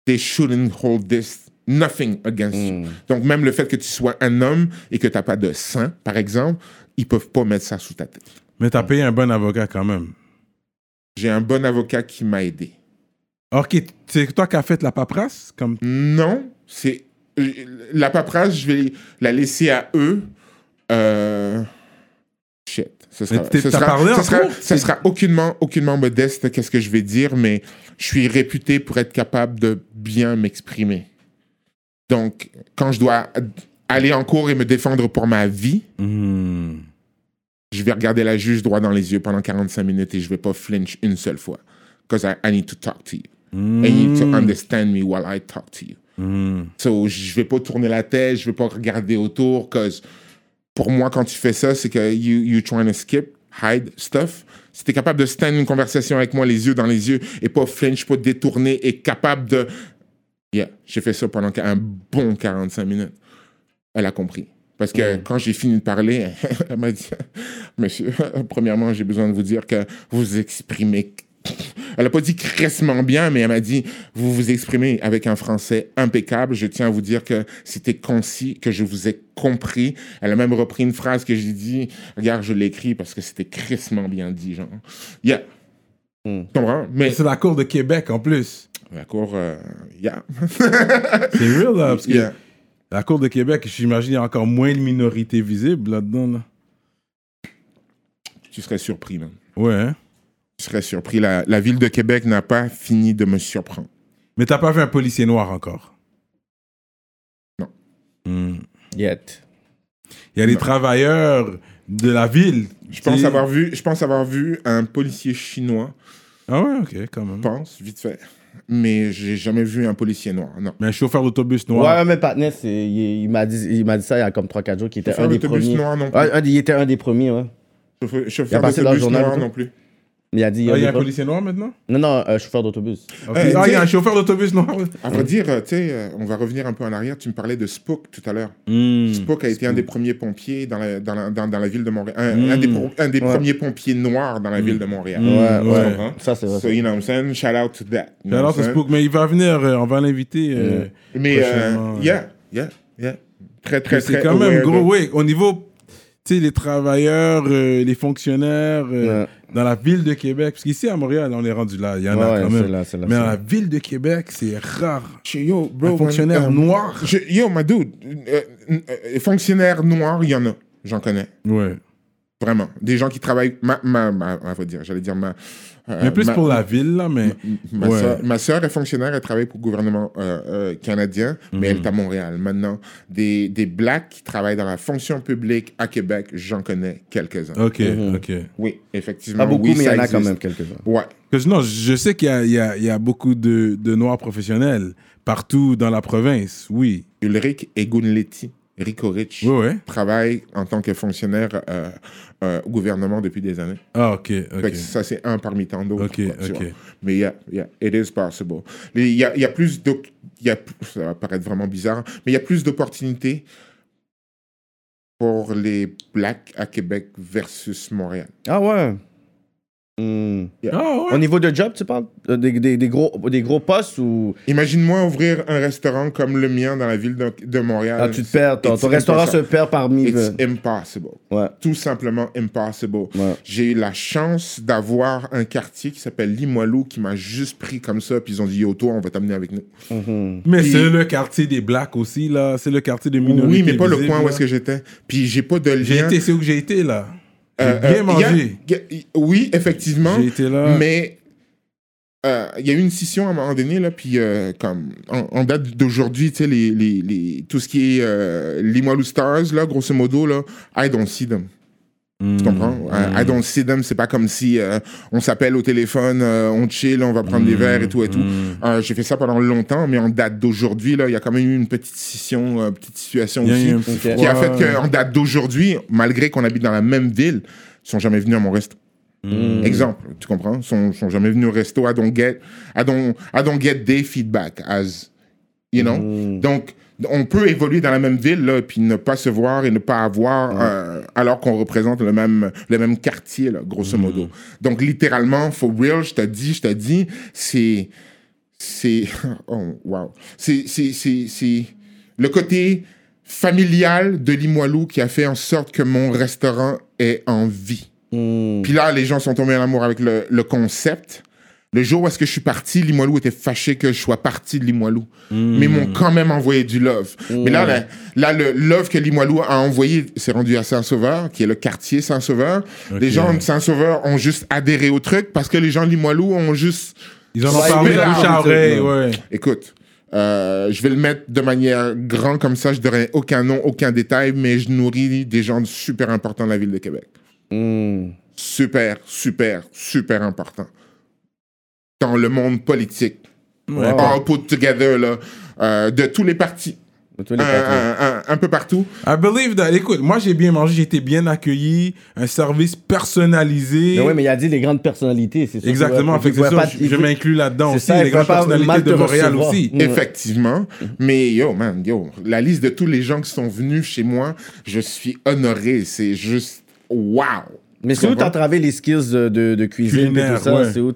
they shouldn't hold this nothing against you. Mm. Donc, même le fait que tu sois un homme et que tu n'as pas de sang, par exemple, ils peuvent pas mettre ça sous ta tête. Mais t'as payé un bon avocat quand même. J'ai un bon avocat qui m'a aidé. Ok, c'est toi qui as fait la paperasse comme... Non, c'est la paperasse, je vais la laisser à eux. Euh, Shit. Ce sera, ce sera- parlé ce sera- ça sera aucunement, aucunement modeste, qu'est-ce que je vais dire, mais je suis réputé pour être capable de bien m'exprimer. Donc, quand je dois aller en cours et me défendre pour ma vie, Mhm. Je vais regarder la juge droit dans les yeux pendant 45 minutes et je vais pas flinch une seule fois. Because I, I need to talk to you. I need to Mhm. understand me while I talk to you. Mhm. So, je vais pas tourner la tête, je vais pas regarder autour, cause pour moi, quand tu fais ça, c'est que you, you trying to skip, hide stuff. Si t'es capable de stand une conversation avec moi les yeux dans les yeux et pas flinch, pas détourner et capable de... Yeah, j'ai fait ça pendant un bon 45 minutes. Elle a compris. Parce que quand j'ai fini de parler, elle m'a dit, monsieur, premièrement, j'ai besoin de vous dire que vous vous exprimez elle n'a pas dit crissement bien, mais elle m'a dit Vous vous exprimez avec un français impeccable. Je tiens à vous dire que c'était concis, que je vous ai compris. Elle a même repris une phrase que j'ai dit Regarde, je l'ai écrit parce que c'était crissement bien dit, genre. Yeah. Tu comprends? Mais C'est la Cour de Québec en plus. la cour, euh, yeah. C'est real là, parce que yeah. La Cour de Québec, j'imagine, il y a encore moins de minorités visibles là-dedans. Là. Tu serais surpris, man. Ouais, hein? Tu serais surpris. La, la ville de Québec n'a pas fini de me surprendre. Mais t'as pas vu un policier noir encore? Non. Hmm. Yet. Il y a des Non. travailleurs de la ville. Je pense avoir vu, je pense avoir vu un policier chinois, Ah ouais, ok, quand je même. pense, vite fait. Mais j'ai jamais vu un policier noir. Non. Mais un chauffeur d'autobus noir. Ouais, mais Patnais, c'est- il, il m'a dit, il m'a dit ça il y a comme 3-4 jours, qu'il était Chauffeur un des d'autobus premiers. noir non plus. Ouais, un des- il était un des premiers, ouais. Chauffeur, chauffeur d'autobus journal noir non plus. Il a dit. Ah, il y a un des- policier noir maintenant? Non, non, un chauffeur d'autobus. Ok. Euh, ah, il y a un chauffeur d'autobus noir. À vrai dire, euh, tu sais, euh, on va revenir un peu en arrière. Tu me parlais de Spook tout à l'heure. Hmm. Spook a été un des premiers pompiers dans la, dans la, dans, dans la ville de Montréal. Un, Mm. un des, pro- un des Ouais. premiers pompiers noirs dans la ville de Montréal. Mm. Ouais, ouais. Ça, c'est vrai. So, you know what I'm saying? Shout out to that. C'est I'm saying? Spook, mais il va venir, euh, on va l'inviter. euh, Mais, euh, prochainement, ouais. yeah, yeah, yeah. Très, très, C'est très quand même gros, oui. Au niveau, tu sais, les travailleurs, euh, les fonctionnaires euh, Ouais. dans la ville de Québec, parce qu'ici à Montréal, on est rendu là, il y en Ouais, a quand même. là, Mais dans la ville de Québec, c'est rare. Yo, bro, Un fonctionnaire man, euh, noir. je- yo, ma dude, euh, euh, fonctionnaire noir, il y en a. J'en connais. Ouais. Vraiment. Des gens qui travaillent. Ma, ma, ma, on va dire, j'allais dire ma. Euh, Mais plus ma- pour la ville, là, mais. Ma, Ouais. soeur, ma soeur est fonctionnaire, elle travaille pour le gouvernement euh, euh, canadien, mais Mhm. elle est à Montréal. Maintenant, des, des blacks qui travaillent dans la fonction publique à Québec, j'en connais quelques-uns. Ok, Mhm. ok. Oui, effectivement. Pas beaucoup, oui, mais il y en a quand même quelques-uns. Ouais. Parce que non, je sais qu'il y a, il y, y a beaucoup de, de noirs professionnels partout dans la province, oui. Ulrich Egunleti, Rico Rich, Oui, ouais. travaille en tant que fonctionnaire euh, euh, au gouvernement depuis des années. Ah, ok, Fait ok. que ça, c'est un parmi tant d'autres. Ok, quoi, tu ok. vois. Mais yeah, yeah, it is possible. Il y a, il y a plus de... il Y a, ça va paraître vraiment bizarre, mais il y a plus d'opportunités pour les Blacks à Québec versus Montréal. Ah ouais? Hmm. Ah, ouais. Au niveau de job, tu parles? Euh, des, des, des gros, des gros postes ou? Imagine-moi ouvrir un restaurant comme le mien dans la ville de, de Montréal. Ah, tu te perds. Ton, restaurant se impossible. perd parmi. It's le- impossible. Ouais. Tout simplement impossible. Ouais. J'ai eu la chance d'avoir un quartier qui s'appelle Limoilou qui m'a juste pris comme ça, puis ils ont dit Yo, toi, on va t'amener avec nous. Mhm. Mais Puis- c'est le quartier des Blacks aussi, là. C'est le quartier de minorité. Oui, mais pas le coin où est-ce que j'étais. Puis j'ai pas de lien. J'ai été, c'est où que j'ai été, là. J'ai Euh, bien euh, y a- mangé. y a- oui, effectivement. J'ai été là. Mais euh, il y a eu une scission à un moment donné, là, puis euh, comme en, en date d'aujourd'hui, tu sais, les, les, les, tout ce qui est euh, Limoilou Stars, là, grosso modo, là, I don't see them. Hmm. Tu comprends? Euh, I don't see them, c'est pas comme si euh, on s'appelle au téléphone, euh, on chill, on va prendre des verres et tout et tout. Hmm. Euh, J'ai fait ça pendant longtemps, mais en date d'aujourd'hui, là, il y a quand même eu une petite scission, euh, petite situation aussi, qui a fait qu'en date d'aujourd'hui, malgré qu'on habite dans la même ville, ils sont jamais venus à mon resto. Hmm. Exemple, tu comprends? Ils sont, sont jamais venus au resto. I don't get, I don't, I don't get their feedback as, you know? Donc, on peut évoluer dans la même ville, là, puis ne pas se voir et ne pas avoir, euh, alors qu'on représente le même, le même quartier, là, grosso modo. Donc, littéralement, for real, je te dis, je te dis, c'est, c'est, oh, wow. C'est, c'est, c'est, le côté familial de Limoilou qui a fait en sorte que mon restaurant est en vie. Hmm. Puis là, les gens sont tombés en amour avec le, le concept. Le jour où est-ce que je suis parti, Limoilou était fâché que je sois parti de Limoilou. Mais ils m'ont quand même envoyé du love. Mais là, là, là, le love que Limoilou a envoyé s'est rendu à Saint-Sauveur, qui est le quartier Saint-Sauveur. Les gens de Saint-Sauveur ont juste adhéré au truc parce que les gens de Limoilou ont juste... Ils en ont parlé là, bouche à oreille, ouais. Écoute, euh, je vais le mettre de manière grand comme ça. Je donnerai aucun nom, aucun détail, mais je nourris des gens super importants de la ville de Québec. Hmm. super, super, super important dans le monde politique. Ouais. All put together, là, euh, de tous les partis, De tous les un, un- un- un peu partout. I believe that. Écoute, moi j'ai bien mangé, j'ai été bien accueilli, un service personnalisé. Mais oui, mais il a dit les grandes personnalités, c'est sûr. Exactement, qu'il fait que c'est pouvait ça, pas- je, m'inclus là-dedans C'est aussi, ça, les grandes personnalités de Montréal recevoir. aussi. Mm. Effectivement. Mais yo, man, yo, la liste de tous les gens qui sont venus chez moi, je suis honoré. C'est juste wow. Mais c'est où t'as travaillé les skills de, de, de cuisine et tout ça? ouais. C'est où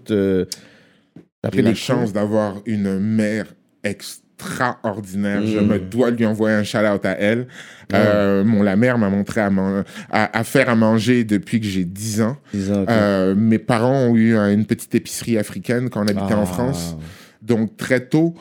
t'as J'ai pris la chance d'avoir une mère extraordinaire. Je Mm. me dois lui envoyer un shout-out à elle. Euh, mon, la mère m'a montré à, man- à, à faire à manger depuis que j'ai 10 ans. Euh, mes parents ont eu une petite épicerie africaine quand on habitait en Ah. France. Donc, très tôt,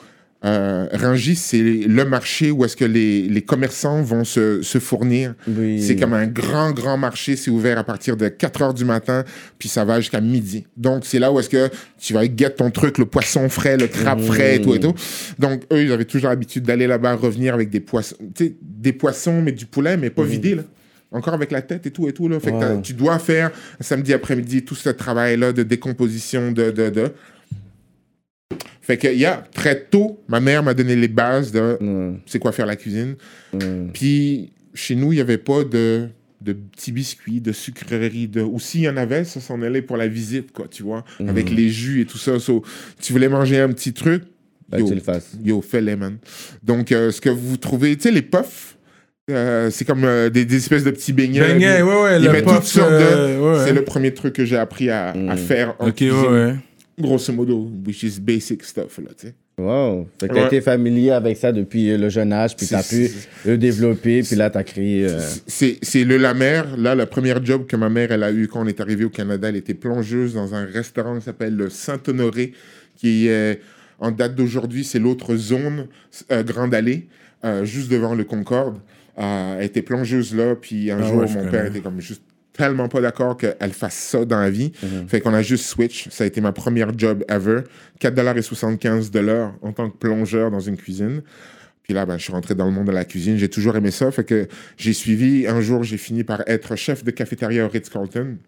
Euh, Rungis, c'est le marché où est-ce que les, les commerçants vont se, se fournir. Oui. C'est comme un grand, grand marché. C'est ouvert à partir de 4 heures du matin, puis ça va jusqu'à midi. Donc, c'est là où est-ce que tu vas get ton truc, le poisson frais, le crabe frais et tout et tout. Donc, eux, ils avaient toujours l'habitude d'aller là-bas, revenir avec des poissons, des poissons, mais du poulet, mais pas vidé, là. Encore avec la tête et tout et tout, là. Fait que tu dois faire samedi après-midi tout ce travail-là de décomposition, de, de, de. Fait que, yeah, très tôt, ma mère m'a donné les bases de Mm, c'est quoi faire la cuisine. mm. Puis chez nous, il n'y avait pas de, de petits biscuits, de sucreries. De... Ou s'il y en avait, ça s'en allait pour la visite, quoi, tu vois, avec les jus et tout ça. So, tu voulais manger un petit truc, Ben, yo, tu le fasses. yo fais-les, man. Donc, euh, ce que vous trouvez, tu sais, les puffs, euh, c'est comme euh, des, des espèces de petits beignets. Beignet, ouais, ouais, Ils mettent toutes sortes de... ouais, C'est le premier truc que j'ai appris à, à Mm. faire en Ok, cuisine, ouais, ouais. Grosso modo, which is basic stuff, là, tu sais. Wow. Fait que t'as Ouais. été familier avec ça depuis euh, le jeune âge, puis t'as pu le développer, puis là, t'as créé. euh, C'est le la mère. Là, le premier job que ma mère elle a eu quand on est arrivé au Canada, elle était plongeuse dans un restaurant qui s'appelle le Saint-Honoré, qui est en date d'aujourd'hui, c'est l'autre zone, euh, Grande Allée, euh, juste devant le Concorde. Euh, elle était plongeuse là, puis un Ah jour, ouais, mon père était comme juste tellement pas d'accord qu'elle fasse ça dans la vie. Mhm. Fait qu'on a juste switch. Ça a été ma première job ever. 4,75$ de l'heure en tant que plongeur dans une cuisine. Puis là, ben, je suis rentré dans le monde de la cuisine. J'ai toujours aimé ça. Fait que j'ai suivi. Un jour, j'ai fini par être chef de cafétéria au Ritz-Carlton,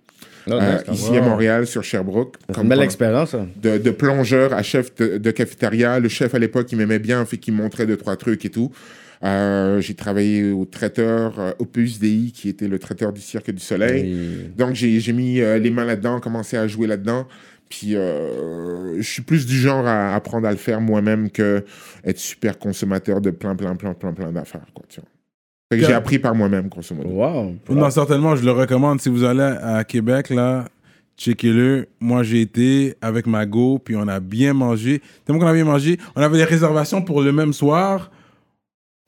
oh, euh, ici à Montréal, sur Sherbrooke. C'est Comme une belle expérience, de, de plongeur à chef de, de cafétéria. Le chef à l'époque, il m'aimait bien, fait qu'il me montrait deux, trois trucs et tout. Euh, j'ai travaillé au traiteur euh, Opus Dei, qui était le traiteur du Cirque du Soleil. Oui. Donc, j'ai mis euh, les mains là-dedans, commencé à jouer là-dedans. Puis, euh, je suis plus du genre à apprendre à le faire moi-même que être super consommateur de plein, plein, plein, plein, plein d'affaires, quoi, tu vois. Fait que j'ai appris par moi-même, grosso modo. Wow. Non, certainement, je le recommande. Si vous allez à Québec, là, checkez-le. Moi, j'ai été avec ma go, puis on a bien mangé. Tellement qu'on a bien mangé. On avait des réservations pour le même soir.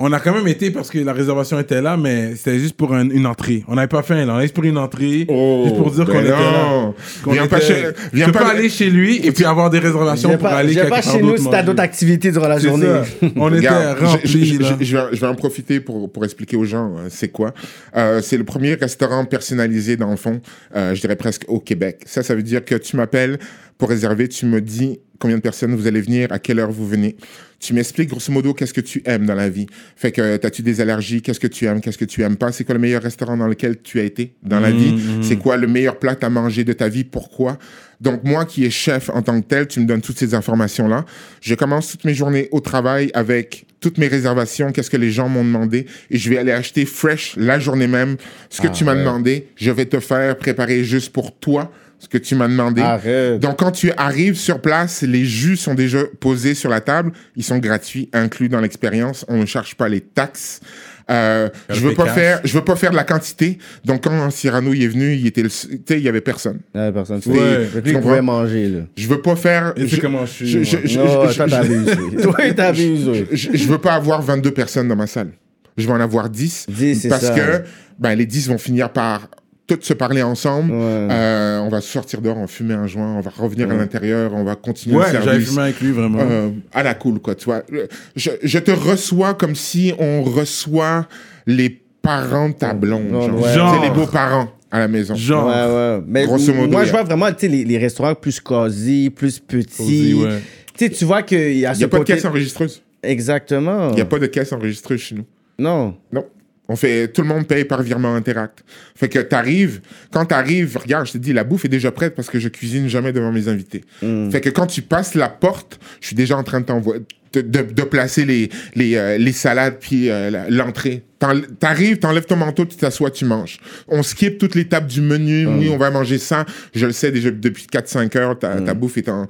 On a quand même été parce que la réservation était là, mais c'était juste pour un- une entrée. On n'avait pas faim, là. On a juste pour une entrée. juste pour dire ben qu'on était là. non. Qu'on Viens pas chez- viens tu peux pas- pas aller chez lui et puis avoir des réservations Viens pour pas, aller viens quelque pas part chez nous d'autre si t'as manger. d'autres activités durant la C'est journée. ça. On était Regarde, je- je, remplis, je- là. je- je vais, je vais en profiter pour, pour expliquer aux gens euh, c'est quoi. Euh, c'est le premier restaurant personnalisé, dans le fond, euh, je dirais presque au Québec. Ça, ça veut dire que tu m'appelles pour réserver, tu me dis combien de personnes vous allez venir, à quelle heure vous venez. Tu m'expliques grosso modo qu'est-ce que tu aimes dans la vie. Fait que as-tu des allergies, qu'est-ce que tu aimes, qu'est-ce que tu aimes pas, c'est quoi le meilleur restaurant dans lequel tu as été dans la Mhm, vie, mhm. c'est quoi le meilleur plat à manger de ta vie, pourquoi? Donc moi qui est chef en tant que tel, tu me donnes toutes ces informations-là. Je commence toutes mes journées au travail avec toutes mes réservations, qu'est-ce que les gens m'ont demandé, et je vais aller acheter fresh la journée même ce que Ah, tu m'as ouais. demandé. Je vais te faire préparer juste pour toi ce que tu m'as demandé. Arrête. Donc, quand tu arrives sur place, les jus sont déjà posés sur la table. Ils sont gratuits, inclus dans l'expérience. On ne charge pas les taxes. Euh, je veux pas cash. faire, je veux pas faire de la quantité. Donc, quand Cyrano y est venu, il était, tu il y avait personne. Personne. Ouais. Fait que lui, Tu il comprends? pouvait manger, là. Je veux pas faire. Et je, comment je suis. je- je- Non, je- je- veux pas avoir 22 personnes dans ma salle. Je vais en avoir 10. 10, c'est parce ça. que ben, les 10 vont finir par toutes se parler ensemble. Ouais. Euh, on va sortir dehors, on fumer un joint, on va revenir à l'intérieur, on va continuer Ouais, le j'avais service. fumé avec lui, vraiment. Euh, à la cool, quoi, tu vois. Je, je te reçois comme si on reçoit les parents de ta blonde, genre. les beaux-parents à la maison. Genre. Ouais, ouais. Mais Grosso modo, moi, je vois vraiment, les, les restaurants plus cosy, plus petits. Cosy. Tu vois qu'il y a ce pas de caisse enregistreuse. Exactement. Il n'y a pas de caisse enregistreuse chez nous. Non. Non. On fait, tout le monde paye par virement Interact. Fait que t'arrives, quand t'arrives, regarde, je te dis, la bouffe est déjà prête parce que je cuisine jamais devant mes invités. Mm. Fait que quand tu passes la porte, je suis déjà en train de t'envoyer, de, de, de placer les, les, euh, les salades puis euh, l'entrée. T'arrives, t'enlèves ton manteau, tu t'assois, tu manges. On skip toutes les tables du menu. Mm. Oui, on va manger ça. Je le sais déjà depuis 4-5 heures, ta, Mm. ta bouffe est, en,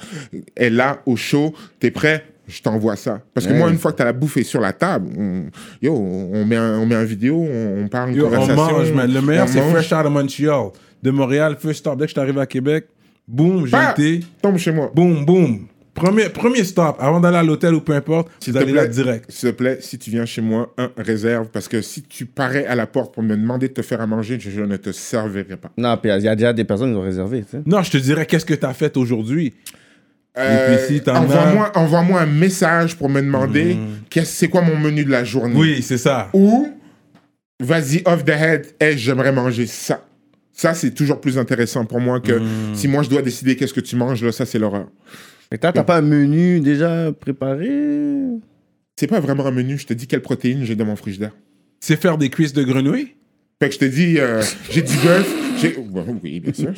est là, au chaud. T'es prêt? Je t'envoie ça. Parce que Ouais. moi, une fois que t'as la bouffe est sur la table, on, yo, on met un, on met un vidéo, on, on parle une Yo, on conversation. mange, man. Le meilleur, on c'est. Fresh Out of Montreal. De Montréal, first stop. Dès que je suis arrivé à Québec, boum, j'ai Bah! été. Tombe chez moi. Boum, boum. Premier, premier stop. Avant d'aller à l'hôtel ou peu importe, S'il vous te allez là plaît, direct. S'il te plaît, si tu viens chez moi, un, réserve. Parce que si tu parais à la porte pour me demander de te faire à manger, je, je ne te servirai pas. Non, puis il y a déjà des personnes qui ont réservé, tu sais. Non, je te dirais, qu'est-ce que tu as fait aujourd'hui? Euh, si envoie-moi, envoie-moi un message pour me demander qu'est-ce, c'est quoi mon menu de la journée. Oui, c'est ça. Ou, vas-y, off the head, hey, j'aimerais manger ça. Ça, c'est toujours plus intéressant pour moi que Mhm. si moi je dois décider qu'est-ce que tu manges, là, ça, c'est l'horreur. Et toi, t'as pas un menu déjà préparé? C'est pas vraiment un menu, je te dis quelle protéine j'ai dans mon frigidaire. C'est faire des cuisses de grenouille? Fait que je te dis, euh, j'ai du bœuf. j'ai- Oui, bien sûr.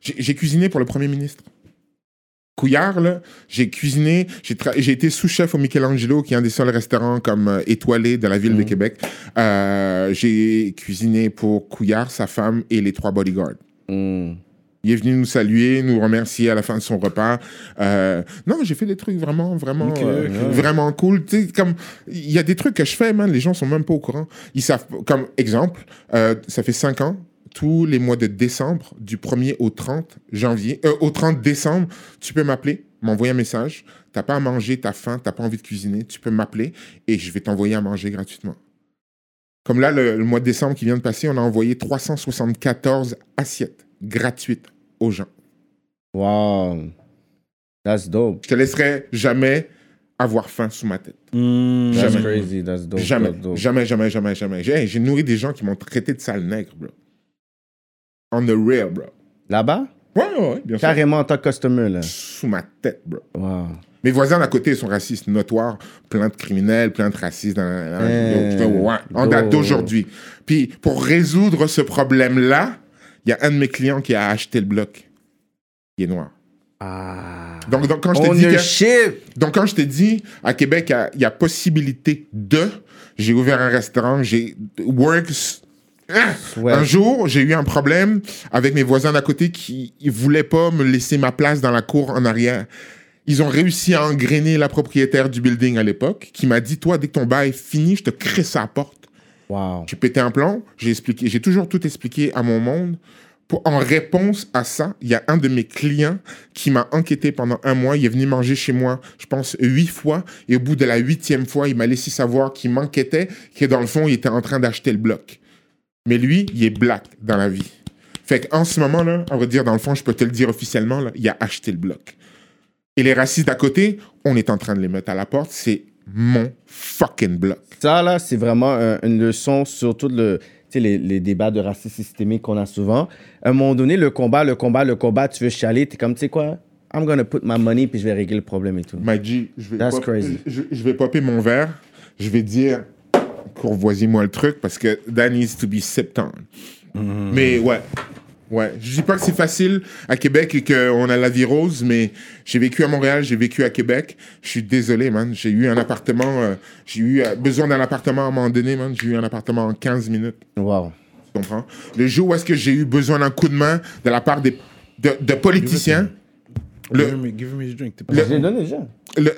j'ai cuisiné pour le Premier ministre. Couillard, là, j'ai cuisiné, j'ai tra- j'ai été sous-chef au Michelangelo, qui est un des seuls restaurants comme euh, étoilés de la ville de Québec. Euh, j'ai cuisiné pour Couillard, sa femme et les trois bodyguards. Hmm. Il est venu nous saluer, nous remercier à la fin de son repas. Euh, non, j'ai fait des trucs vraiment, vraiment, euh, vraiment cool. Tu sais, comme il y a des trucs que je fais, man, les gens sont même pas au courant. Ils savent. Comme exemple, euh, ça fait cinq ans. Tous les mois de décembre, du 1er au 30 janvier, euh, au 30 décembre, tu peux m'appeler, m'envoyer un message. T'as pas à manger, t'as faim, t'as pas envie de cuisiner, tu peux m'appeler et je vais t'envoyer à manger gratuitement. Comme là, le, le mois de décembre qui vient de passer, on a envoyé 374 assiettes gratuites aux gens. Wow. That's dope. Je te laisserai jamais avoir faim sous ma tête. Hmm. That's Jamais. crazy. That's dope. jamais, that's dope. jamais, jamais, jamais, jamais. J'ai j'ai nourri des gens qui m'ont traité de sale nègre, bro. On the real, bro. Là-bas? Ouais, bien sûr. Carrément en tant que customer, là. Sous ma tête, bro. Wow. Mes voisins d'à côté sont racistes, notoires, plein de criminels, plein de racistes. Dans, dans- ouais, ouais, en date d'aujourd'hui. Puis, pour résoudre ce problème-là, il y a un de mes clients qui a acheté le bloc. Il est noir. Ah. Donc, donc quand je te dis que... Ownership. Donc, quand je t'ai dit, à Québec, il y y, a possibilité de. J'ai ouvert un restaurant, j'ai. Works. Ouais. Un jour, j'ai eu un problème avec mes voisins d'à côté qui ne voulaient pas me laisser ma place dans la cour en arrière. Ils ont réussi à engrainer la propriétaire du building à l'époque, qui m'a dit Toi, dès que ton bail est fini, je te crisse à la porte. Wow. J'ai pété un plomb, j'ai expliqué, j'ai toujours tout expliqué à mon monde. Pour, en réponse à ça, il y a un de mes clients qui m'a enquêté pendant un mois. Il est venu manger chez moi, je pense, huit fois. Et au bout de la huitième fois, il m'a laissé savoir qu'il m'enquêtait, que dans le fond, il était en train d'acheter le bloc. Mais lui, il est black dans la vie. Fait qu'en ce moment-là, on va dire, dans le fond, je peux te le dire officiellement, là, il a acheté le bloc. Et les racistes d'à côté, on est en train de les mettre à la porte. C'est mon fucking bloc. Ça, là, c'est vraiment euh, une leçon sur tout le, les, les débats de racisme systémique qu'on a souvent. À un moment donné, le combat, le combat, le combat, tu veux chialer, t'es comme, tu sais quoi, I'm gonna put my money puis je vais régler le problème et tout. Maggie, je vais, That's pop- crazy. Je, je vais popper mon verre. Je vais dire, courvoisie-moi le truc parce que that needs to be sipped on. Mais ouais. Ouais, je dis pas que c'est facile à Québec et qu'on a la vie rose, mais j'ai vécu à Montréal, j'ai vécu à Québec. Je suis désolé, man. J'ai eu un appartement, euh, j'ai eu euh, besoin d'un appartement à un moment donné, man. J'ai eu un appartement en 15 minutes. Wow. Tu comprends? Le jour où est-ce que j'ai eu besoin d'un coup de main de la part des, de, de politiciens, le, Give me, give me his drink. Je l'ai donné déjà. le, le,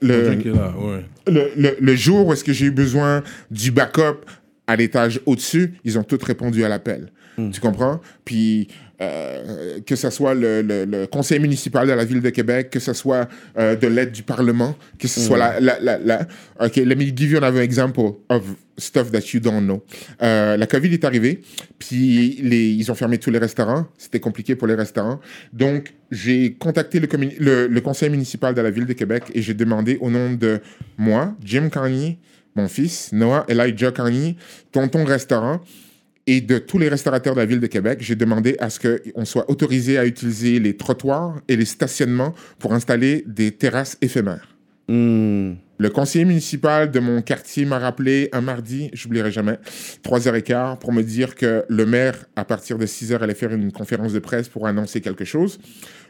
Le le- drink est là, ouais. le, le- le jour où est-ce que j'ai eu besoin du backup à l'étage au-dessus, ils ont tous répondu à l'appel. Tu comprends? Puis euh, que ce soit le, le- le conseil municipal de la ville de Québec, que ce soit euh, de l'aide du Parlement, que ce soit la, la, la, la- OK, let me give you another example of stuff that you don't know. Euh, la COVID est arrivée, puis les, ils ont fermé tous les restaurants. C'était compliqué pour les restaurants. Donc, j'ai contacté le, communi- le, le conseil municipal de la ville de Québec et j'ai demandé au nom de moi, Jim Carney, mon fils, Noah Elijah Carney, tonton restaurant, et de tous les restaurateurs de la ville de Québec, j'ai demandé à ce qu'on soit autorisé à utiliser les trottoirs et les stationnements pour installer des terrasses éphémères. Hmm. Le conseiller municipal de mon quartier m'a rappelé un mardi, j'oublierai jamais, 3h15, pour me dire que le maire, à partir de 6h, allait faire une conférence de presse pour annoncer quelque chose.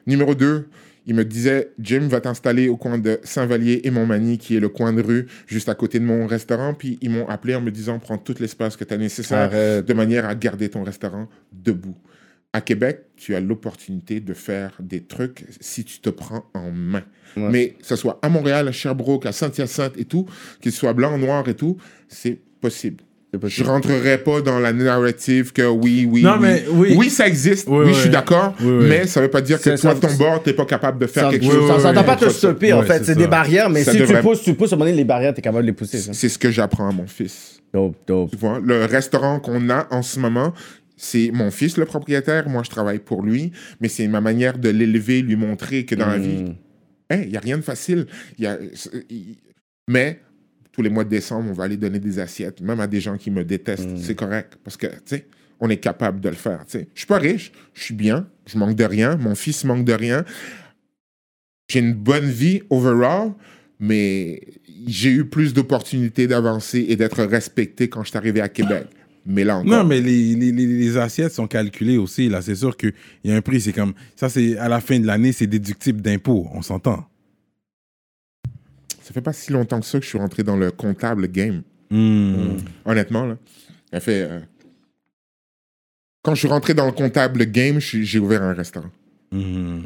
Numéro 2, il me disait, Jim va t'installer au coin de Saint-Vallier et Montmagny, qui est le coin de rue juste à côté de mon restaurant. Puis ils m'ont appelé en me disant, prends tout l'espace que tu as nécessaire Arrête. de manière à garder ton restaurant debout. À Québec, tu as l'opportunité de faire des trucs si tu te prends en main. Ouais. Mais que ce soit à Montréal, à Sherbrooke, à Saint-Hyacinthe et tout, qu'il soit blanc, noir et tout, c'est possible. Je rentrerai pas dans la narrative que oui, oui, Non, oui. mais oui. ça existe. Oui, Oui, oui. je suis d'accord. Oui, oui. Mais ça veut pas dire que toi, ça- ton bord, t'es pas capable de faire Ça quelque ne chose. oui, oui, doit pas te oui. stopper, en fait. c'est ça. des barrières, mais Ça si devrait- tu pousses, tu pousses, à un moment donné, les barrières, t'es capable de les pousser. ça. C'est ce que j'apprends à mon fils. Dope, dope. Tu vois, le restaurant qu'on a en ce moment, c'est mon fils le propriétaire, moi je travaille pour lui, mais c'est ma manière de l'élever, lui montrer que dans la vie, Mm. il n'y a rien de facile. Y a, y- mais tous les mois de décembre, on va aller donner des assiettes, même à des gens qui me détestent. C'est correct, parce que, tu sais, on est capable de le faire. tu sais. Je suis pas riche, je suis bien, je manque de rien, mon fils manque de rien. J'ai une bonne vie overall, mais j'ai eu plus d'opportunités d'avancer et d'être respecté quand je suis arrivé à Québec. Mais là encore. Non, mais les- les assiettes sont calculées aussi. Là, c'est sûr qu'il y a un prix. C'est comme ça. C'est à la fin de l'année, c'est déductible d'impôts. On s'entend. Ça fait pas si longtemps que ça que je suis rentré dans le comptable game. Hmm. Honnêtement, là. Ça fait. euh, Quand je suis rentré dans le comptable game, j'ai ouvert un restaurant. Hmm.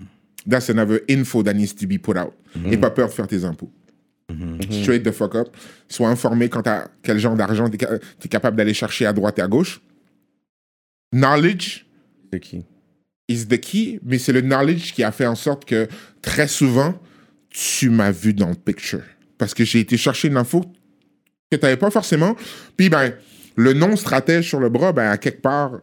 That's another info that needs to be put out. Et pas peur de faire tes impôts. Straight the fuck up. Sois informé quant à quel genre d'argent tu es, capable d'aller chercher à droite et à gauche. Knowledge C'est qui? is the key, mais c'est le knowledge qui a fait en sorte que très souvent, tu m'as vu dans le picture. Parce que j'ai été chercher une info que tu n'avais pas forcément. Puis, ben, le nom stratège sur le bras, ben, à quelque part,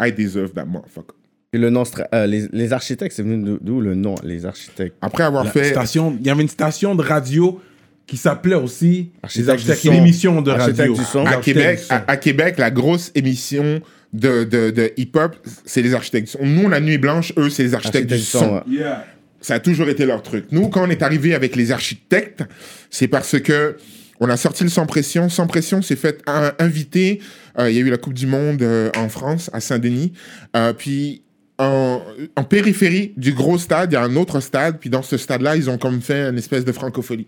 I deserve that motherfucker. Et le nom, euh, les, les architectes, c'est venu d'où- le nom, les architectes? Après avoir La fait. station, il y avait une station de radio qui s'appelait aussi Architecte les architectes. du son. Une émission de radio. du son. Les à architectes Québec, du son. à, à Québec, la grosse émission de, de, de hip-hop, c'est les architectes du son. Nous, la Nuit Blanche, eux, c'est les architectes du son. ouais. Yeah. Ça a toujours été leur truc. Nous, quand on est arrivé avec les architectes, c'est parce que on a sorti le Sans Pression. Sans Pression s'est fait inviter. euh, Il y a eu la Coupe du Monde euh, en France, à Saint-Denis. Euh, puis en, en périphérie du gros stade, il y a un autre stade. Puis dans ce stade-là, ils ont comme fait une espèce de francophonie.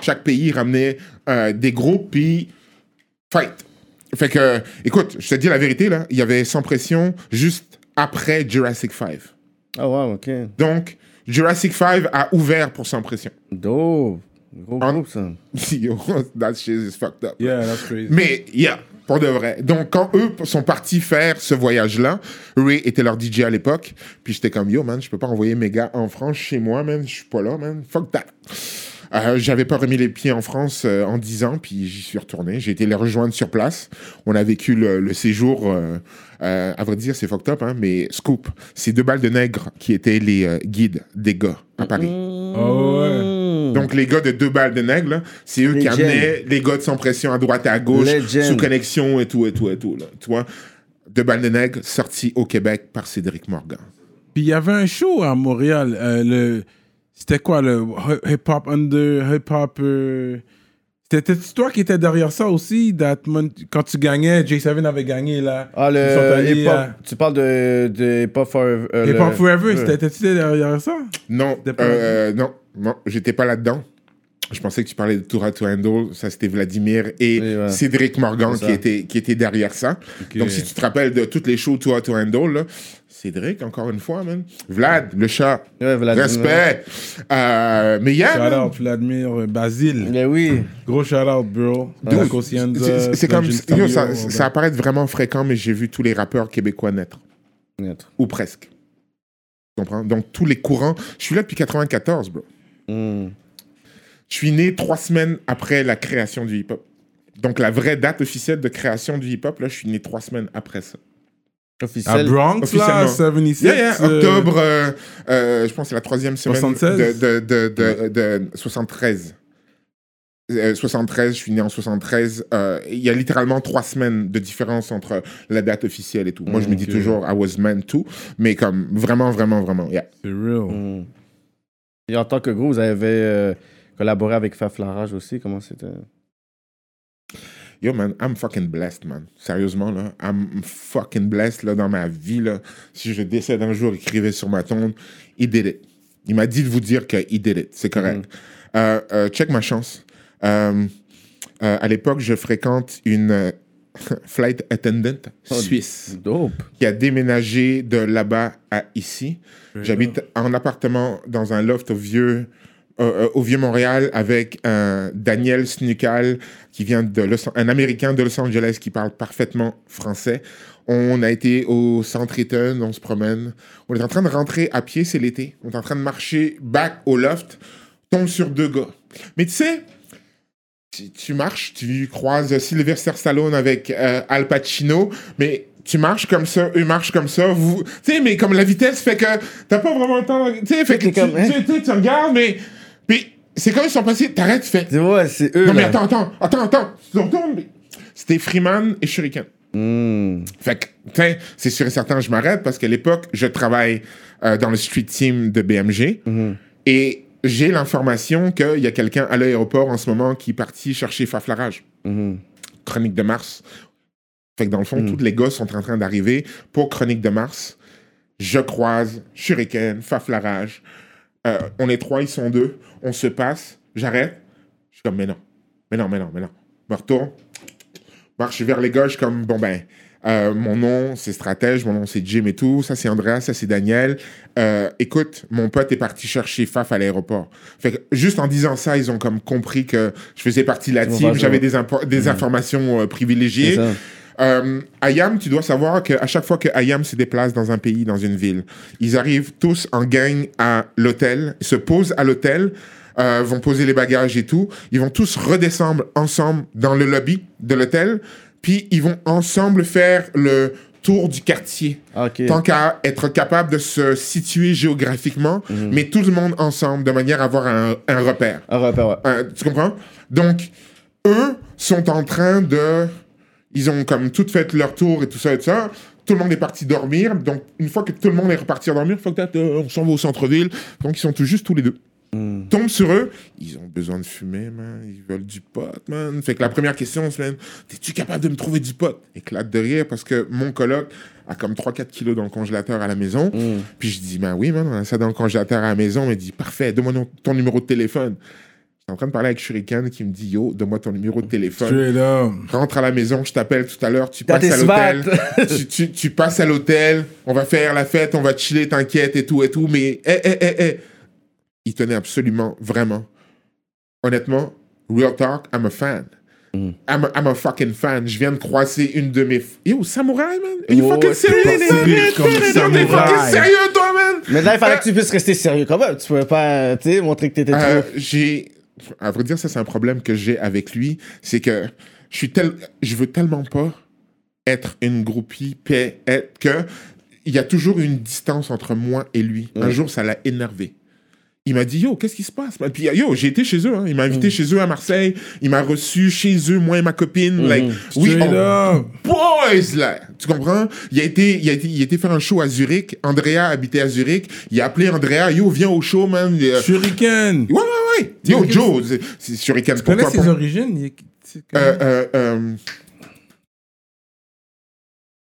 Chaque pays ramenait euh, des groupes, puis fight. Fait que, écoute, je te dis la vérité, là, il y avait Sans Pression juste après Jurassic 5. Ah, ouais, ok. Donc, Jurassic 5 a ouvert pour Sans Pression. Dope. Gros En- groupe, ça. Yo, that shit is fucked up. Yeah, that's crazy. Mais, yeah, pour de vrai. Donc, quand eux sont partis faire ce voyage-là, Ray était leur DJ à l'époque, puis j'étais comme, yo, man, je peux pas envoyer mes gars en France chez moi, man, je suis pas là, man, fuck that. Euh, J'avais pas remis les pieds en France euh, en 10 ans, puis j'y suis retourné. J'ai été les rejoindre sur place. On a vécu le, le séjour, euh, euh, à vrai dire, c'est fucked up, hein, mais scoop, c'est deux balles de nègres qui étaient les euh, guides des gars à Paris. Oh, ouais. Donc, les gars de deux balles de nègre, c'est eux qui amenaient les gars de sans pression à droite et à gauche, Legend. sous connexion et tout, et tout, et tout. Là. Tu vois, deux balles de nègre sorti au Québec par Cédric Morgan. Puis il y avait un show à Montréal. euh, le... C'était quoi le Hip Hop Under Hip Hop euh, C'était toi qui étais derrière ça aussi. that mon- Quand tu gagnais, J7 avait gagné là? Ah, le allés hip hop. à- Tu parles de, de hip hop forever. euh, Hip le- Forever, c'était t'étais derrière ça? Non, euh, non, non, j'étais pas là-dedans. Je pensais que tu parlais de Tour to Handle. Ça, c'était Vladimir et Oui, ouais. Cédric Morgan qui était, qui était derrière ça. Donc, si tu te rappelles de toutes les shows Tour to Handle, là, Cédric, encore une fois, man. Vlad, le chat. Ouais. Respect. Euh, mais hier, Shout out Vladimir euh, Basile. Mais oui. Gros shout out, bro. C'est- comme yo, ça, ouais. ça apparaît vraiment fréquent, mais j'ai vu tous les rappeurs québécois naître, ou presque. Tu comprends? Donc, tous les courants. Je suis là depuis 94, bro. Hmm. Je suis né trois semaines après la création du hip-hop. Donc, la vraie date officielle de création du hip-hop, là, je suis né trois semaines après ça. À Officiel. Bronx, là, Officiellement. 76. Yeah, yeah, euh, octobre, euh, euh, je pense que c'est la troisième semaine 76? de, de, de, de, de 73. Euh, 73, je suis né en 73. Euh, Il y a littéralement trois semaines de différence entre la date officielle et tout. Moi, je me dis ok. toujours I was meant to, mais comme vraiment, vraiment, vraiment. Yeah. C'est real. Hmm. Et en tant que groupe, vous avez collaboré avec Faf Larage aussi. Comment c'était? Yo, man, I'm fucking blessed, man. Sérieusement, là. I'm fucking blessed, là, dans ma vie, là. Si je décède un jour, écrivez sur ma tombe, he did it. Il m'a dit de vous dire que he did it. C'est correct. Euh, euh, check ma chance. Euh, à l'époque, je fréquente une flight attendant suisse Dope. qui a déménagé de là-bas à ici. J'habite en appartement dans un loft vieux, euh, euh, au vieux Montréal avec un Daniel Snucal qui vient de Los, un Américain de Los Angeles qui parle parfaitement français. On a été au centre Eaton, on se promène. On est en train de rentrer à pied, c'est l'été. On est en train de marcher back au loft, tombe sur deux gars. Mais tu sais, tu, tu marches, tu croises Sylvester Stallone avec euh, Al Pacino, mais tu marches comme ça, eux marchent comme ça, vous, tu sais, mais comme la vitesse fait que t'as pas vraiment le temps, tu sais, fait que t'es tu, comme, hein? tu, tu- tu regardes, mais, puis c'est comme ils sont passés, t'arrêtes, tu fais, Tu vois, c'est eux. non mais là. attends, attends, attends, attends, tu te retournes, mais- c'était Freeman et Shuriken. Hmm. Fait que, tiens, c'est sûr et certain, je m'arrête parce qu'à l'époque, je travaille euh, dans le street team de BMG et j'ai l'information qu'il y a quelqu'un à l'aéroport en ce moment qui est parti chercher Faflarage. Mhm. Chronique de Mars. Fait que dans le fond, tous les gars sont en train d'arriver pour Chronique de Mars. Je croise Shuriken, Faflarage. Euh, on est trois, ils sont deux. On se passe. J'arrête. Je suis comme, mais non. Mais non, mais non, mais non. Je me retourne. Marche vers les suis comme, bon ben, euh, mon nom, c'est Stratège. Mon nom, c'est Jim et tout. Ça, c'est Andrea. Ça, c'est Daniel. Euh, écoute, mon pote est parti chercher Faf à l'aéroport. Fait que juste en disant ça, ils ont comme compris que je faisais partie de la team. J'avais des, des informations privilégiées. Euh, Ayam, tu dois savoir qu'à chaque fois que Ayam se déplace dans un pays, dans une ville, ils arrivent tous en gang à l'hôtel, se posent à l'hôtel, euh, vont poser les bagages et tout. Ils vont tous redescendre ensemble dans le lobby de l'hôtel, puis ils vont ensemble faire le tour du quartier. Tant qu'à être capable de se situer géographiquement, mais tout le monde ensemble, de manière à avoir un, un repère. Un repère, ouais. Euh, tu comprends? Donc, eux sont en train de. Ils ont comme tout fait leur tour et tout ça et tout ça. Tout le monde est parti dormir. Donc, une fois que tout le monde est reparti dormir, faut que euh, on s'en va au centre-ville. Donc, ils sont tout juste tous les deux. Tombe sur eux. Ils ont besoin de fumer, man. Ils veulent du pot, man. Fait que la première question, c'est man, T'es-tu capable de me trouver du pot? Éclate de rire parce que mon coloc a comme 3-4 kilos dans le congélateur à la maison. Puis je dis, ben oui, man, on a ça dans le congélateur à la maison. Il dit, parfait, donne-moi ton numéro de téléphone. J'étais en train de parler avec Shuriken qui me dit, yo, donne-moi ton numéro de téléphone. Straight up. Rentre à la maison, je t'appelle tout à l'heure, tu passes à l'hôtel. tu, tu- tu passes à l'hôtel, on va faire la fête, on va chiller, t'inquiète et tout et tout. Mais, eh, eh, eh, eh. Il tenait absolument, vraiment. Honnêtement, real talk, I'm a fan. I'm, a, I'm a fucking fan. Je viens de croiser une de mes. f- Yo, samouraï, man. Are you Oh, fucking serious, T'es fucking sérieux, toi, man? Mais là, il fallait Euh, que tu puisses rester sérieux quand même. Tu pouvais pas, tu sais, montrer que t'étais Euh, trop. j'ai à vrai dire ça c'est un problème que j'ai avec lui. C'est que je suis tel je veux tellement pas être une groupie paix être que il y a toujours une distance entre moi et lui. Un jour ça l'a énervé. Il m'a dit yo qu'est-ce qui se passe? Puis yo j'ai été chez eux hein. il m'a invité chez eux à Marseille. Il m'a reçu chez eux moi et ma copine. Like oui on- up. boys là. Tu comprends? Il a été il a été il a été faire un show à Zurich. Andrea habitait à Zurich. Il a appelé Andrea yo viens au show man. Shuriken. Ouais, ouais, Yo, Joe, c'est- c'est Shuriken. Tu connais ses origines? Il est-? Euh, euh, euh,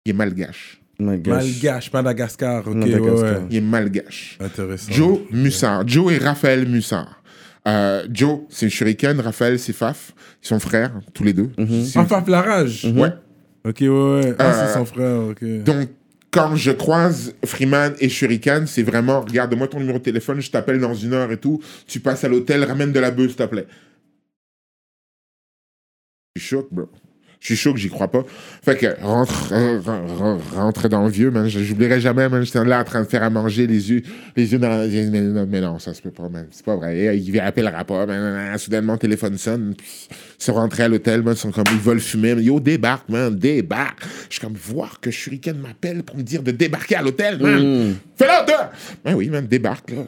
Il est malgache. Malgache, Madagascar. Ok, Madagascar. ouais, ouais. Il est malgache. Intéressant. Joe Mussard. Joe et Raphaël Mussard. Euh, Joe, c'est Shuriken. Raphaël, c'est Faf. Ils sont frères, tous les deux. C'est- Enfin, Flarage. Ouais. Ok, ouais, ouais. Ah, Euh, c'est son frère, ok. Donc, quand je croise Freeman et Shuriken, c'est vraiment, regarde-moi ton numéro de téléphone, je t'appelle dans une heure et tout. Tu passes à l'hôtel, ramène de la bœuf, s'il te plaît. Je suis bro. Je suis chaud que j'y crois pas. Fait que rentre, rentre, rentre dans le vieux, man. J'oublierai jamais, man. J'étais là en train de faire à manger les yeux, les yeux dans la... mais, non, ça se peut pas, man. C'est pas vrai. Il appellera pas, man. Soudainement, le téléphone sonne. Puis, ils sont rentrés à l'hôtel, man. Ils sont comme, ils veulent fumer. Yo, débarque, man. Débarque. Je suis comme, voir que Shuriken m'appelle pour me dire de débarquer à l'hôtel, man. Fais-le, toi! Ben oui, man. Débarque, là.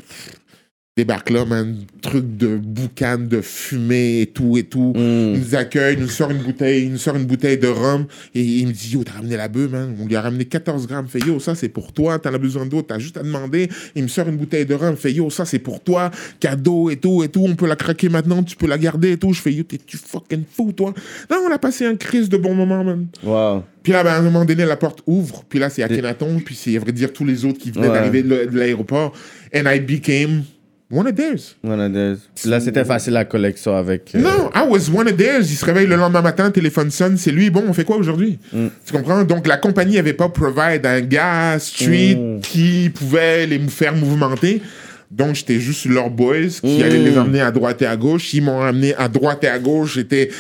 Débarque là, man. Truc de boucan, de fumée et tout et tout. Il nous accueille, il nous sort une bouteille, il nous sort une bouteille de rhum et il me dit Yo, t'as ramené la bœuf, man. On lui a ramené 14 grammes. Fait Yo, ça c'est pour toi, t'en as besoin d'autre, t'as juste à demander. Il me sort une bouteille de rhum. Fait Yo, ça c'est pour toi, cadeau et tout et tout. On peut la craquer maintenant, tu peux la garder et tout. Je fais Yo, t'es-tu fucking fou, toi? Non, on a passé un crise de bon moment, man. Wow. Puis là, ben, à un moment donné, la porte ouvre. Puis là, c'est Akhenaton. Puis c'est, à vrai dire, tous les autres qui venaient Ouais. d'arriver de l'aéroport. And I became one of theirs. One of those. Là, c'était facile la collection avec. euh, Non, I was one of theirs. Il se réveille le lendemain matin, téléphone sonne, c'est lui. Bon, on fait quoi aujourd'hui? Tu comprends? Donc, la compagnie n'avait pas provide un gars street qui pouvait les faire mouvementer. Donc, j'étais juste leurs boys qui allaient les emmener à droite et à gauche. Ils m'ont amené à droite et à gauche. J'étais...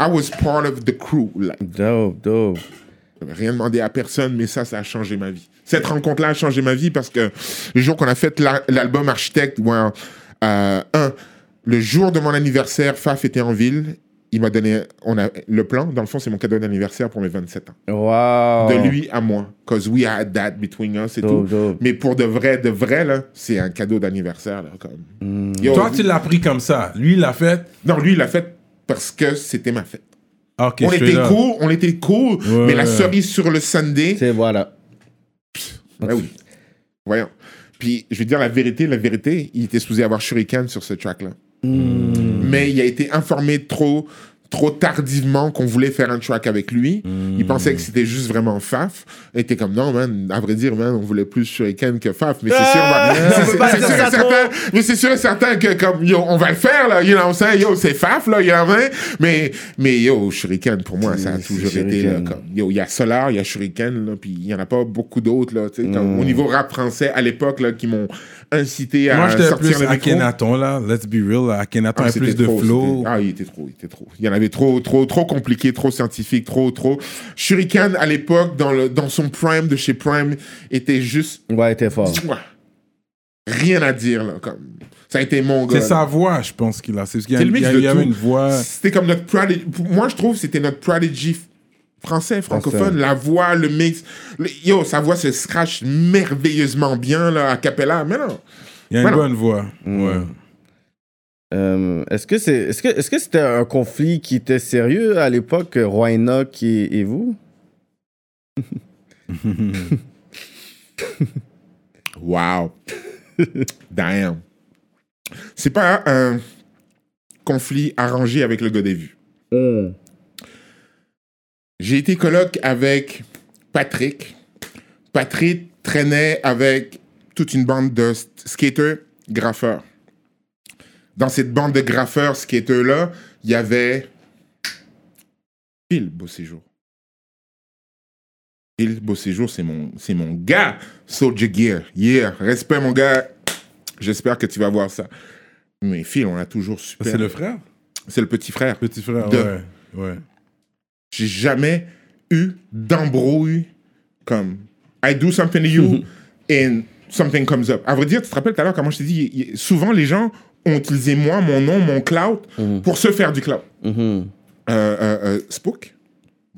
I was part of the crew. like. Dope, dope. Rien demandé à personne, mais ça, ça a changé ma vie. Cette rencontre-là a changé ma vie parce que le jour qu'on a fait la- l'album Architecte, ouais, euh, un, le jour de mon anniversaire, Faf était en ville il m'a donné, on a, le plan, dans le fond, c'est mon cadeau d'anniversaire pour mes 27 ans. Wow. De lui à moi. Cause we had that between us et Dope, tout. dope. Mais pour de vrai, de vrai, là, c'est un cadeau d'anniversaire, là, comme. Yo, Toi, tu l'as pris comme ça. Lui, il l'a fait. Non, lui, il l'a fait parce que c'était ma fête. On était cool, on était cool, Ouais, mais la cerise sur le Sunday, C'est voilà. Ben oui. Voyons. Puis, je vais dire la vérité, la vérité, il était supposé avoir Shuriken sur ce track-là. Mais il a été informé trop, trop tardivement qu'on voulait faire un track avec lui. Il pensait que c'était juste vraiment Faf. Il était comme, non, man, à vrai dire, man, on voulait plus Shuriken que Faf. Mais c'est sûr, Ah, c'est- c'est et ça trop. certain, mais c'est sûr et certain que, comme, yo, on va le faire, là, you know what I'm saying? Yo, c'est Faf, là, you know? Mais, mais yo, Shuriken, pour moi, ça a toujours été, là, comme, Yo, il y a Solar, il y a Shuriken, là, puis il y en a pas beaucoup d'autres, là, tu sais, comme au niveau rap français à l'époque, là, qui m'ont incité à Moi, sortir plus le micro. Akhenaton, là. Let's be real. Akhenaton Ah, a plus de trop, flow. Ah, il était trop, il était trop. Il y en avait trop, trop, trop compliqué, trop scientifique, trop, trop. Shuriken, à l'époque, dans, le, dans son prime de chez Prime, était juste. Ouais, t'es fort. Rien à dire, là, comme. Ça a été mon gars. C'est sa voix, je pense qu'il a. C'est parce qu'il y a- il y, a- il y avait tout. une voix. C'était comme notre prodigy. Moi, je trouve que c'était notre prodigy français, francophone. La voix, le mix. Le- yo, sa voix se scratch merveilleusement bien, là, à Capella. Mais non. Il y a une Voilà. bonne voix. Ouais. Euh, est-ce que c'est est-ce que est-ce que c'était un conflit qui était sérieux à l'époque Roy Enoch et, et vous? Wow. Damn. C'est pas un conflit arrangé avec le gars des vues. J'ai été coloc avec Patrick. Patrick traînait avec toute une bande de skaters graffeurs. Dans cette bande de graffeurs skaters-là, il y avait Phil Beau Séjour. Phil Beau Séjour, c'est mon, c'est mon gars. Soldier Gear. Yeah. Respect, mon gars. J'espère que tu vas voir ça. Mais Phil, on a toujours super. C'est le frère? C'est le petit frère. Petit frère, De- ouais. Ouais. J'ai jamais eu d'embrouille comme I do something to you and something comes up. À vrai dire, tu te rappelles tout à l'heure comment je t'ai dit, souvent les gens ont utilisé moi, mon nom, mon clout pour se faire du clout. Mhm. Euh, euh, euh, Spook,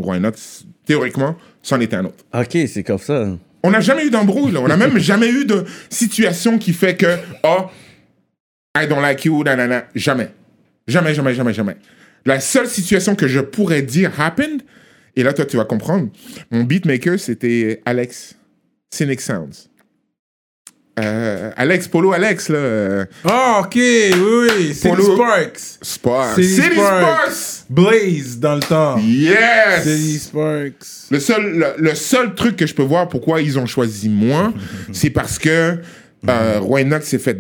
un autre, théoriquement, c'en était un autre. Ok, c'est comme ça. On n'a jamais eu d'embrouille. On n'a même jamais eu de situation qui fait que, oh, I don't like you, nanana. Jamais. Jamais, jamais, jamais, jamais. La seule situation que je pourrais dire happened, et là, toi, tu vas comprendre, mon beatmaker, c'était Alex, Cynic Sounds. Euh, Alex, Polo Alex, là. Ah, ok, oui, oui. City Polo- Sparks. Sparks. City City Sparks. Sparks! Blaze dans le temps. City Yes! Sparks. Le seul, le, le seul truc que je peux voir pourquoi ils ont choisi moi, c'est parce que euh, Roy Knox s'est fait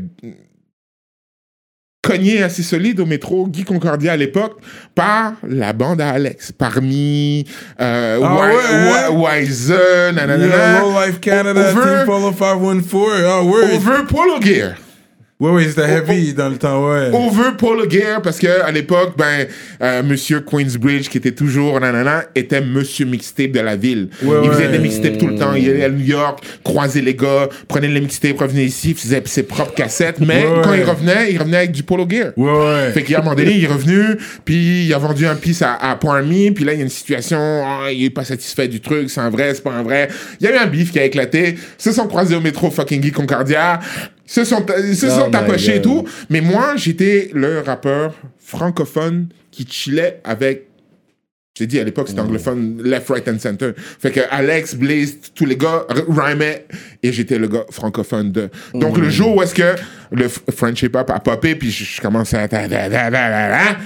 cogner assez solide au métro Guy Concordia à l'époque par la bande à Alex, parmi euh, Ah ouais? Wi- Wiser, nanana, Low Life Canada, Over- Team Polo 514. Ah, ouais. over Polo Gear. Ouais, ouais, c'était heavy dans le temps, ouais. Over Polo Gear parce que à l'époque, ben, euh, Monsieur Queensbridge, qui était toujours nanana, était Monsieur Mixtape de la ville. Ouais, il faisait ouais. des mixtapes tout le temps. Il allait à New York, croisait les gars, prenait les mixtapes, revenait ici, faisait ses propres cassettes. Mais Ouais, quand il revenait, il revenait avec du Polo Gear. Ouais, ouais. Fait qu'à un moment donné, il est revenu, puis il a vendu un piece à, à Point Me, puis là, il y a une situation, ah, il est pas satisfait du truc, c'est un vrai, c'est pas un vrai. Il y a eu un bif qui a éclaté, se sont croisés au métro fucking Guy Concordia, se sont, ils se Oh sont my tapochés et tout, mais moi, j'étais le rappeur francophone qui chillait avec j'ai dit à l'époque, c'était anglophone, left, right and center. Fait que Alex, Blaze, tous les gars rhymaient et j'étais le gars francophone de. Donc le jour où est-ce que le French hip hop a popé, puis je, commençais à.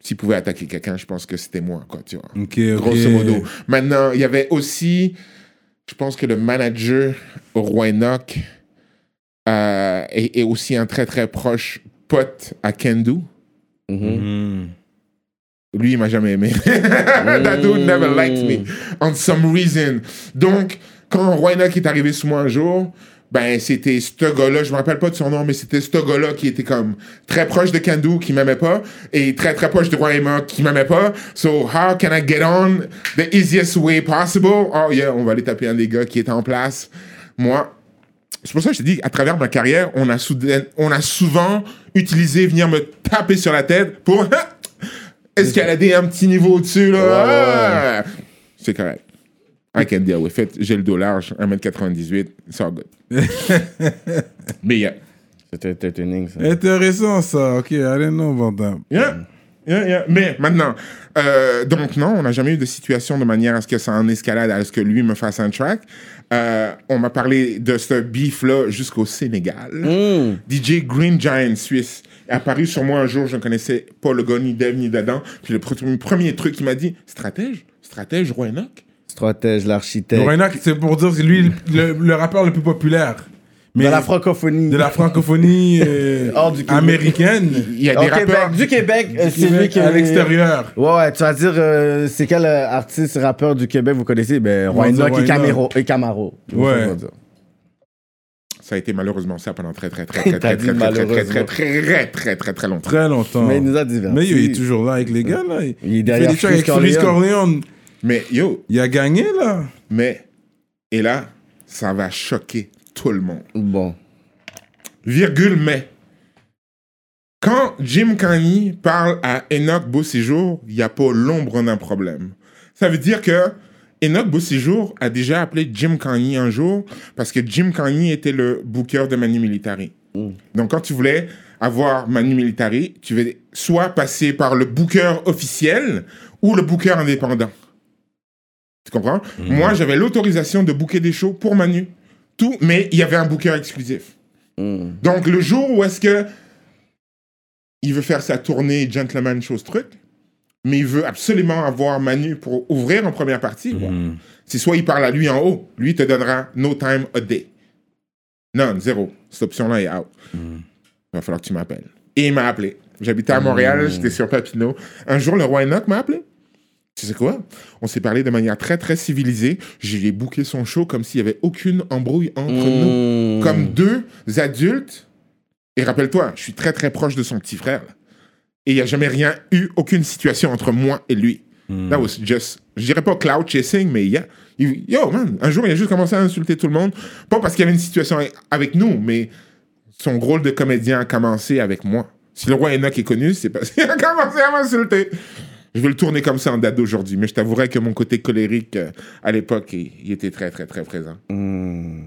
S'il pouvait attaquer quelqu'un, je pense que c'était moi, quoi, tu vois. Ok, ok. Grosso modo. Maintenant, il y avait aussi, je pense que le manager Roy Enoch euh, est aussi un très très proche pote à Kendu. Hmm. Lui, il m'a jamais aimé. That dude never liked me. On some reason. Donc, quand Roy Enoch est arrivé sous moi un jour, ben, c'était ce gars-là, je me rappelle pas de son nom, mais c'était ce gars-là qui était comme très proche de Kandu, qui m'aimait pas, et très très proche de Roy qui m'aimait pas. So, how can I get on the easiest way possible? Oh yeah, on va aller taper un des gars qui était en place. Moi, c'est pour ça que je te dis, à travers ma carrière, on a, soudain, on a souvent utilisé venir me taper sur la tête pour escalader un petit niveau au-dessus, là? Ouais, Ah! C'est correct. I can deal with it. J'ai le dos large, 1m98, it's all good. Mais yeah. C'était entertaining, ça. Intéressant ça. Ok, I didn't know about that. Yeah. Yeah, yeah. Mais maintenant, euh, donc non, on n'a jamais eu de situation de manière à ce que ça en escalade, à ce que lui me fasse un track. Euh, on m'a parlé de ce beef-là jusqu'au Sénégal. Hmm. DJ Green Giant Suisse est apparu sur moi un jour, je ne connaissais pas le gars, ni Dev, ni d'Adam. Puis le pr- premier truc qu'il m'a dit, stratège, stratège, Enoch? Stratège, l'architecte. Lorenak, c'est pour dire que c'est lui le, le rappeur le plus populaire. Mais De la francophonie. de la francophonie euh, Hors du Québec. américaine. Il y a Au des Québec. rappeurs. Du Québec, euh, c'est lui qui à l'extérieur. Ouais, ouais, tu vas dire, euh, c'est quel artiste, rappeur du Québec vous connaissez? Ben, Enoch et Roy Camaro. Et Camaro. Ouais. Ça a été malheureusement ça pendant très, très, très, très, très, très, très, très, très, très, très, très, longtemps. Très longtemps. Mais il nous a divertis. Mais il est toujours là avec les gars, là. Il, est fait derrière des trucs avec Freeze Freeze Corleone. Mais yo, Il a gagné, là. mais, et là, ça va choquer tout le monde. Bon. virgule, mais. Quand Jim Carney parle à Enoch Beauséjour, il n'y a pas l'ombre d'un problème. Ça veut dire que Enoch Beauséjour a déjà appelé Jim Carney un jour parce que Jim Carney était le booker de Manu Militari. Donc quand tu voulais avoir Manu Militari, tu devais soit passer par le booker officiel ou le booker indépendant. Tu comprends? Moi, j'avais l'autorisation de booker des shows pour Manu. Tout, mais il y avait un booker exclusif. Donc, le jour où est-ce que il veut faire sa tournée Gentleman Chose Truc, mais il veut absolument avoir Manu pour ouvrir en première partie, c'est soit il parle à lui en haut, lui te donnera No Time a Day. Non, zéro. Cette option-là est out. Il va falloir que tu m'appelles. Et il m'a appelé. J'habitais à Montréal, j'étais sur Papineau. Un jour, le roi Enoch m'a appelé. Tu sais quoi? On s'est parlé de manière très, très civilisée. J'ai booké son show comme s'il n'y avait aucune embrouille entre nous Mmh. comme deux adultes. Et rappelle-toi, je suis très très proche de son petit frère. là. Et il n'y a jamais rien eu, aucune situation entre moi et lui. That was just, je dirais pas cloud chasing, mais yeah. Il- Yo, man, un jour, il a juste commencé à insulter tout le monde. Pas parce qu'il y avait une situation avec nous, mais son rôle de comédien a commencé avec moi. Si le roi Enoch est connu, c'est parce qu'il a commencé à m'insulter. Je vais le tourner comme ça en date d'aujourd'hui, mais je t'avouerai que mon côté colérique, euh, à l'époque, il, il était très, très, très présent. Mmh.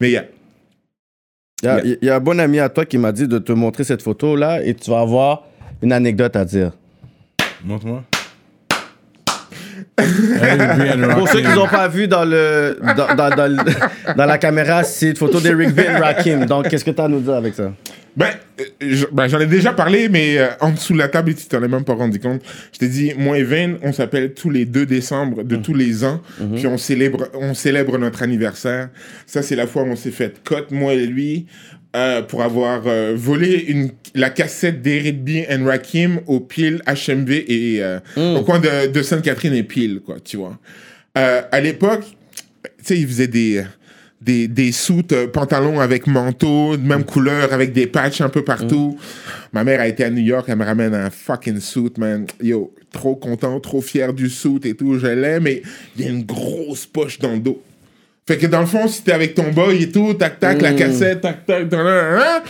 Mais yeah. Il y, a, il y a un bon ami à toi qui m'a dit de te montrer cette photo-là et tu vas avoir une anecdote à dire. Montre-moi. Pour ceux qui n'ont pas vu dans, le, dans, dans, dans le- dans la caméra, c'est une photo d'Eric Vin Rakim. Donc, qu'est-ce que tu as à nous dire avec ça? Ben, euh, ben, j'en ai déjà parlé, mais euh, en dessous de la table, tu t'en es même pas rendu compte. Je t'ai dit, moi et Vane, on s'appelle tous les 2 décembre de tous les ans, puis on célèbre, on célèbre notre anniversaire. Ça, c'est la fois où on s'est fait cote, moi et lui, euh, pour avoir euh, volé une, la cassette d'Eric B. and Rakim au Pile HMV et euh, au coin de, de Sainte-Catherine et Pile, quoi, tu vois. À l'époque, tu sais, il faisait des, des, des soutes, euh, pantalons avec manteau, de même couleur, avec des patchs un peu partout. Ma mère a été à New York, elle me ramène un fucking suit, man. Yo, trop content, trop fier du suit et tout, je l'aime, mais il y a une grosse poche dans le dos. Fait que dans le fond, si t'es avec ton boy et tout, tac tac, la cassette, tac tac, tac, tac,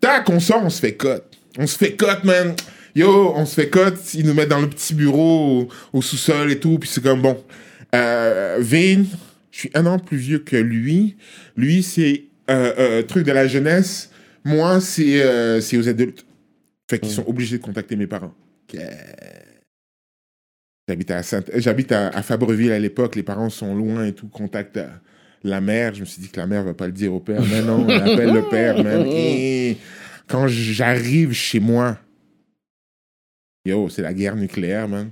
tac, on sort, on se fait cut. On se fait cut, man. Yo, on se fait cut, ils nous mettent dans le petit bureau au, au sous-sol et tout, puis c'est comme bon. Euh, Vane, je suis un an plus vieux que lui. Lui, c'est euh, euh, truc de la jeunesse. Moi, c'est euh, c'est aux adultes. Fait qu'ils sont obligés de contacter mes parents. J'habite à, Sainte- j'habite à, à Fabreville à l'époque, les parents sont loin et tout, contacte à la mère. Je me suis dit que la mère va pas le dire au père. Mais non, on appelle le père, man. Et quand j'arrive chez moi, yo, c'est la guerre nucléaire, man.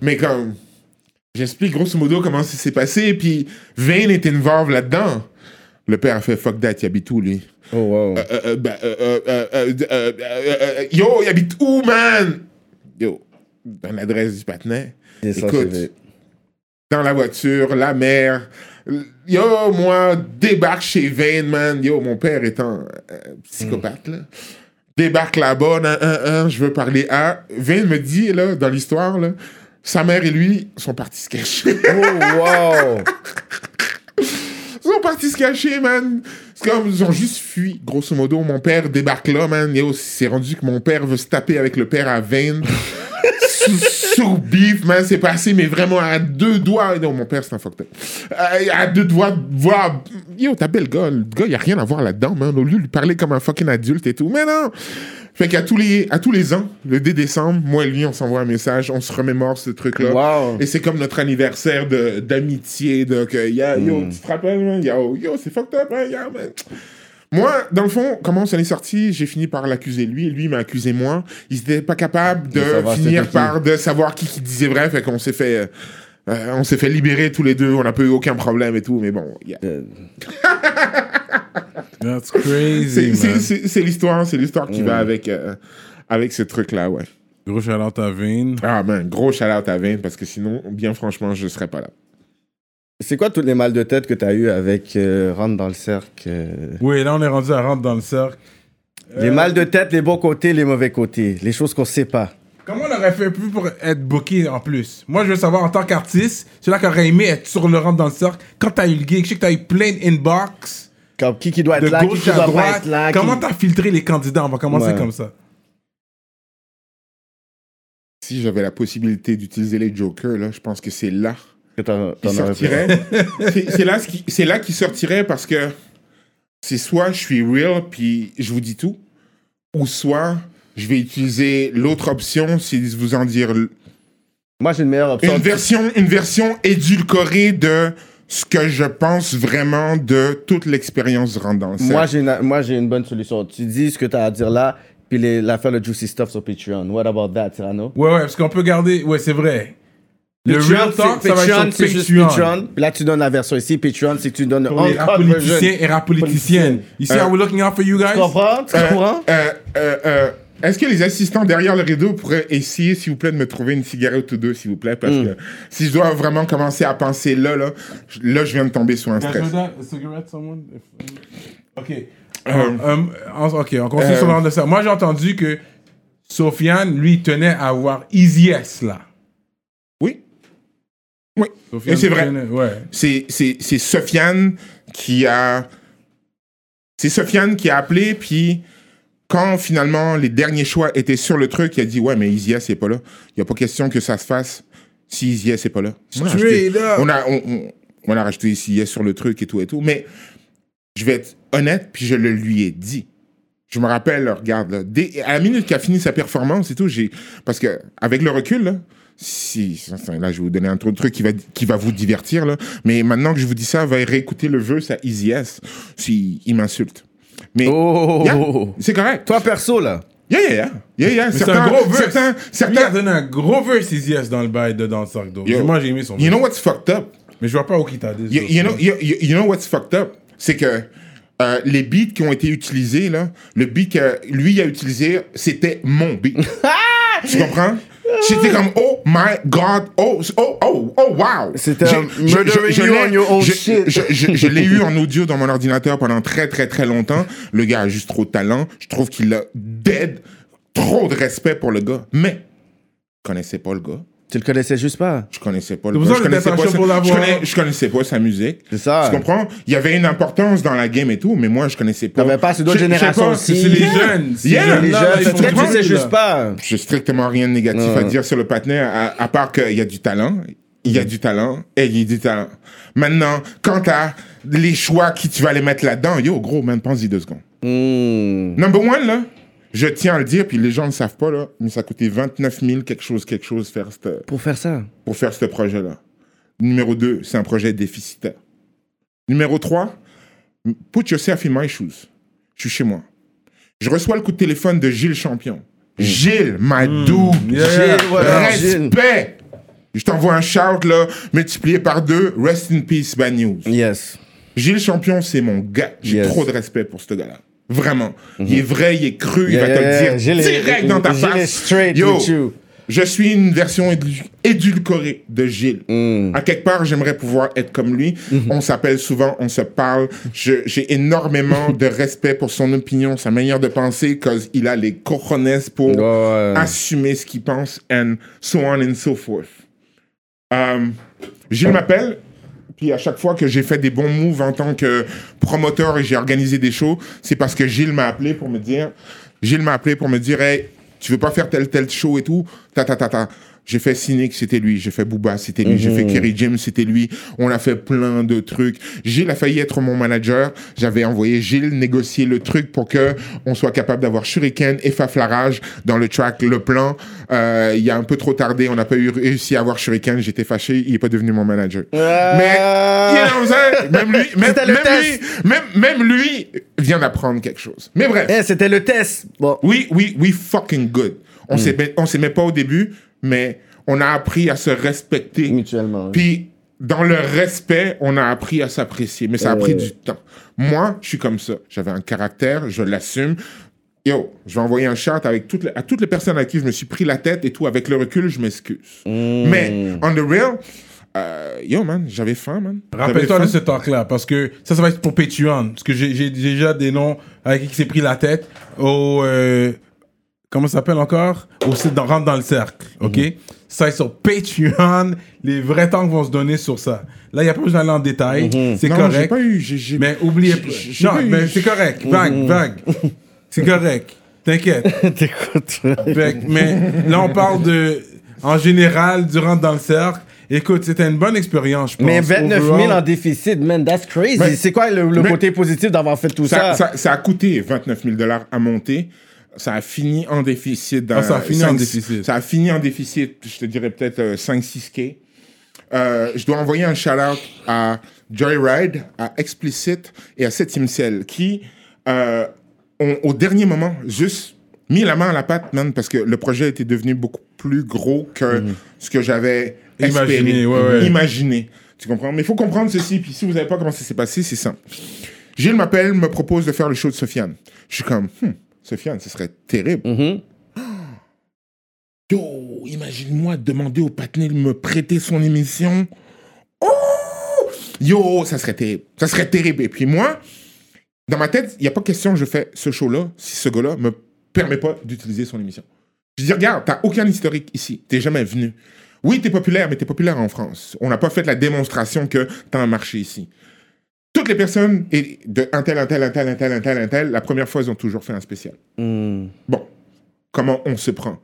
Mais comme, j'explique grosso modo comment ça s'est passé, et puis Vane était involved là-dedans. Le père a fait fuck that, il habite où, lui? Oh, wow. Yo, il habite où, man? Yo, dans l'adresse du patinet. Écoute, Dans la voiture, la mère. Yo, moi, débarque chez Vane, man. Yo, mon père étant euh, psychopathe, là. Débarque là-bas, je veux parler à. Vane me dit, là, dans l'histoire, là, sa mère et lui sont partis se cacher. Oh, wow. Ils sont partis se cacher, man. C'est comme, ils ont juste fui, grosso modo. Mon père débarque là, man. Yo, c'est rendu que mon père veut se taper avec le père à Vane. sous, sous beef, man, c'est passé, mais vraiment à deux doigts. Non, mon père, c'est un fucked. Euh, à deux doigts de voir. Yo, t'as bel gars. Le gars, y a rien à voir là-dedans, man. Au lieu de lui parler comme un fucking adulte et tout. Mais non! Fait qu'à tous les, à tous les ans, le 2 décembre, moi et lui, on s'envoie un message, on se remémore ce truc-là. Wow. Et c'est comme notre anniversaire de, d'amitié, de que, yo, tu te rappelles, man? Yo, yo, c'est fucked up, man, yeah, man. Moi, dans le fond, comment ça est sorti, j'ai fini par l'accuser lui, lui m'a accusé moi. Il n'était pas capable de, finir par de savoir qui, qui disait vrai, fait qu'on s'est fait, euh, euh, on s'est fait libérer tous les deux, on n'a pas eu aucun problème et tout, mais bon, yeah. Euh, That's crazy, c'est, l'histoire, c'est l'histoire qui Mm. va avec, euh, avec ce truc-là, ouais. Gros shout-out à Vane. Ah man, gros shout-out à Vane, parce que sinon, bien franchement, je serais pas là. C'est quoi tous les mal de tête que t'as eu avec euh, Rentre dans le cercle euh, Oui, là, on est rendu à rentrer dans le cercle. Les mal de tête, les bons côtés, les mauvais côtés. Les choses qu'on sait pas. Comment on aurait fait plus pour être booké en plus? Moi, je veux savoir, en tant qu'artiste, celui-là qui aurait aimé être sur le rentre dans le cercle, quand t'as eu le gig, je sais que t'as eu plein d'inbox Comme qui qui doit être de là, qui gauche qui à doit pas droite. être là. Comment qui- t'as filtré les candidats? On va commencer Ouais. comme ça. Si j'avais la possibilité d'utiliser les jokers, là, je pense que c'est là que t'en- qui sortirait. c'est là, c'est là qui sortirait parce que c'est soit je suis real puis je vous dis tout, ou soit je vais utiliser l'autre option, c'est de vous en dire Moi, j'ai une meilleure option. une version, une version édulcorée de ce que je pense vraiment de toute l'expérience le cercle. Moi, j'ai une, moi, j'ai une bonne solution. Tu dis ce que tu as à dire là, puis l'affaire de Juicy Stuff sur Patreon. What about that, Cyrano? Ouais, ouais, parce qu'on peut garder. Ouais, c'est vrai. Le Patreon, real talk, c'est- ça va Patreon, être c'est sur Patreon. Patreon. Puis là, tu donnes la version ici. Patreon, c'est que tu donnes Pour les rap uncut politiciens version. et rap politiciennes. You see Euh, how we're looking out for you guys? Tu comprends? Tu Euh, comprends? euh, euh, euh, Est-ce que les assistants derrière le rideau pourraient essayer, s'il vous plaît, de me trouver une cigarette ou deux, s'il vous plaît? Parce Mm. que si je dois vraiment commencer à penser là, là, je- là, je viens de tomber sur un stress. If- Ok. Euh, Euh, en- ok, on continue euh, sur le rang de ça. Moi, j'ai entendu que Sofiane, lui, tenait à avoir Easy S là. Oui. Oui. Sofiane Et c'est vrai. tenait- ouais. C'est, c'est, c'est Sofiane qui a. C'est Sofiane qui a appelé, puis quand finalement les derniers choix étaient sur le truc, il a dit Ouais, mais S n'est pas là. Il n'y a pas question que ça se fasse si S n'est pas là. On a rajouté- on a, on, on- on a rajouté sur le truc et tout et tout. Mais je vais être honnête, puis je le lui ai dit. Je me rappelle, regarde, là, dès- à la minute qu'il a fini sa performance et tout, j'ai. Parce que, avec le recul, là, si. ça, Là, je vais vous donner un truc qui va, qui va vous divertir, là. Mais maintenant que je vous dis ça, va réécouter le verse à Easy S. Si, il m'insulte. Mais. Oh! Yeah, c'est correct. Toi, perso, là. Yeah, yeah, yeah. Yeah, yeah. Mais c'est Certains, un gros verse. certains, Lui, il a certains. donné un gros verse Easy S dans le bail de dans le sac d'eau. Moi, j'ai aimé son You verse. know what's fucked up? Mais je vois pas où qu'il t'a dit. You, you know, you know what's fucked up? C'est que euh, les beats qui ont été utilisés, là, le beat que lui a utilisé, c'était mon beat. tu comprends? J'étais comme, oh my god, oh, oh, oh, oh, wow. C'était je- l'ai- eu en audio dans mon ordinateur pendant très, très, très longtemps. Le gars a juste trop de talent. Je trouve qu'il a dead, trop de respect pour le gars. Mais, je connaissais pas le gars. Tu le connaissais juste pas? Je connaissais pas le C'est pour gars. ça Je que connaissais, pas sa, pour je, connais- je connaissais pas sa musique. C'est ça. Tu comprends? Il y avait une importance dans la game et tout, mais moi, je connaissais pas. T'avais pas, c'est d'autres générations aussi. C'est les jeunes. Ces Yeah. Les jeunes, du tu sais juste pas. J'ai strictement rien de négatif à dire sur le patinet, à, à part qu'il y a du talent. Il y a du talent et il y a du talent. Maintenant, quant à les choix qui tu vas aller mettre là-dedans, yo, gros, man, pense-y deux secondes. Hmm. Number one, là, je tiens à le dire, puis les gens ne savent pas, là, mais ça a coûté 29 000 quelque chose, quelque chose faire cette- Pour faire ça? pour faire ce projet-là. Numéro 2, c'est un projet déficitaire. Numéro 3, put yourself in my shoes. Je suis chez moi. Je reçois le coup de téléphone de Gilles Champion. Gilles, my dude. Yeah. Gilles, voilà, Gilles. Respect. Je t'envoie un shout, là, multiplié par deux. Rest in peace, bad news. Yes. Gilles Champion, c'est mon gars. J'ai Yes. Trop de respect pour ce gars-là. Vraiment. Il est vrai, il est cru, il Yeah, va te le dire direct dans ta face. straight Yo, je suis une version édu- édulcorée de Gilles. Mm. À quelque part, j'aimerais pouvoir être comme lui. Mm-hmm. On s'appelle souvent, on se parle. J'ai énormément de respect pour son opinion, sa manière de penser, cause il a les cojones pour Ouais. assumer ce qu'il pense, and so on and so forth. Euh, Gilles m'appelle, puis à chaque fois que j'ai fait des bons moves en tant que promoteur et j'ai organisé des shows, c'est parce que Gilles m'a appelé pour me dire, Gilles m'a appelé pour me dire, hey, Tu veux pas faire tel tel show et tout? Ta ta ta ta. J'ai fait Cynic, c'était lui. J'ai fait Booba, c'était lui. J'ai Mhm. fait Kerry James, c'était lui. On a fait plein de trucs. Gilles a failli être mon manager. J'avais envoyé Gilles négocier le truc pour que on soit capable d'avoir Shuriken et Faflarage dans le track Le Plan. Euh, il y a un peu trop tardé. On n'a pas eu réussi à avoir Shuriken. J'étais fâché. Il est pas devenu mon manager. Mais, you know même lui, même, lui, même, même lui vient d'apprendre quelque chose. Mais bref. Eh, c'était le test. Bon. Oui, oui, we fucking good. On s'aimait, on s'aimait pas au début, mais on a appris à se respecter. Mutuellement. oui. Puis, dans le respect, on a appris à s'apprécier. Mais ça a Euh. pris du temps. Moi, je suis comme ça. J'avais un caractère, je l'assume. Yo, je vais envoyer un chat avec toutes les, à toutes les personnes à qui je me suis pris la tête et tout. Avec le recul, je m'excuse. Mm. Mais, on the real, euh, yo, man, j'avais faim, man. Rappelle-toi de ce talk-là, parce que ça, ça va être pour Patreon. Parce que j'ai j'ai déjà des noms avec qui s'est pris la tête au. euh, comment ça s'appelle encore? Au site dans, Rentre dans le cercle. OK? Ça, c'est sur Patreon. Les vrais temps vont se donner sur ça. Là, il n'y a pas besoin d'aller en détail. C'est Non, j'ai correct. pas eu. j'ai- Mais oubliez pas. Non, eu- mais c'est correct. Vague, vague. C'est correct. T'inquiète. T'écoutes. Mais là, on parle de. En général, du rentre dans le cercle. Écoute, c'était une bonne expérience, je pense. Mais 29 000 Overall. en déficit, man, that's crazy. C'est quoi le, côté positif d'avoir fait tout ça? ça, ça, ça a coûté 29 000 dollars à monter. Ça a fini en déficit. Dans Ah, ça a fini en déficit. Ça a fini en déficit, je te dirais peut-être 5-6K. Euh, je dois envoyer un shout-out à Joyride, à Explicit et à Septième Ciel qui, euh, ont, au dernier moment, juste mis la main à la pâte, man, parce que le projet était devenu beaucoup plus gros que ce que j'avais Imaginé, ouais, ouais. imaginé. Tu comprends? Mais il faut comprendre ceci, puis si vous savez pas comment ça s'est passé, c'est simple. Gilles m'appelle, me propose de faire le show de Sofiane. Je suis comme, hmm, Sofiane, ce serait terrible. Mhm. Yo, imagine-moi demander au patiné de me prêter son émission. Oh! Yo, ça serait terrible. Ça serait terrible. Et puis moi, dans ma tête, il n'y a pas question que je fais ce show-là si ce gars-là me permet pas d'utiliser son émission. Je dis, regarde, t'as aucun historique ici. T'es jamais venu. Oui, t'es populaire, mais t'es populaire en France. On n'a pas fait la démonstration que t'as un marché ici. Toutes les personnes, et de un tel, un tel, un tel, un tel, un tel, un tel, la première fois, ils ont toujours fait un spécial. Mm. Bon, comment on se prend?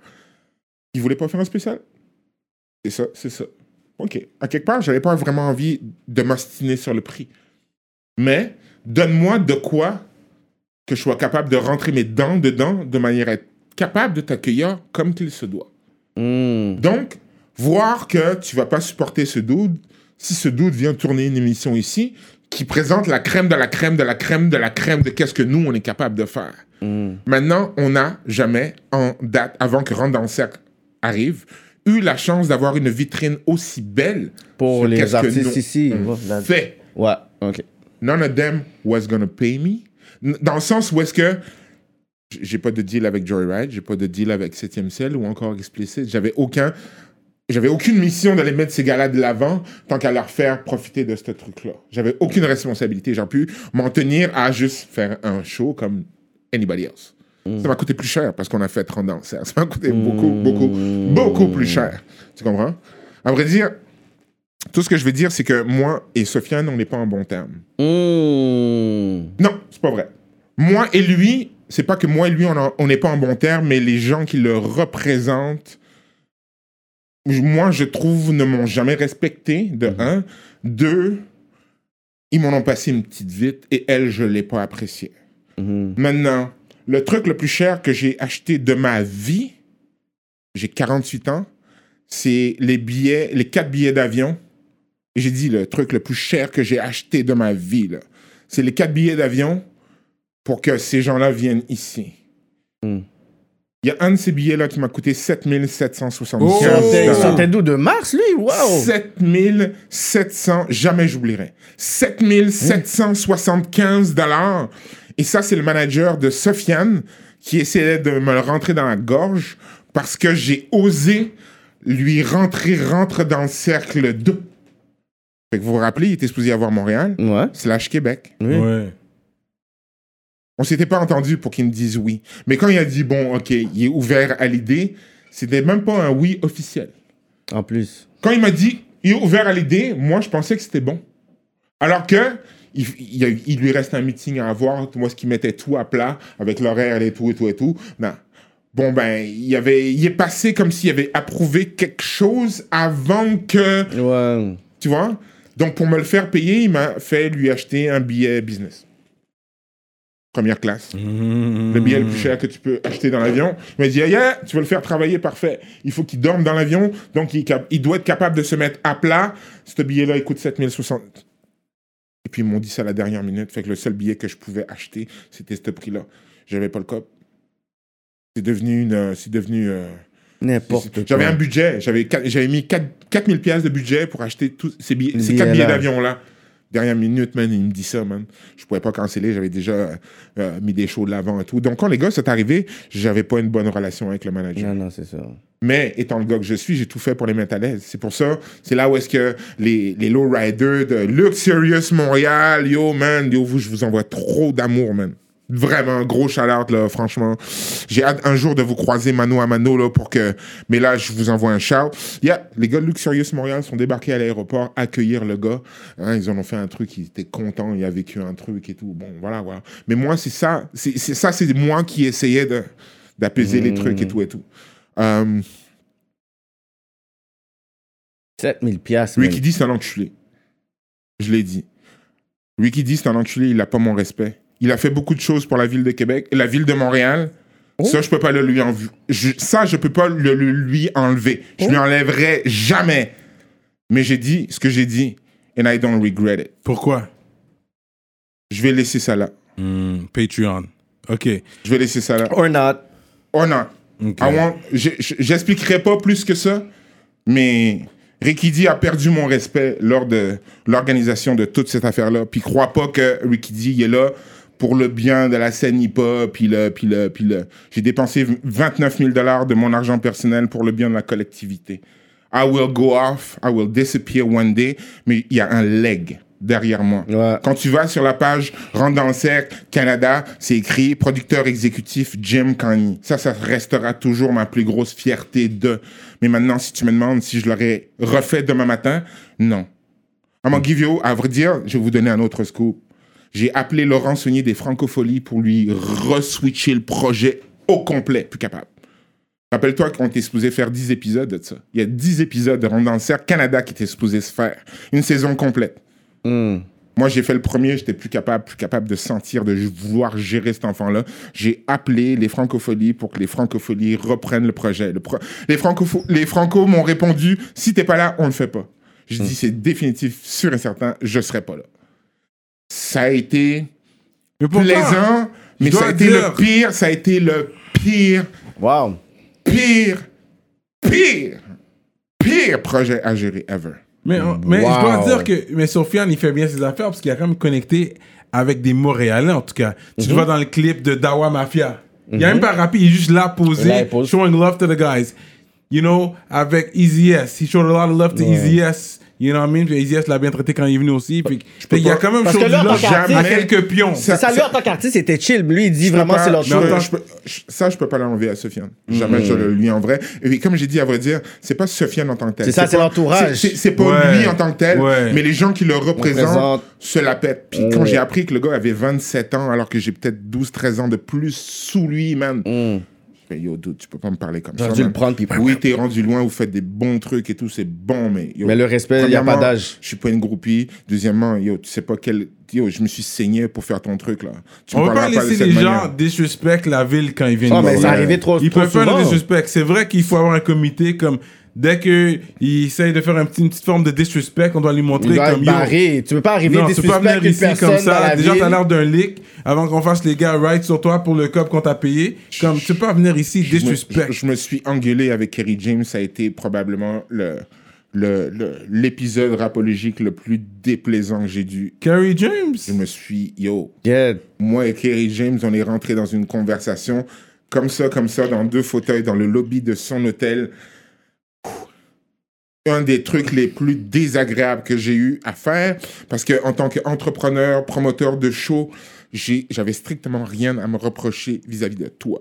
Ils voulaient pas faire un spécial? C'est ça, c'est ça. Ok. À quelque part, j'avais pas vraiment envie de m'ostiner sur le prix. Mais donne-moi de quoi que je sois capable de rentrer mes dents dedans de manière à être capable de t'accueillir comme qu'il se doit. Mm. Donc, voir que tu vas pas supporter ce dude, si ce dude vient tourner une émission ici, qui présente la crème de la crème de la crème de la crème de qu'est-ce que nous, on est capable de faire. Mm. Maintenant, on n'a jamais, en date, avant que Rentre dans le cercle arrive, eu la chance d'avoir une vitrine aussi belle Pour les artistes nous, ici. la- fait. Ouais, ok. None of them was gonna pay me. Dans le sens où est-ce que j'ai pas de deal avec Joyride, j'ai pas de deal avec 7e Ciel ou encore Explicit. J'avais aucun, j'avais aucune mission d'aller mettre ces gars-là de l'avant tant qu'à leur faire profiter de ce truc-là. J'avais aucune responsabilité. J'ai pu m'en tenir à juste faire un show comme anybody else. Ça m'a coûté plus cher parce qu'on a fait 30 ans. Ça m'a coûté beaucoup, beaucoup, beaucoup plus cher. Tu comprends? À vrai dire, tout ce que je veux dire, c'est que moi et Sofiane, on n'est pas en bon terme. Mm. Non, c'est pas vrai. Moi et lui, c'est pas que moi et lui, on n'est pas en bon terme, mais les gens qui le représentent, moi, je trouve, ne m'ont jamais respecté, de un. Deux, ils m'en ont passé une petite vite, et elle, je l'ai pas apprécié. Mhm. Maintenant, le truc le plus cher que j'ai acheté de ma vie, j'ai 48 ans, c'est les billets, les quatre billets d'avion. J'ai dit le truc le plus cher que j'ai acheté de ma vie. C'est les quatre billets d'avion pour que ces gens-là viennent ici. Mm. Il y a un de ces billets-là qui m'a coûté 7775 Oh! Sortait d'où? De Mars, lui? Wow! 7700, jamais j'oublierai. 7775 dollars. Et ça, c'est le manager de Sofiane qui essayait de me le rentrer dans la gorge parce que j'ai osé lui rentrer, rentre dans le cercle 2. Fait que vous vous rappelez, il était supposé y avoir Montréal, Ouais. slash Québec. Oui. Ouais. On s'était pas entendu pour qu'il me dise oui. Mais quand il a dit, bon, OK, il est ouvert à l'idée, c'était même pas un oui officiel. En plus. Quand il m'a dit, il est ouvert à l'idée, moi, je pensais que c'était bon. Alors que, il, lui reste un meeting à avoir, moi, ce qui mettait tout à plat, avec l'horaire et tout et tout et tout. Non. Bon, ben, il, avait, il est passé comme s'il avait approuvé quelque chose avant que. Ouais. Tu vois? Donc, pour me le faire payer, il m'a fait lui acheter un billet business. Première classe. Le billet le plus cher que tu peux acheter dans l'avion. Il m'a dit, yeah, tu veux le faire travailler, parfait. Il faut qu'il dorme dans l'avion, donc il, doit être capable de se mettre à plat. Ce billet-là, il coûte 7060. Et puis ils m'ont dit ça à la dernière minute. Fait que le seul billet que je pouvais acheter, c'était ce prix-là. J'avais pas le cop. C'est devenu une. euh, C'est devenu. euh, N'importe quoi. j'avais un budget, j'avais mis 4 4000 pièces de budget pour acheter tous ces billets, ces quatre billets d'avion là. Dernière minute, man, il me dit ça, man. Je pouvais pas canceller, j'avais déjà euh, euh, mis des shows de l'avant et tout. Donc quand les gars sont arrivés, j'avais pas une bonne relation avec le manager. Non, non, c'est ça. Mais étant le gars que je suis, j'ai tout fait pour les mettre à l'aise. C'est pour ça, c'est là où est-ce que les, les lowriders de Luxurious Montréal, yo, man, yo, vous, je vous envoie trop d'amour, man. Vraiment, gros shout-out, là, franchement. J'ai hâte un jour de vous croiser mano à mano, là, pour que... Mais là, je vous envoie un shout. Yeah, les gars de Luxurious Montréal sont débarqués à l'aéroport, accueillir le gars. Hein, ils en ont fait un truc, il était content, il a vécu un truc et tout. Bon, voilà, voilà. Mais moi, c'est ça. C'est ça, c'est moi qui essayais de d'apaiser les trucs et tout et tout. Euh, 7000 piastres. Ricky D, c'est un enculé. Je l'ai dit. Ricky D, c'est un enculé, il n'a pas mon respect. Il a fait beaucoup de choses pour la ville de Québec, la ville de Montréal. Ça, je peux pas le lui enlever. Ça, je peux pas le, le lui enlever. Je lui enlèverai jamais. Mais j'ai dit ce que j'ai dit, and I don't regret it. Pourquoi? Je vais laisser ça là. Hmm, Patreon. OK. Je vais laisser ça là. Or not. Oh non. OK. I want- je- je- J'expliquerai pas plus que ça, mais Ricky D a perdu mon respect lors de l'organisation de toute cette affaire-là. Puis crois pas que Ricky D il est là pour le bien de la scène hip-hop. Puis le, puis le, puis le. J'ai dépensé 29 000 dollars de mon argent personnel pour le bien de la collectivité. I will go off, I will disappear one day, mais il y a un leg derrière moi. Ouais. Quand tu vas sur la page Rentre dans le cercle Canada, c'est écrit producteur exécutif Jim Kanye. Ça, ça restera toujours ma plus grosse fierté de. Mais maintenant, si tu me demandes si je l'aurais refait demain matin, non. I'm gonna give you, à vrai dire, je vais vous donner un autre scoop. J'ai appelé Laurent Saunier des Francopholies pour lui re-switcher le projet au complet, plus capable. Rappelle-toi qu'on était supposé faire 10 épisodes de ça. Il y a 10 épisodes de Rentre dans le cercle Canada qui étaient supposés se faire. Une saison complète. Hmm. Moi, j'ai fait le premier, j'étais plus capable, plus capable de sentir, de vouloir gérer cet enfant-là. J'ai appelé les francopholies pour que les francopholies reprennent le projet. Le pro- les, francopho- les francos m'ont répondu, si t'es pas là, on le fait pas. Je dis, c'est définitif, sûr et certain, je serai pas là. Ça a été Mais plaisant, mais ça a été dire- le pire, ça a été le pire, Wow. pire, pire, pire projet à gérer ever. Mais, mais je dois dire que mais Sofiane, il fait bien ses affaires parce qu'il a quand même connecté avec des Montréalais, en tout cas. Tu Mhm. le vois dans le clip de Dawa Mafia. Il a même pas rappé, il est juste là posé, Là, il pose. showing love to the guys. You know, avec Easy S. He showed a lot of love to Easy S. You know what I mean? Puis l'a bien traité quand il est venu aussi. Puis, il y a quand même du là, à quelques pions. Ça- lui, en tant qu'artiste, c'était chill. Lui, il dit vraiment, c'est leur ça, je peux pas l'enlever à Sofiane. Jamais je le lui en vrai. Et puis, comme j'ai dit, à vrai dire, c'est pas Sofiane en tant que tel. C'est ça, c'est l'entourage. c'est- pas Ouais. lui en tant que tel, Ouais. mais les gens qui le représentent Représente. se la pètent. Puis quand j'ai appris que le gars avait 27 ans, alors que j'ai peut-être 12-13 ans de plus sous lui, man. Yo, dude, tu peux pas me parler comme ça. dû le prendre, puis- Oui, t'es rendu loin, vous faites des bons trucs et tout, c'est bon, mais. yo, Mais le respect, il y a pas d'âge. Je suis pas une groupie. Deuxièmement, yo, tu sais pas quel. Yo, je me suis saigné pour faire ton truc, là. Tu On peut pas laisser les manière. gens disrespect la ville quand ils viennent. Oh, mais c'est arrivé trop, Ils trop peuvent pas le disrespect. C'est vrai qu'il faut avoir un comité comme dès qu'ils essayent de faire un petit- une petite forme de disrespect, on doit lui montrer doit comme barré. Tu peux pas arriver Non, tu peux pas disrespect venir ici personne comme dans ça. la Déjà, t'as l'air d'un leak avant qu'on fasse les gars right sur toi pour le cop qu'on t'a payé. Comme tu peux pas venir ici Je me- disrespect. Je, je me suis engueulé avec Kerry James. Ça a été probablement le le- le- l'épisode rapologique le plus déplaisant que j'ai dû. Kerry James? Je me suis, yo, Yeah. moi et Kerry James, on est rentré dans une conversation comme ça, comme ça, dans deux fauteuils, dans le lobby de son hôtel. Un des trucs les plus désagréables que j'ai eu à faire, parce que en tant qu'entrepreneur, promoteur de show, j'avais strictement rien à me reprocher vis-à-vis de toi.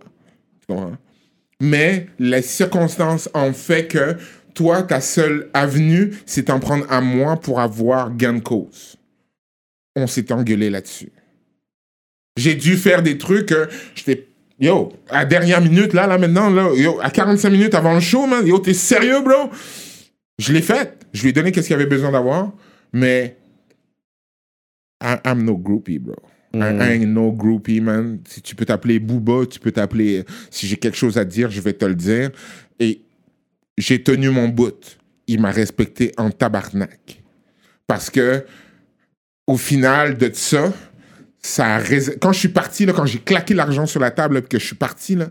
Mais les circonstances ont fait que toi, ta seule avenue, c'est d'en prendre à moi pour avoir gain de cause. On s'est engueulé là-dessus. J'ai dû faire des trucs j'étais Yo, à dernière minute, là, là, maintenant, yo, à 45 minutes avant le show, man, yo, t'es sérieux, bro? Je l'ai fait. Je lui ai donné qu'est-ce qu'il avait besoin d'avoir, mais I- I'm no groupie, bro. I, I ain't no groupie, man. Si tu peux t'appeler Booba, tu peux t'appeler. Si j'ai quelque chose à te dire, je vais te le dire. Et j'ai tenu mon bout. Il m'a respecté en tabarnak. Parce que, au final de ça, ça a rés- quand je suis parti, là, quand j'ai claqué l'argent sur la table, puis que je suis parti, là,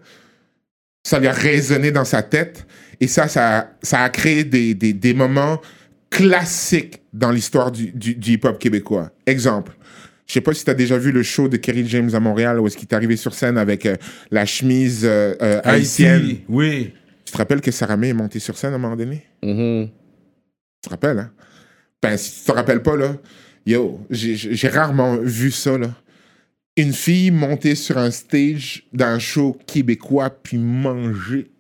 ça lui a résonné dans sa tête. Et ça, ça, a- ça a créé des, des, des moments classiques dans l'histoire du, du, du hip-hop québécois. Exemple. Je sais pas si tu as déjà vu le show de Kerry James à Montréal où est-ce qu'il est arrivé sur scène avec euh, la chemise euh, euh, haïtienne. Haïti, oui. Tu te rappelles que Saramé est monté sur scène à un moment donné? Mhm. Tu te rappelles, hein? Ben, si tu te rappelles pas, là, yo, j'ai- j'ai rarement vu ça, là. Une fille monter sur un stage d'un show québécois puis manger.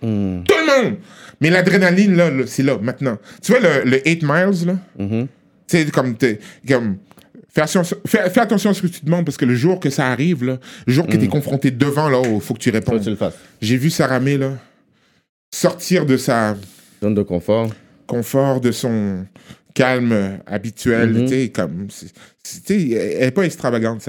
Tout le monde! Tout le monde! Mais l'adrénaline, là, là, c'est là, maintenant. Tu vois, le, le 8 miles, là? Mhm. Tu sais, comme, comme fais, attention, fais, fais attention à ce que tu demandes parce que le jour que ça arrive, là, le jour que tu es confronté devant, là, il faut que tu Faut que répondes. tu le fasses. J'ai vu Sarah May, là, sortir de sa Zone de confort. confort, de son calme habituel, Mhm. tu sais, comme, elle est pas extravagante,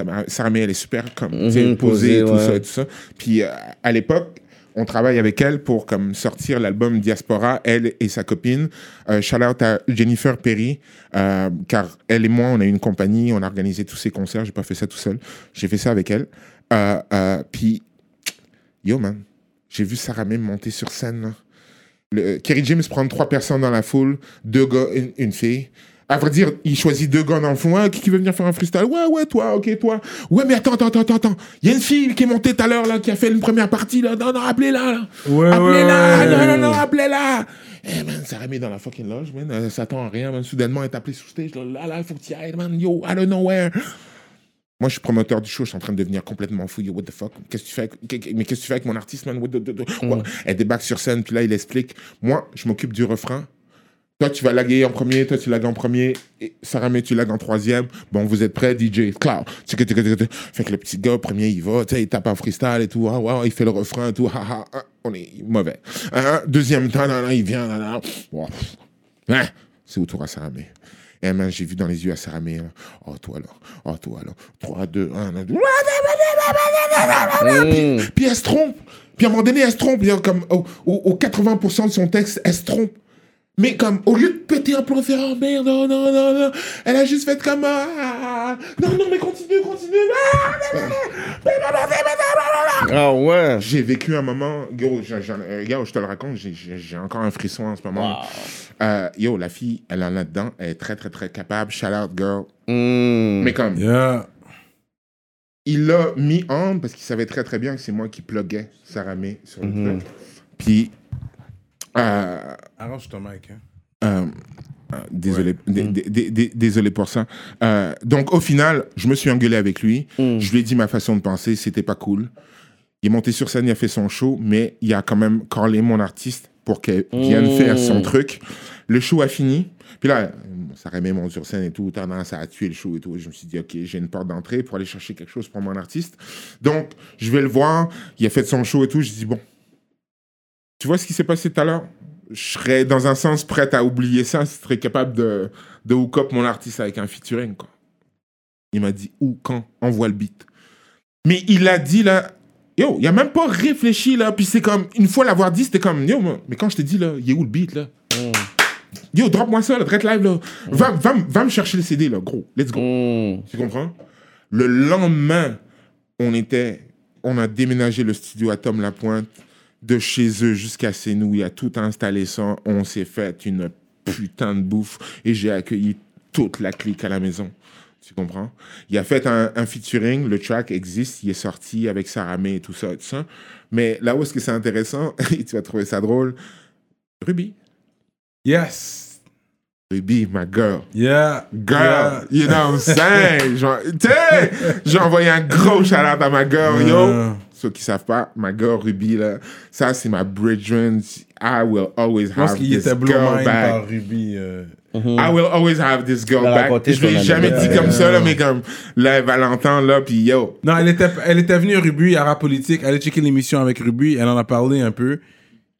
May, elle est super, comme, Mhm, posée, posée, tout ouais. ça, tout ça. Puis, euh, à l'époque, on travaille avec elle pour comme sortir l'album Diaspora, elle et sa copine. Euh, shout out à Jennifer Perry, euh, car elle et moi, on a une compagnie, on a organisé tous ces concerts. J'ai pas fait ça tout seul. J'ai fait ça avec elle. Euh, puis, yo man, j'ai vu Sarah May monter sur scène. Le, Kerry James prend trois personnes dans la foule, deux gars, une fille. À vrai dire, il choisit deux gars dans le fond. Ouais, qui, qui veut venir faire un freestyle? Ouais, ouais, toi, ok, toi. Ouais, mais attends, attends, attends, attends. Il y a une fille qui est montée tout à l'heure, là, qui a fait une première partie, là. Non, non, appelez-la, là. Ouais, appelez-la. ouais, ouais. Non, non, non, appelez-la. Eh, man, ça remet dans la fucking loge, man. Elle s'attend à rien, man. Soudainement, elle est appelée sous stage. Là, là, là, il faut que tu ailles, man. Yo, out of nowhere. Moi, je suis promoteur du show, je suis en train de devenir complètement fou. Yo, what the fuck? Qu'est-ce que tu fais? avec- Mais qu'est-ce que tu fais avec mon artiste, man? What the- the- the- quoi? Elle débarque sur scène, puis là, il explique. Moi, je m'occupe du refrain. Toi, tu vas laguer en premier, toi, tu lagues en premier. Et Sarah tu lagues en troisième. Bon, vous êtes prêts, DJ? Cloud. Fait que le petit gars, premier, il va, il tape en freestyle et tout. Ah, il fait le refrain et tout. Ah, ah, ah. On est mauvais. Hein, deuxième temps, il vient. Wow. Hein? C'est au tour à Sarah May? Et man, j'ai vu dans les yeux à Sarah May. là. Oh, toi là. Oh, toi là. 3, 2, 1. Mhm. Puis elle se trompe. Puis à un moment donné, elle se trompe. Comme au, au- au 80% de son texte, elle se trompe. Mais comme, au lieu de péter un plomb, faire oh merde, non, non, non, non, elle a juste fait comme ah, ah, ah. non, non, mais continue, continue. Ah, ouais. J'ai vécu un moment, yo, euh, yo, je te le raconte, j'ai- encore un frisson en ce moment. Euh, yo, la fille, elle en a dedans, elle est très, très, très capable. Shout out, girl. Mhm. Mais comme, Yeah. il l'a mis en parce qu'il savait très très bien que c'est moi qui pluguais Sarah May sur le truc. Puis, Arrange ton mic, hein. euh, euh, désolé, dé- dé- dé- dé- désolé pour ça. Euh, donc au final, je me suis engueulé avec lui. Je lui ai dit ma façon de penser, c'était pas cool. Il est monté sur scène, il a fait son show, mais il a quand même callé mon artiste pour qu'elle vienne Mm. faire son truc. Le show a fini. Puis là, ça remet mon sur scène et tout, tendance à tuer le show et tout. Je me suis dit, OK, j'ai une porte d'entrée pour aller chercher quelque chose pour mon artiste. Donc, je vais le voir. Il a fait son show et tout. Je dis, bon, tu vois ce qui s'est passé tout à l'heure? Je serais, dans un sens, prête à oublier ça. Je serais capable de, de hook up mon artiste avec un featuring, quoi. Il m'a dit, où, quand, envoie le beat. Mais il a dit, là, yo, il a même pas réfléchi, là. Puis c'est comme, une fois l'avoir dit, c'était comme, yo, mais quand je t'ai dit, là, il est où le beat, là? Yo, drop-moi ça, là, direct live, là. Va, va, m- va me chercher le CD, là, gros. Let's go. Mhm. Tu comprends? Le lendemain, on était, on a déménagé le studio à Tom Lapointe de chez eux jusqu'à chez nous. Il a tout installé ça. On s'est fait une putain de bouffe et j'ai accueilli toute la clique à la maison. Tu comprends? Il a fait un, un featuring, le track existe, il est sorti avec Sarah May et tout ça, tout ça. Mais là où est-ce que c'est intéressant, et tu vas trouver ça drôle, Ruby. Yes. Ruby, ma girl. Yeah. Girl, Yeah. you know what I'm saying? Genre, tu sais, j'ai envoyé un gros shout out à ma girl, yo. Ceux qui savent pas, ma girl Ruby, là, ça, c'est ma brethren. I will always have this girl back. par Ruby. euh, I will always have this girl back. Je l'ai jamais dit comme ça, là, mais comme, là, elle va l'entendre, là, puis yo. Non, elle était, elle était venue à Ruby, à Rap Politique. Elle a checké l'émission avec Ruby. Elle en a parlé un peu.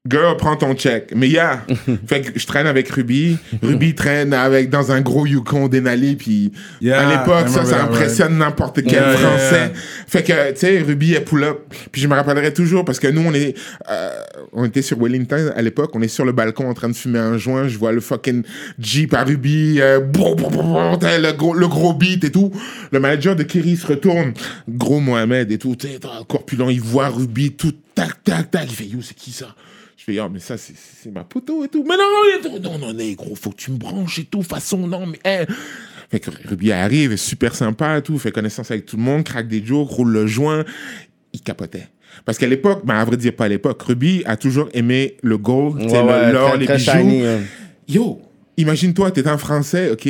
Girl, prends ton check. Mais yeah, fait que je traîne avec Ruby. Ruby traîne avec dans un gros Yukon Denali. Puis Yeah, à l'époque, ça, ça impressionne n'importe quel Yeah, Français. yeah. Fait que, tu sais, Ruby est pull-up. Puis je me rappellerai toujours parce que nous, on est, euh, on était sur Wellington à l'époque. On est sur le balcon en train de fumer un joint. Je vois le fucking Jeep à Ruby, euh, boum, boum, boum, t'sais, le gros, le gros beat et tout. Le manager de Kerry se retourne. Gros Mohamed et tout. Tu sais, corpulent, il voit Ruby, tout, tac, tac, tac. Il fait, yo, c'est qui ça? Je fais, ah, mais ça, c'est- ma poteau et tout. Mais non, non, non, non, gros, faut que tu me branches et tout. Façon, non, mais, hein. Fait que Ruby arrive, est super sympa et tout, fait connaissance avec tout le monde, craque des jokes, roule le joint. Il capotait. Parce qu'à l'époque, ben, à vrai dire, pas à l'époque, Ruby a toujours aimé le gold, Ouais, ouais, l'or, les bijoux. shiny, hein. Yo, imagine-toi, t'es un Français, ok?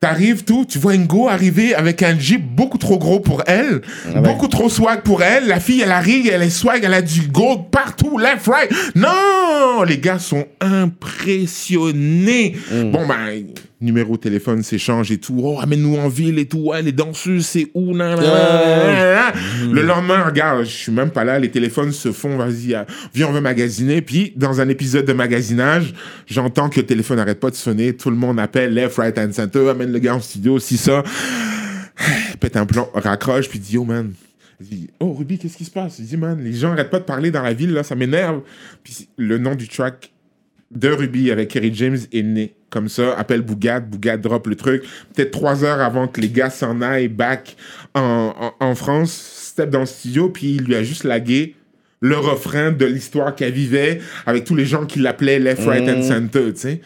T'arrives tout, tu vois une go arriver avec un jeep beaucoup trop gros pour elle, ouais. beaucoup trop swag pour elle. La fille, elle arrive, elle est swag, elle a du gold partout, left, right. Non, les gars sont impressionnés. Bon ben, numéro de téléphone s'échange et tout. Oh, amène-nous en ville et tout. Ouais, les danseuses, c'est où nan, nan, nan. Le lendemain, regarde, je suis même pas là. Les téléphones se font. Vas-y, euh, viens, on veut magasiner. Puis dans un épisode de magasinage, j'entends que le téléphone n'arrête pas de sonner. Tout le monde appelle left, right, and center. Amène le gars en studio, si ça. Pète un plan, raccroche, puis dit yo man. Il dit, oh Ruby, qu'est-ce qui se passe? Il dit man, les gens arrêtent pas de parler dans la ville là, ça m'énerve. Puis le nom du track de Ruby avec Kerry James est né comme ça. Appelle Bougat, Bougat drop le truc. Peut-être trois heures avant que les gars s'en aillent back en, en, en France, step dans le studio, puis il lui a juste lagué le refrain de l'histoire qu'elle vivait avec tous les gens qui l'appelaient Left, Right and Center, tu sais.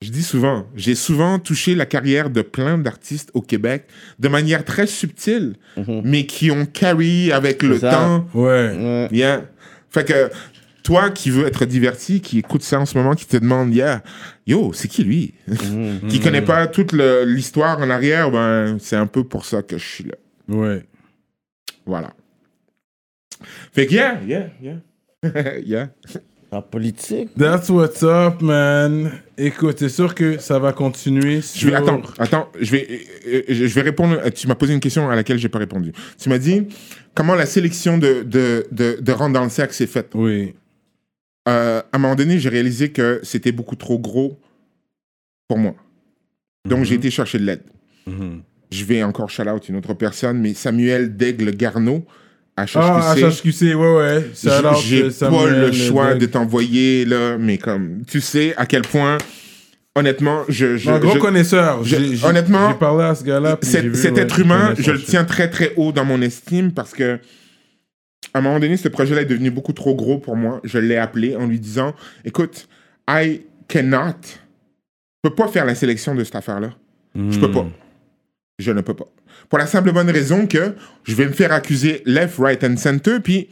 Je dis souvent, j'ai souvent touché la carrière de plein d'artistes au Québec de manière très subtile, mais qui ont carry avec le ça. temps. Ouais. Ouais. Yeah. Fait que toi qui veux être diverti, qui écoute ça en ce moment, qui te demande, yeah, yo, c'est qui lui? Qui connaît pas toute l'histoire en arrière, ben c'est un peu pour ça que je suis là. Ouais. Voilà. Fait que yeah, yeah, yeah. yeah. En politique? That's what's up, man. Écoute, c'est sûr que ça va continuer. Je vais attends, attends, je vais euh, je vais répondre. Tu m'as posé une question à laquelle j'ai pas répondu. Tu m'as dit comment la sélection de de de, de rentrer dans le cercle s'est faite? Oui. Euh, à un moment donné, j'ai réalisé que c'était beaucoup trop gros pour moi. Donc j'ai été chercher de l'aide. Mhm. Je vais encore shout out une autre personne, mais Samuel Daigle Garneau à Ah, HHQC. HHQC, ouais, ouais. J'ai euh, pas le choix de t'envoyer là, mais comme tu sais à quel point, honnêtement, je, je, un gros je- connaisseur. je- honnêtement, j'ai parlé à ce gars-là. cet, vu, cet ouais, être humain, je le tiens très très haut dans mon estime parce que à un moment donné, ce projet-là est devenu beaucoup trop gros pour moi. Je l'ai appelé en lui disant, écoute, I cannot, je peux pas faire la sélection de cette affaire-là. Je peux pas. Je ne peux pas. Pour la simple bonne raison que je vais me faire accuser left, right and center. Puis,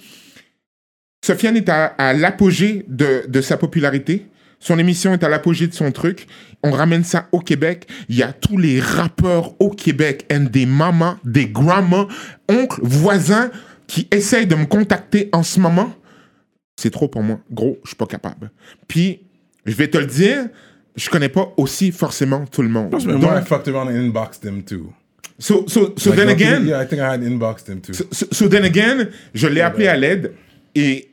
Sofiane est à, à l'apogée de, de sa popularité. Son émission est à l'apogée de son truc. On ramène ça au Québec. Il y a tous les rappeurs au Québec, and des mamas, des grandmas, oncles, voisins qui essayent de me contacter en ce moment. C'est trop pour moi. Gros, je suis pas capable. Puis, je vais te le dire, je connais pas aussi forcément tout le monde. Je pense que Donc, moi, I fucked around and inboxed him too. So, so, so Like, then again, Yeah, I think I had inboxed him too. so, so- so then again, je l'ai appelé à l'aide et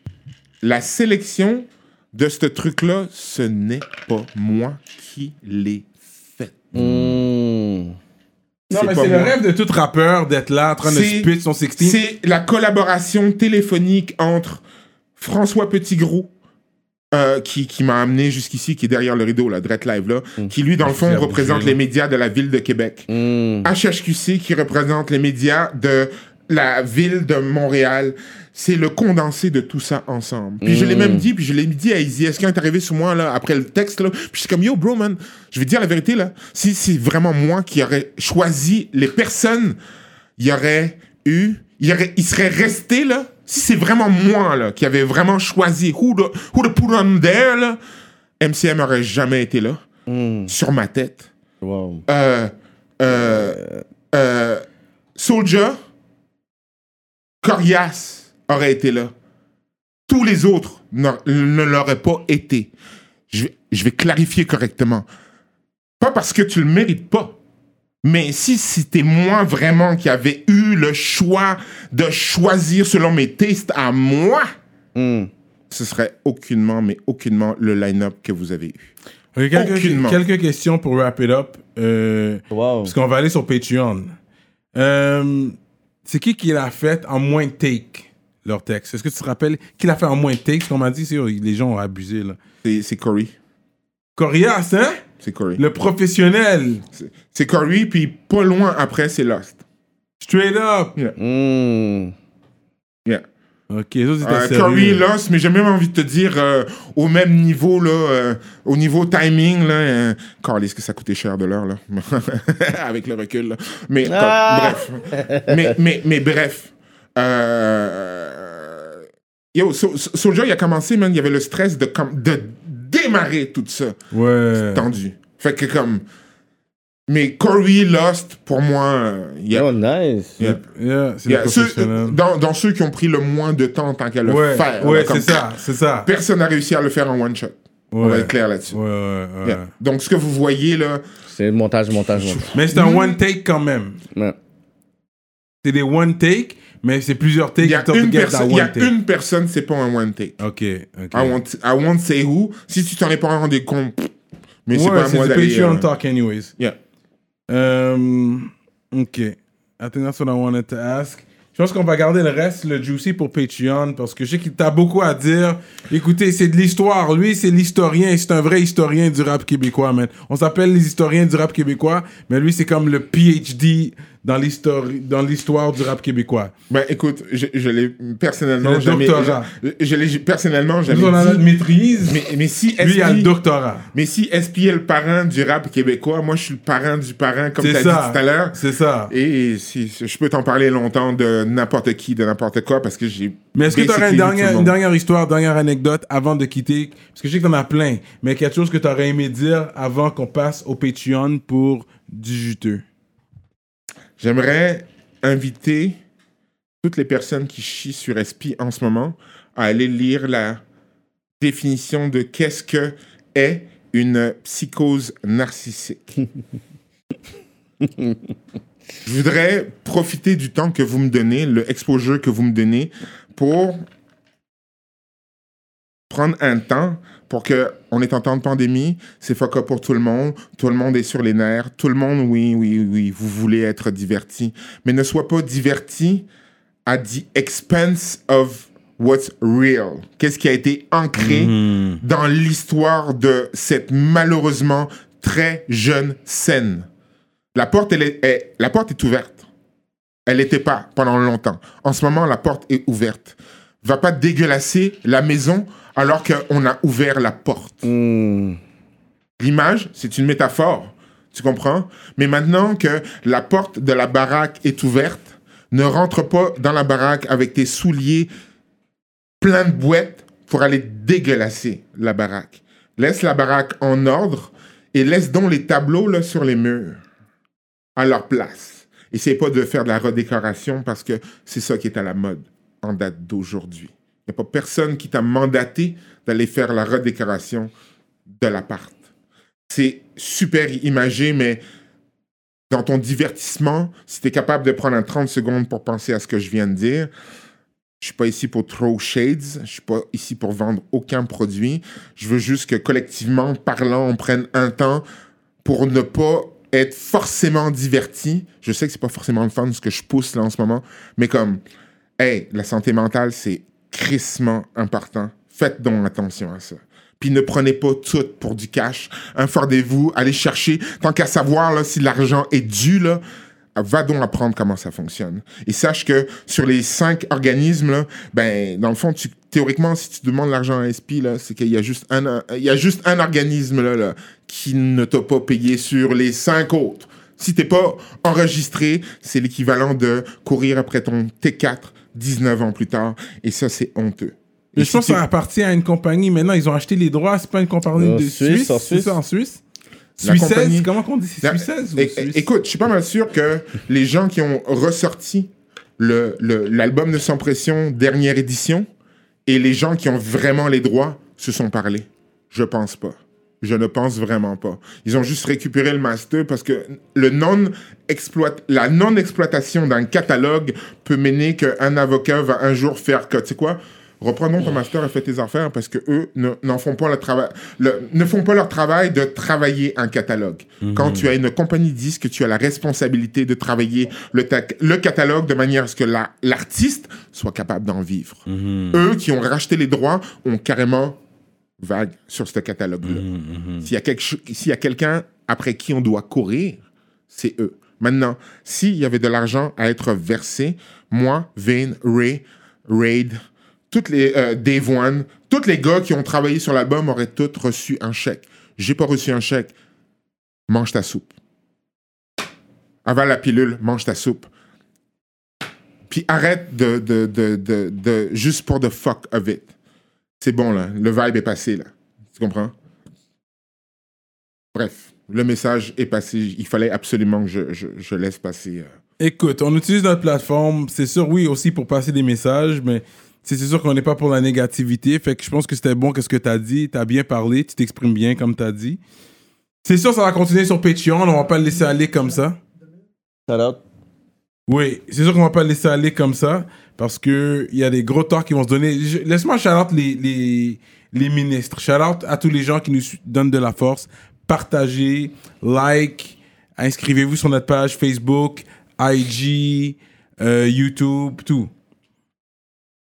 la sélection de ce truc-là, ce n'est pas moi qui l'ai fait. Hmm. Non, C'est mais pas c'est le moi. rêve de tout rappeur d'être là en train de spit son 16. C'est la collaboration téléphonique entre François Petitgrou, euh, qui, qui m'a amené jusqu'ici, qui est derrière le rideau, là, Drette Live, là, qui lui, dans le fond, représente les médias de la ville de Québec. Hmm. HHQC qui représente les médias de la ville de Montréal. C'est le condensé de tout ça ensemble. Puis je l'ai même dit, puis je l'ai dit à Izzy, est-ce qu'il est arrivé sur moi là, après le texte là, puis je suis comme yo bro man, je vais te dire la vérité là, si c'est vraiment moi qui aurais choisi les personnes, il y aurait eu, il, y aurait, il serait resté là, si c'est vraiment moi là qui avait vraiment choisi who to, who to put on there là, MCM aurait jamais été là, Hmm. sur ma tête Wow. euh, euh, euh, Soldier, Corias aurait été là. Tous les autres ne l'auraient pas été. Je vais, je vais clarifier correctement. Pas parce que tu le mérites pas. Mais si c'était moi vraiment qui avait eu le choix de choisir selon mes tastes à moi, Hmm. ce serait aucunement, mais aucunement le line-up que vous avez eu. Ok, quelques, Aucunement. quelques questions pour wrap it up. Euh, Wow. Parce qu'on va aller sur Patreon. Euh, c'est qui qui l'a fait en moins de take, leur texte Est-ce que tu te rappelles qui l'a fait en moins de Ce qu'on m'a dit, c'est oh, les gens ont abusé. là. C'est c'est Corey. Corias, hein? C'est Corey. Le professionnel. C'est- C'est Corey, puis pas loin après, c'est Lost. Straight up. Hmm. Yeah. Ok, ça c'était Euh, sérieux. Lost, mais j'ai même envie de te dire, euh, au même niveau, là, euh, au niveau timing, là, euh, Carl, est-ce que ça coûtait cher de l'heure, là? Avec le recul, là. Mais, comme- Ah! bref. mais, mais, mais bref. Euh, yo, So- So- Soulja, il a commencé, man, il y avait le stress de, de démarrer tout ça Ouais. tendu. Fait que comme... Mais Corey, Lost, pour moi, euh, il y a... Oh, nice. Yeah. Yeah, c'est il y a le ceux- professionnel. dans, dans ceux qui ont pris le moins de temps en tant qu'à le ouais, faire. ouais c'est ça, c'est ça. Personne n'a réussi à le faire en one shot. On va Ouais. être clair là-dessus. Ouais, ouais, ouais. Yeah. Donc, ce que vous voyez là, C'est montage, montage, montage. Mais c'est un one take quand même. Ouais. C'est des one take, mais c'est plusieurs takes il y a une personne, il y a one take. une personne, c'est pas un one take. Ok, ok. I won't, I won't say who. Si tu t'en es pas rendu compte, mais c'est ouais, pas à c'est moi d'aller. Patreon euh, talk anyways. yeah. Um, ok. I think that's what I wanted to ask. Je pense qu'on va garder le reste, le juicy pour Patreon, parce que je sais qu'il t'a beaucoup à dire. Écoutez, c'est de l'histoire. Lui, c'est l'historien. C'est un vrai historien du rap québécois, man. On s'appelle les historiens du rap québécois, mais lui, c'est comme le PhD dans l'histoire dans l'histoire du rap québécois. Ben écoute, je, je l'ai personnellement Le jamais. doctorat. Je, je l'ai personnellement jamais Nous, on a notre maîtrise. Mais, mais si lui, il a le SP doctorat. mais si SP est le parent du rap québécois, moi je suis le parent du parent, comme tu as ça. dit tout à l'heure. C'est ça. Et si je peux t'en parler longtemps de n'importe qui, de n'importe quoi, parce que j'ai. Mais est-ce que tu aurais une le dernière, une dernière histoire, dernière anecdote avant de quitter? Parce que je sais que t'en as plein, mais quelque chose que tu aurais aimé dire avant qu'on passe au Patreon pour du juteux. J'aimerais inviter toutes les personnes qui chient sur SP en ce moment à aller lire la définition de qu'est-ce que est une psychose narcissique. Je voudrais profiter du temps que vous me donnez, le exposure que vous me donnez, pour prendre un temps pour que on est en temps de pandémie, c'est fuck up pour tout le monde, tout le monde est sur les nerfs, tout le monde, oui, oui, oui, vous voulez être diverti, mais ne sois pas diverti à the expense of what's real. Qu'est-ce qui a été ancré dans l'histoire de cette malheureusement très jeune scène? La porte, elle est, est- la porte est ouverte. Elle n'était pas pendant longtemps. En ce moment, la porte est ouverte. Va pas dégueulasser la maison alors qu'on a ouvert la porte. Hmm. L'image, c'est une métaphore. Tu comprends? Mais maintenant que la porte de la baraque est ouverte, ne rentre pas dans la baraque avec tes souliers pleins de boîtes pour aller dégueulasser la baraque. Laisse la baraque en ordre et laisse donc les tableaux là, sur les murs à leur place. Essaye pas de faire de la redécoration parce que c'est ça qui est à la mode en date d'aujourd'hui. Il n'y a pas personne qui t'a mandaté d'aller faire la redécoration de l'appart. C'est super imagé, mais dans ton divertissement, si tu es capable de prendre un 30 secondes pour penser à ce que je viens de dire, je suis pas ici pour throw shades, je suis pas ici pour vendre aucun produit. Je veux juste que collectivement parlant, on prenne un temps pour ne pas être forcément diverti. Je sais que c'est pas forcément le fun ce que je pousse là en ce moment, mais comme, hey, la santé mentale, c'est crissement important. Faites donc attention à ça. Puis ne prenez pas tout pour du cash. Informez-vous, allez chercher. Tant qu'à savoir là, si l'argent est dû, là, va donc apprendre comment ça fonctionne. Et sache que sur les cinq organismes, là, ben, dans le fond, tu, théoriquement, si tu demandes l'argent à SP, là, c'est qu'il y a juste un, il y a juste un organisme là, là, qui ne t'a pas payé sur les cinq autres. Si t'es pas enregistré, c'est l'équivalent de courir après ton T4 19 ans plus tard. Et ça, c'est honteux. Et Mais je pense que ça appartient à une compagnie. Maintenant, ils ont acheté les droits. C'est pas une compagnie En de Suisse, Suisse. en C'est Suisse. ça, en Suisse. La Suissaise, compagnie- comment qu'on dit C'est ou é- Suisse Écoute, je suis pas mal sûr que les gens qui ont ressorti le- le- l'album de Sans Pression, dernière édition, et les gens qui ont vraiment les droits se sont parlé. Je pense pas. Je ne pense vraiment pas. Ils ont juste récupéré le master parce que le non exploit la non-exploitation d'un catalogue peut mener qu'un avocat va un jour faire que, tu sais quoi, reprenons ton master et fais tes affaires parce que eux ne, font pas le travail, le- ne font pas leur travail de travailler un catalogue. Quand tu as une compagnie de disques, tu as la responsabilité de travailler le, ta- le catalogue de manière à ce que la- l'artiste soit capable d'en vivre. Eux qui ont racheté les droits ont carrément vague sur ce catalogue-là. S'il y a, quelque cho- s'il y a quelqu'un après qui on doit courir, c'est eux. Maintenant, s'il y avait de l'argent à être versé, moi, Vane, Ray, Raid, toutes les euh, Dave One, tous les gars qui ont travaillé sur l'album auraient tous reçu un chèque. J'ai pas reçu un chèque. Mange ta soupe. Avale la pilule, mange ta soupe. Puis arrête de, de, de, de, de- juste pour the fuck of it. C'est bon, là. Le vibe est passé, là. Tu comprends? Bref, le message est passé. Il fallait absolument que je, je, je laisse passer. euh. Écoute, on utilise notre plateforme, c'est sûr, oui, aussi pour passer des messages, mais c'est c'est sûr qu'on n'est pas pour la négativité. Fait que je pense que c'était bon qu'est-ce que tu as dit. Tu as bien parlé, tu t'exprimes bien comme tu as dit. C'est sûr, ça va continuer sur Patreon, on va pas le laisser aller comme ça. Shout out. Oui, c'est sûr qu'on va pas laisser aller comme ça parce que il y a des gros torts qui vont se donner. Laisse-moi shout out les, les, les ministres. Shout out à tous les gens qui nous donnent de la force. Partagez, like, inscrivez-vous sur notre page Facebook, IG, euh, YouTube, tout.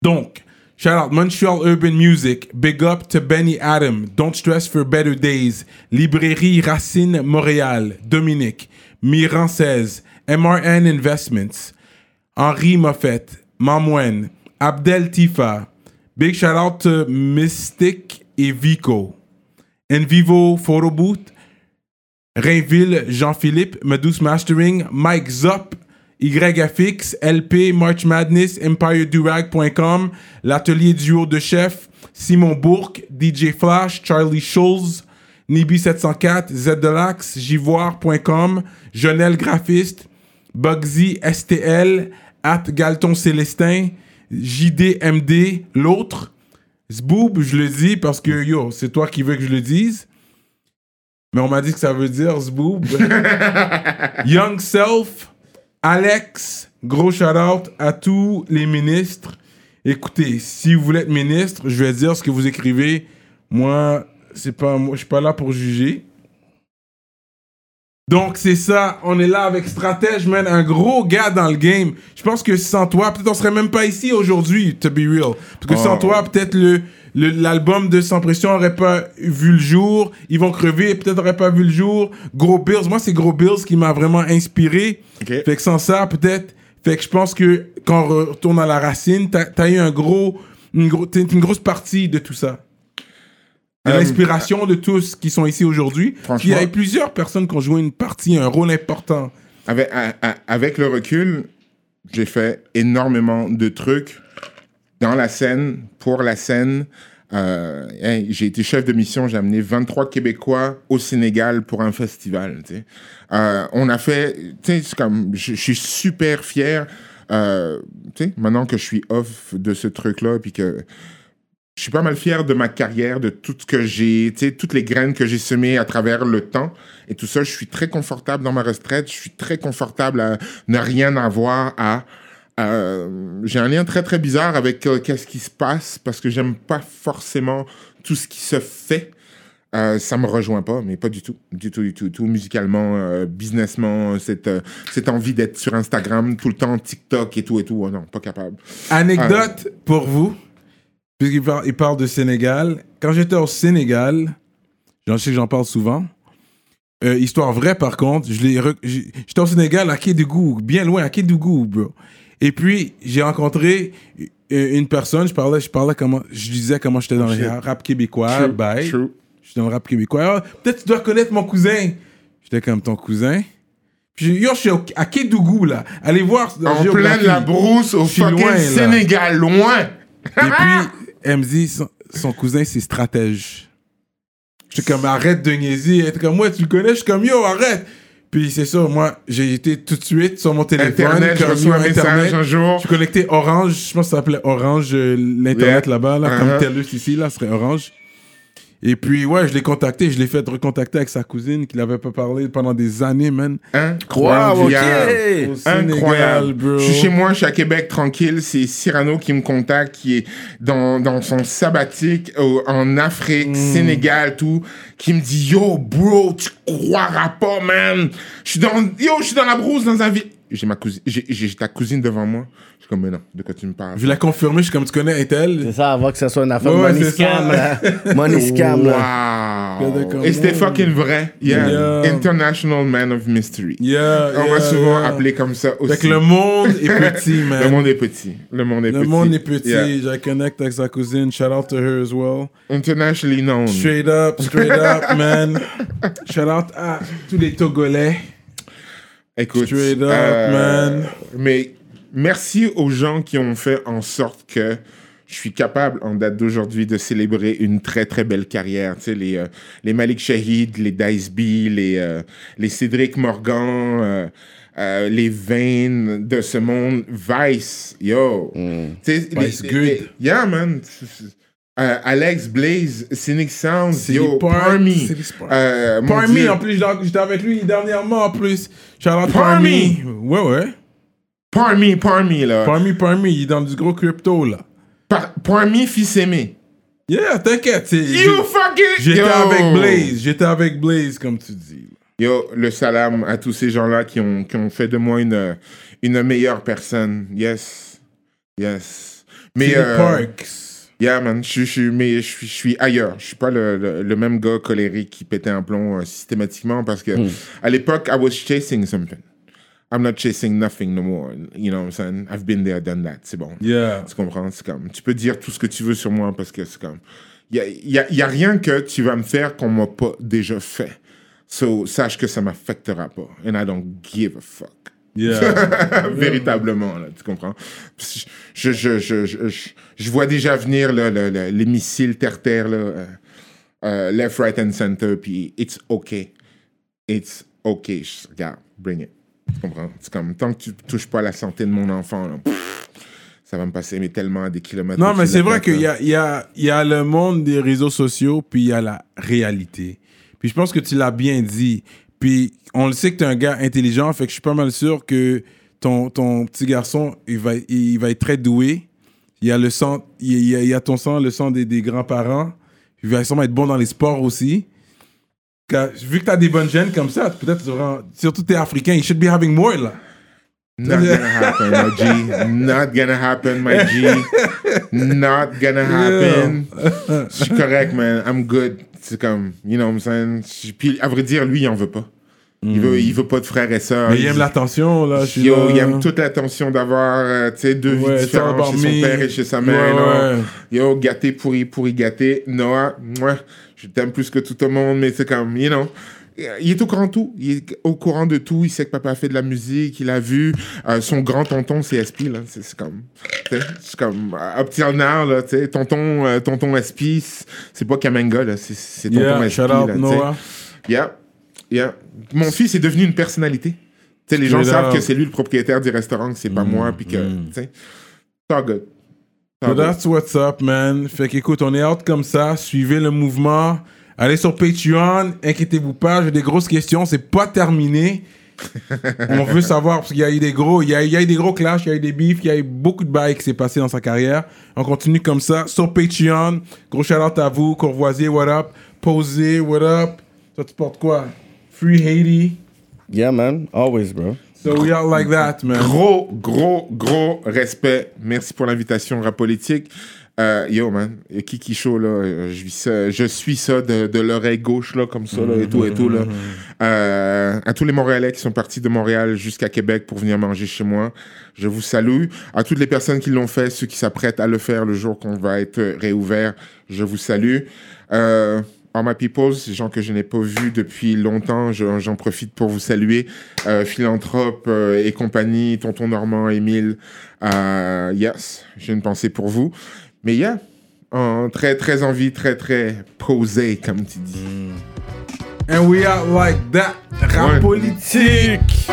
Donc, shout out Montreal Urban Music, big up to Benny Adam, Don't Stress for Better Days, Librairie Racine Montréal, Dominique, Miran 16, MRN Investments, Henri Moffett, Mamwen, Abdel Tifa, big shout out to Mystic et Vico, Envivo Photo Booth, Rainville, Jean-Philippe, Medus Mastering, Mike Zop, YFX, LP, March Madness, EmpireDurag.com, l'atelier duo de chef, Simon Bourque, DJ Flash, Charlie Schulz, Nibi704, Zdelax, Jivoire.com, Jonel Graphiste, Bugsy STL, at Galton Célestin, JDMD, l'autre, Zboob, je le dis parce que yo, c'est toi qui veux que je le dise. Mais on m'a dit que ça veut dire Zboob. Young Self, Alex, gros shout out à tous les ministres. Écoutez, si vous voulez être ministre, je vais dire ce que vous écrivez. Moi, c'est pas moi, je suis pas là pour juger. Donc c'est ça, on est là avec Stratège, man, un gros gars dans le game. Je pense que sans toi, peut-être on serait même pas ici aujourd'hui, to be real. Parce que sans Oh. toi, peut-être le l'album de Sans Pression aurait pas vu le jour. Ils vont crever, peut-être aurait pas vu le jour. Gros Bills, moi c'est Gros Bills qui m'a vraiment inspiré. Ok. Fait que sans ça, peut-être. Fait que je pense que quand on retourne à la racine, t'as as eu un gros, une, gros, t'es une grosse partie de tout ça. Euh, l'inspiration de tous qui sont ici aujourd'hui. Il y a plusieurs personnes qui ont joué une partie, un rôle important. Avec, à- à- avec le recul, j'ai fait énormément de trucs dans la scène, pour la scène. Euh, hey, j'ai été chef de mission, j'ai amené 23 Québécois au Sénégal pour un festival. Euh, on a fait, comme, je suis super fier. euh, maintenant que je suis off de ce truc-là, puis que je suis pas mal fier de ma carrière, de tout ce que j'ai, tu sais, toutes les graines que j'ai semées à travers le temps et tout ça. Je suis très confortable dans ma retraite. Je suis très confortable à ne rien avoir à. euh, j'ai un lien très très bizarre avec euh, qu'est-ce qui se passe parce que j'aime pas forcément tout ce qui se fait. Euh, ça me rejoint pas, mais pas du tout, du tout, du tout, du tout. Musicalement, euh, businessment, cette, cette envie d'être sur Instagram tout le temps, TikTok et tout et tout. Oh non, pas capable. Anecdote pour vous, puisqu'il parle, il parle de Sénégal. Quand j'étais au Sénégal, j'en sais que j'en parle souvent. Euh, histoire vraie, par contre, j'étais au Sénégal à Kédougou, bien loin, à Kédougou, bro. Et puis, j'ai rencontré euh, une personne, je parlais, je parlais comment, je disais comment j'étais dans le Shit. rap québécois, True, bye. true. J'étais dans le rap québécois. Ah, Peut-être tu dois connaître mon cousin. J'étais comme ton cousin. Puis, yo, je suis à Kédougou, là. Allez voir. En Géographie. pleine la brousse, au fucking loin. Sénégal, loin. Et puis, elle me dit, son, son cousin, c'est stratège. J'étais comme, arrête de niaiser. Elle était comme, ouais, tu le connais? Je suis comme, yo, arrête. Puis c'est ça, moi, j'ai été tout de suite sur mon téléphone. Internet, je comme, reçois yo, un message Internet. un jour. Je suis connecté Orange, je pense que ça s'appelait Orange, euh, l'Internet Yeah. là-bas, là, Uh-huh. comme TELUS ici, là, ce serait Orange. Et puis, ouais, je l'ai contacté, je l'ai fait recontacter avec sa cousine qui l'avait pas parlé pendant des années, man. Incroyable. Wow, ok. Au Sénégal, Incroyable. bro. Je suis chez moi, je suis à Québec tranquille. C'est Cyrano qui me contacte, qui est dans, dans son sabbatique au- en Afrique, Hmm. Sénégal, tout, qui me dit Yo, bro, tu croiras pas, man. Je suis dans, yo, je suis dans la brousse dans un. J'ai ma cousine, j'ai, ta cousine devant moi. Je suis comme, mais non, de quoi tu me parles? Je l'ai confirmé, je suis comme tu connais C'est Intel. ça, avant que ce soit une affaire Ouais, money c'est scam, ça. là. Money scam, là. Wow. D'accord. Et c'était fucking vrai. Yeah. Yeah. International Man of Mystery. Yeah, On yeah, m'a souvent yeah. appelé comme ça aussi. Fait que le monde est petit, man. Le monde est petit. Le monde est Le petit. monde est petit. Yeah. J'ai connect avec sa cousine. Shout out to her as well. Internationally known. Straight up, straight up, man. Shout out à tous les Togolais. Écoute. Straight up, euh, man. Mais merci aux gens qui ont fait en sorte que je suis capable, en date d'aujourd'hui, de célébrer une très, très belle carrière. Tu sais, les, euh, les Malik Shahid, les Dice B, les, euh, les Cédric Morgan, euh, les Vane de ce monde, Vice, yo. Tu sais, les- Vice les- good. les- yeah, man. Euh, Alex Blaze, Cynic Sounds, C'est yo, les Par- Parmy. c'est les Spark. Euh, mon Parmi, Dieu. en plus, j'étais avec lui dernièrement, en plus. Parmi. Parmi. Ouais, ouais. Parmy, Parmy, là. Parmi, Parmi, il est dans du gros crypto, là. Par- Parmi, fils aimé. Yeah, t'inquiète. You fucking... J'étais avec Blaze. J'étais avec Blaze, comme tu dis. Yo, le salam à tous ces gens-là qui ont, qui ont fait de moi une, une meilleure personne. Yes. Yes. Mais, euh, Parks. Yeah, man, je, je, mais je, suis- je suis ailleurs. Je suis pas le, le, le même gars colérique qui pétait un plomb euh, systématiquement parce que à l'époque, I was chasing something. I'm not chasing nothing no more. You know what I'm saying? I've been there, done that. C'est bon. Yeah. Tu comprends? C'est comme, tu peux dire tout ce que tu veux sur moi parce que c'est comme, il y a, y a- y a rien que tu vas me faire qu'on m'a pas déjà fait. So, sache que ça m'affectera pas. And I don't give a fuck. Yeah. Véritablement, là, tu comprends? Je, je, je, je, vois déjà venir là, le- le- les missiles terre-terre, euh, euh, left, right and center, puis it's okay. It's okay. Regarde, bring it. Tu comprends? C'est comme, tant que tu touches pas à la santé de mon enfant, là, pff, ça va me passer mais tellement à des kilomètres. Non, mais c'est vrai qu'il y a, y, a, y a le monde des réseaux sociaux, puis il y a la réalité. Puis je pense que tu l'as bien dit. Puis on le sait que tu es un gars intelligent, fait que je suis pas mal sûr que ton, ton petit garçon, il va, il va être très doué. Il y a le sang, il y a, il y a ton sang, le sang des, des grands-parents. Il va sûrement être bon dans les sports aussi. Car- Vu que tu as des bonnes gènes comme ça, peut-être, tu auras- surtout tu es africain, you should be having more là. Not gonna happen, my G. Not gonna happen, my G. Not gonna happen. Je suis correct, man. I'm good. C'est comme, you know what I'm saying? Puis, à vrai dire, lui, il en veut pas. Il, veut, il veut pas de frères et sœurs. Hmm. Mais il aime l'attention là. Yo, il aime toute l'attention d'avoir, euh, tu sais, deux Ouais, vies différentes chez son père et chez sa mère. Ouais. Yo, gâté, pourri, pourri, gâté. Noah, moi, je t'aime plus que tout le monde, mais c'est comme, you know. Il est au courant de tout. Il est au courant de tout. Il sait que papa a fait de la musique. Il a vu. Euh, son grand tonton, c'est SP, là. C'est comme. C'est comme. Up till now, là. Tu sais, tonton, euh, tonton SP, c'est- pas Kamenga, là. C'est c'est tonton Yeah, SP. shout out là, sais. Noah. Yeah. Yeah. Mon fils est devenu une personnalité. Tu sais, les gens savent que c'est lui le propriétaire du restaurant, que c'est pas Mm, moi, puis que, mm. all good. So all good. that's what's up, man. Fait qu'écoute, on est out comme ça. Suivez le mouvement. Allez sur Patreon. Inquiétez-vous pas, j'ai des grosses questions. C'est pas terminé. on veut savoir, parce qu'il y a eu des gros, il y a, il y a eu des gros clashs, il y a eu des beefs, il y a eu beaucoup de bails qui s'est passé dans sa carrière. On continue comme ça sur Patreon. Gros shout out à vous, Courvoisier, what up? Posé, what up? Toi, tu portes quoi? Free Haiti? Yeah, man. Always, bro. So we are like that, man. Gros, gros, gros respect. Merci pour l'invitation, rap politique. Euh, yo, man, Kiki Show, là, euh, je, vis ça- je suis ça de, de l'oreille gauche, là, comme ça, là, et tout, et tout, là. Euh, à tous les Montréalais qui sont partis de Montréal jusqu'à Québec pour venir manger chez moi, je vous salue. À toutes les personnes qui l'ont fait, ceux qui s'apprêtent à le faire le jour qu'on va être réouvert, je vous salue. Euh, All my peoples, ces gens que je n'ai pas vus depuis longtemps, je- j'en profite pour vous saluer. Euh, Philanthrope euh, et compagnie, Tonton Normand, Émile, euh, yes, j'ai une pensée pour vous. Mais yeah, en très très envie, très très posé, comme tu dis. And we are like that. Rap Ouais. politique.